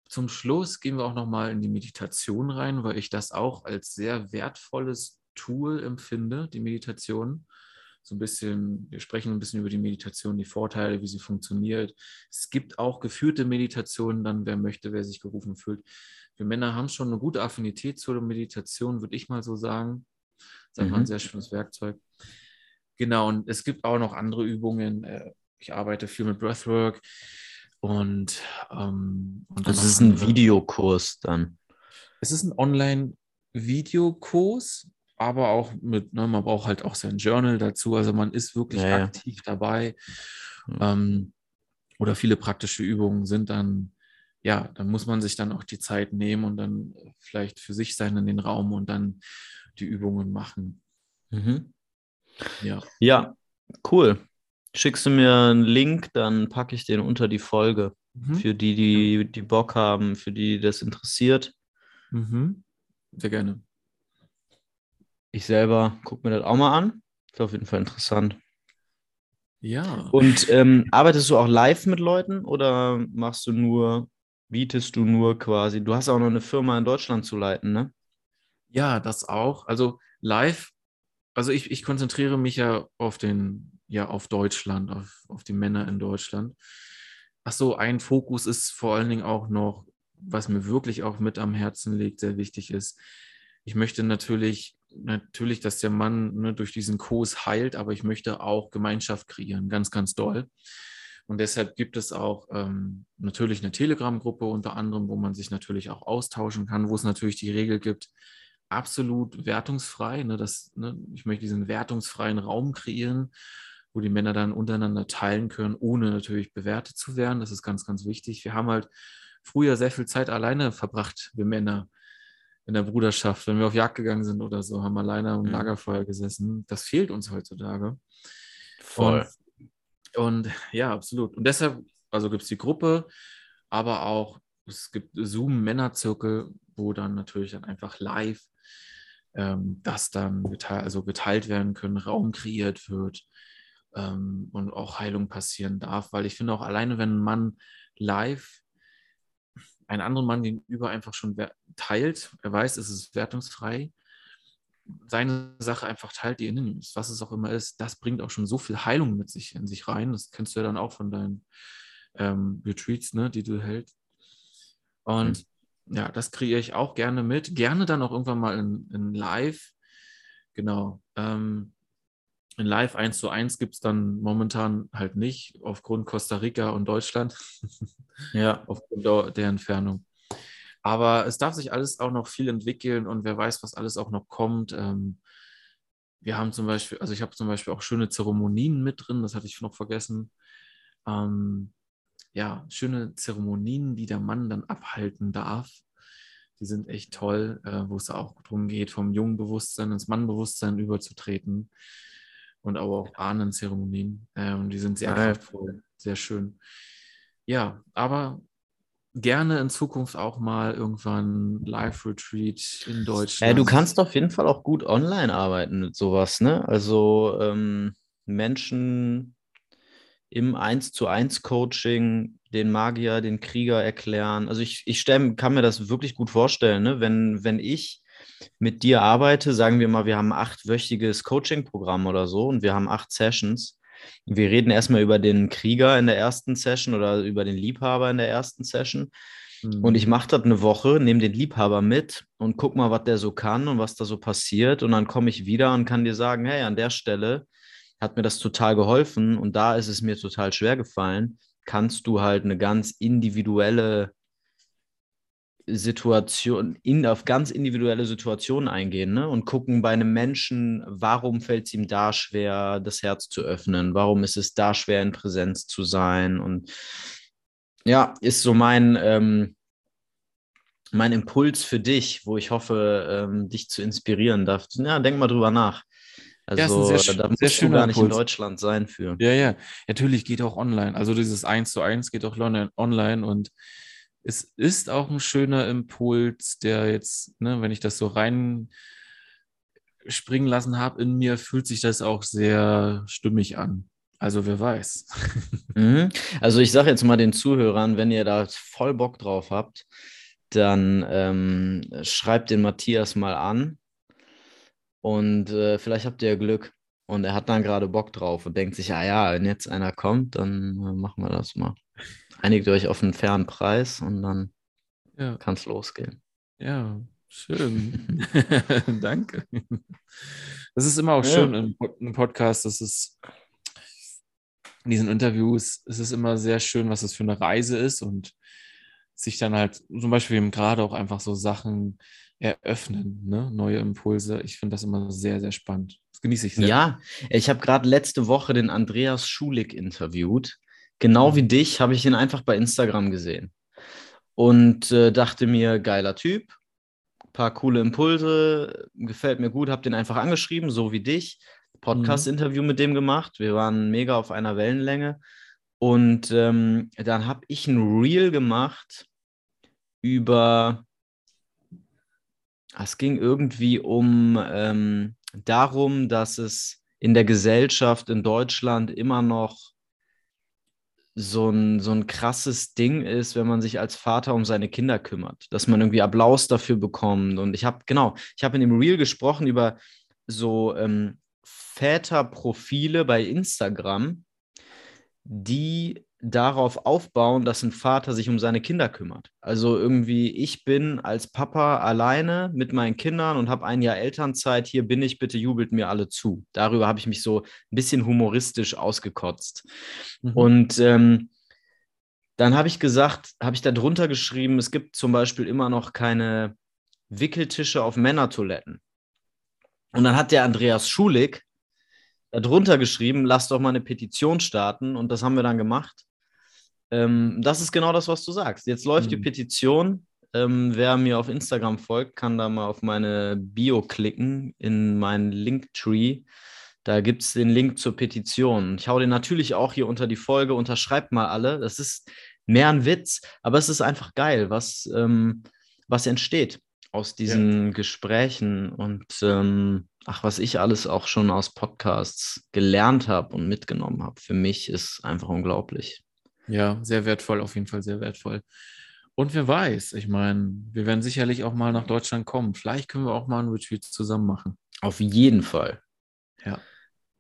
zum Schluss gehen wir auch nochmal in die Meditation rein, weil ich das auch als sehr wertvolles Tool empfinde, die Meditation so ein bisschen, wir sprechen ein bisschen über die Meditation, die Vorteile, wie sie funktioniert. Es gibt auch geführte Meditationen, dann wer möchte, wer sich gerufen fühlt. Wir Männer haben schon eine gute Affinität zur Meditation, würde ich mal so sagen. Das ist mhm. ein sehr schönes Werkzeug. Genau, und es gibt auch noch andere Übungen. Äh, ich arbeite viel mit Breathwork und, ähm, und das ist ein Videokurs dann. Es ist ein Online-Videokurs, aber auch mit, ne, man braucht halt auch sein Journal dazu. Also man ist wirklich ja, aktiv dabei. Mhm. Ähm, oder viele praktische Übungen sind dann, ja, dann muss man sich dann auch die Zeit nehmen und dann vielleicht für sich sein in den Raum und dann die Übungen machen. Mhm. Ja. Ja, cool. Schickst du mir einen Link, dann packe ich den unter die Folge. Mhm. Für die, die, die Bock haben, für die, die das interessiert. Mhm. Sehr gerne. Ich selber gucke mir das auch mal an. Ist auf jeden Fall interessant. Ja. Und ähm, arbeitest du auch live mit Leuten oder machst du nur, bietest du nur quasi? Du hast auch noch eine Firma in Deutschland zu leiten, ne? Ja, das auch. Also live, also ich, ich konzentriere mich ja auf den, ja, auf Deutschland, auf, auf die Männer in Deutschland. Ach so, ein Fokus ist vor allen Dingen auch noch, was mir wirklich auch mit am Herzen liegt, sehr wichtig ist. Ich möchte natürlich, natürlich, dass der Mann ne, durch diesen Kurs heilt, aber ich möchte auch Gemeinschaft kreieren, ganz, ganz doll. Und deshalb gibt es auch ähm, natürlich eine Telegram-Gruppe unter anderem, wo man sich natürlich auch austauschen kann, wo es natürlich die Regel gibt, absolut wertungsfrei. Ne, das, ne, ich möchte diesen wertungsfreien Raum kreieren, wo die Männer dann untereinander teilen können, ohne natürlich bewertet zu werden. Das ist ganz, ganz wichtig. Wir haben halt früher sehr viel Zeit alleine verbracht, wir Männer in der Bruderschaft, wenn wir auf Jagd gegangen sind oder so, haben alleine am mhm. Lagerfeuer gesessen. Das fehlt uns heutzutage. Voll. Und, und ja, absolut. Und deshalb, also gibt es die Gruppe, aber auch es gibt Zoom-Männerzirkel, wo dann natürlich dann einfach live ähm, das dann geteilt, also geteilt werden können, Raum kreiert wird ähm, und auch Heilung passieren darf. Weil ich finde auch alleine, wenn ein Mann live einen anderen Mann gegenüber einfach schon teilt, er weiß, es ist wertungsfrei, seine Sache einfach teilt, die in ihm ist, was es auch immer ist, das bringt auch schon so viel Heilung mit sich in sich rein. Das kennst du ja dann auch von deinen ähm, Retreats, ne, die du hältst. Und mhm. ja, das kreiere ich auch gerne mit. Gerne dann auch irgendwann mal in, in Live. Genau. Ähm, in Live 1 zu 1 gibt es dann momentan halt nicht, aufgrund Costa Rica und Deutschland. ja. Aufgrund der Entfernung. Aber es darf sich alles auch noch viel entwickeln und wer weiß, was alles auch noch kommt. Ähm, wir haben zum Beispiel, also ich habe zum Beispiel auch schöne Zeremonien mit drin, das hatte ich noch vergessen. Ähm, ja, schöne Zeremonien, die der Mann dann abhalten darf. Die sind echt toll, äh, wo es auch darum geht, vom jungen Bewusstsein ins Mannbewusstsein überzutreten und aber auch Ahnenzeremonien. Ähm, die sind sehr kraftvoll, sehr schön. Ja, aber gerne in Zukunft auch mal irgendwann Live-Retreat in Deutschland. Ja, du kannst auf jeden Fall auch gut online arbeiten mit sowas, ne? Also ähm, Menschen im 1 zu 1 Coaching den Magier, den Krieger erklären. Also ich, ich stell, kann mir das wirklich gut vorstellen, ne? wenn, wenn ich mit dir arbeite, sagen wir mal, wir haben ein achtwöchiges Coaching-Programm oder so und wir haben acht Sessions. Wir reden erstmal über den Krieger in der ersten Session oder über den Liebhaber in der ersten Session. Mhm. Und ich mache das eine Woche, nehme den Liebhaber mit und guck mal, was der so kann und was da so passiert. Und dann komme ich wieder und kann dir sagen, hey, an der Stelle hat mir das total geholfen und da ist es mir total schwer gefallen. Kannst du halt eine ganz individuelle Situation, in, auf ganz individuelle Situationen eingehen ne? und gucken bei einem Menschen, warum fällt es ihm da schwer, das Herz zu öffnen? Warum ist es da schwer, in Präsenz zu sein? Und ja, ist so mein, ähm, mein Impuls für dich, wo ich hoffe, ähm, dich zu inspirieren darf. Ja, denk mal drüber nach. Also ja, sehr, da musst sehr du gar nicht Impuls. in Deutschland sein für. Ja, ja. Natürlich geht auch online. Also dieses 1 zu 1 geht auch online und es ist auch ein schöner Impuls, der jetzt, ne, wenn ich das so rein springen lassen habe in mir, fühlt sich das auch sehr stimmig an. Also wer weiß. Mhm. Also ich sage jetzt mal den Zuhörern, wenn ihr da voll Bock drauf habt, dann ähm, schreibt den Matthias mal an und äh, vielleicht habt ihr Glück und er hat dann gerade Bock drauf und denkt sich, ah ja, wenn jetzt einer kommt, dann äh, machen wir das mal einigt euch auf einen fairen Preis und dann ja. kann es losgehen. Ja, schön. Danke. Das ist immer auch ja. schön im, im Podcast, das ist in diesen Interviews, es ist immer sehr schön, was das für eine Reise ist und sich dann halt zum Beispiel eben gerade auch einfach so Sachen eröffnen, ne? neue Impulse. Ich finde das immer sehr, sehr spannend. Das genieße ich sehr. Ja, ich habe gerade letzte Woche den Andreas Schulig interviewt genau wie dich habe ich ihn einfach bei Instagram gesehen und äh, dachte mir, geiler Typ, paar coole Impulse, gefällt mir gut, habe den einfach angeschrieben, so wie dich. Podcast-Interview mhm. mit dem gemacht. Wir waren mega auf einer Wellenlänge. Und ähm, dann habe ich ein Reel gemacht über, es ging irgendwie um ähm, darum, dass es in der Gesellschaft in Deutschland immer noch so ein, so ein krasses Ding ist, wenn man sich als Vater um seine Kinder kümmert, dass man irgendwie Applaus dafür bekommt. Und ich habe, genau, ich habe in dem Reel gesprochen über so ähm, Väterprofile bei Instagram, die darauf aufbauen, dass ein Vater sich um seine Kinder kümmert. Also irgendwie, ich bin als Papa alleine mit meinen Kindern und habe ein Jahr Elternzeit, hier bin ich, bitte jubelt mir alle zu. Darüber habe ich mich so ein bisschen humoristisch ausgekotzt. Mhm. Und ähm, dann habe ich gesagt, habe ich da drunter geschrieben, es gibt zum Beispiel immer noch keine Wickeltische auf Männertoiletten. Und dann hat der Andreas Schulig darunter geschrieben, lass doch mal eine Petition starten. Und das haben wir dann gemacht. Ähm, das ist genau das, was du sagst. Jetzt läuft mhm. die Petition. Ähm, wer mir auf Instagram folgt, kann da mal auf meine Bio klicken in meinen Linktree. Da gibt es den Link zur Petition. Ich hau den natürlich auch hier unter die Folge. Unterschreibt mal alle. Das ist mehr ein Witz, aber es ist einfach geil, was, ähm, was entsteht aus diesen ja. Gesprächen und ähm, ach, was ich alles auch schon aus Podcasts gelernt habe und mitgenommen habe. Für mich ist einfach unglaublich. Ja, sehr wertvoll, auf jeden Fall sehr wertvoll. Und wer weiß, ich meine, wir werden sicherlich auch mal nach Deutschland kommen. Vielleicht können wir auch mal ein Retreat zusammen machen. Auf jeden Fall. Ja.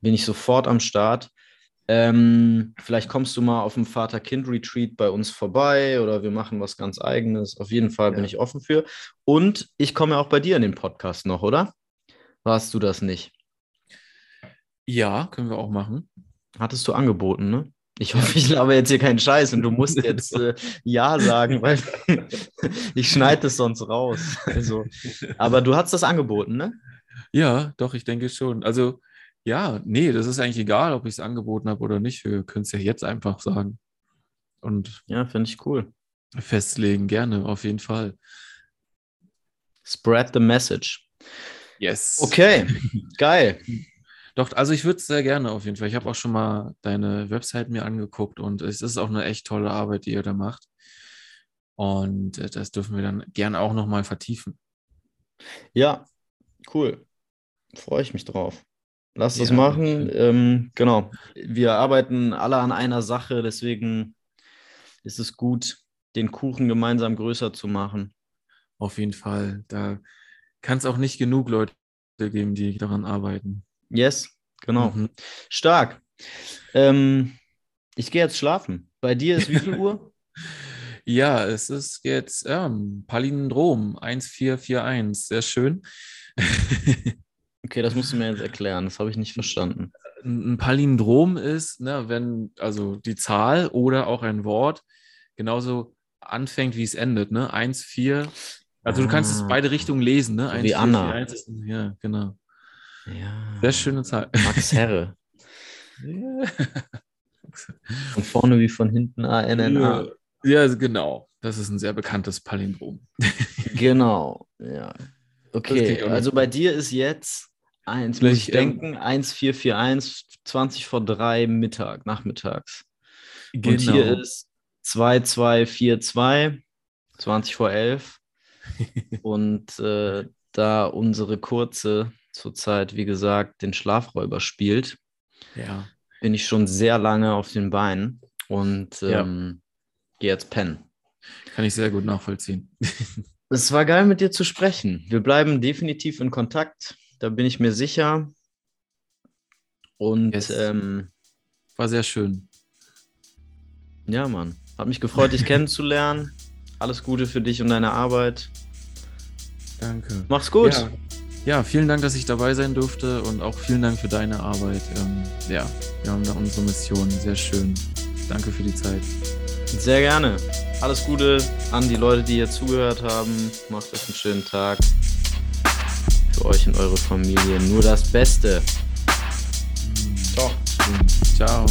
Bin ich sofort am Start. Ähm, vielleicht kommst du mal auf dem Vater-Kind-Retreat bei uns vorbei oder wir machen was ganz Eigenes. Auf jeden Fall bin ich offen für. Und ich komme auch bei dir in den Podcast noch, oder? Warst du das nicht? Ja, können wir auch machen. Hattest du angeboten, ne? Ich hoffe, ich laber jetzt hier keinen Scheiß und du musst jetzt äh, Ja sagen, weil ich schneide es sonst raus. Also, aber du hast das angeboten, ne? Ja, doch, ich denke schon. Also, ja, nee, das ist eigentlich egal, ob ich es angeboten habe oder nicht. Wir können es ja jetzt einfach sagen. Und ja, finde ich cool. Festlegen, gerne, auf jeden Fall. Spread the message. Yes. Okay, geil. Doch, also ich würde es sehr gerne auf jeden Fall. Ich habe auch schon mal deine Website mir angeguckt und es ist auch eine echt tolle Arbeit, die ihr da macht. Und äh, das dürfen wir dann gerne auch nochmal vertiefen. Ja, cool. Freue ich mich drauf. Lass das ja, machen. Ähm, genau. Wir arbeiten alle an einer Sache, deswegen ist es gut, den Kuchen gemeinsam größer zu machen. Auf jeden Fall. Da kann es auch nicht genug Leute geben, die daran arbeiten. Yes, genau. Mhm. Stark. Ähm, ich gehe jetzt schlafen. Bei dir ist wie viel Uhr? ja, es ist jetzt ähm, Palindrom 1441. Sehr schön. okay, das musst du mir jetzt erklären. Das habe ich nicht verstanden. Ein Palindrom ist, ne, wenn also die Zahl oder auch ein Wort genauso anfängt, wie es endet. Ne? 1, 4. Also ah, du kannst es ah. beide Richtungen lesen. Ne? 1, wie 4, Anna. 4, 1 ist, ja, genau. Ja. Sehr schöne Zahl. Max Herre. Von vorne wie von hinten ANNA. Ja, genau. Das ist ein sehr bekanntes Palindrom. genau, ja. Okay, also bei dir ist jetzt 1, muss ich denken, 1441, 20 vor 3 Mittag, nachmittags. Genau. Und hier ist 2242, 20 vor 11. Und äh, da unsere kurze zurzeit, wie gesagt, den Schlafräuber spielt, ja. bin ich schon sehr lange auf den Beinen und ähm, ja. gehe jetzt pennen. Kann ich sehr gut nachvollziehen. es war geil, mit dir zu sprechen. Wir bleiben definitiv in Kontakt, da bin ich mir sicher. Und yes. ähm, war sehr schön. Ja, Mann. Hat mich gefreut, dich kennenzulernen. Alles Gute für dich und deine Arbeit. Danke. Mach's gut. Ja. Ja, vielen Dank, dass ich dabei sein durfte und auch vielen Dank für deine Arbeit. Ähm, ja, wir haben da unsere Mission. Sehr schön. Danke für die Zeit. Sehr gerne. Alles Gute an die Leute, die hier zugehört haben. Macht euch einen schönen Tag. Für euch und eure Familie nur das Beste. Ciao. Ciao.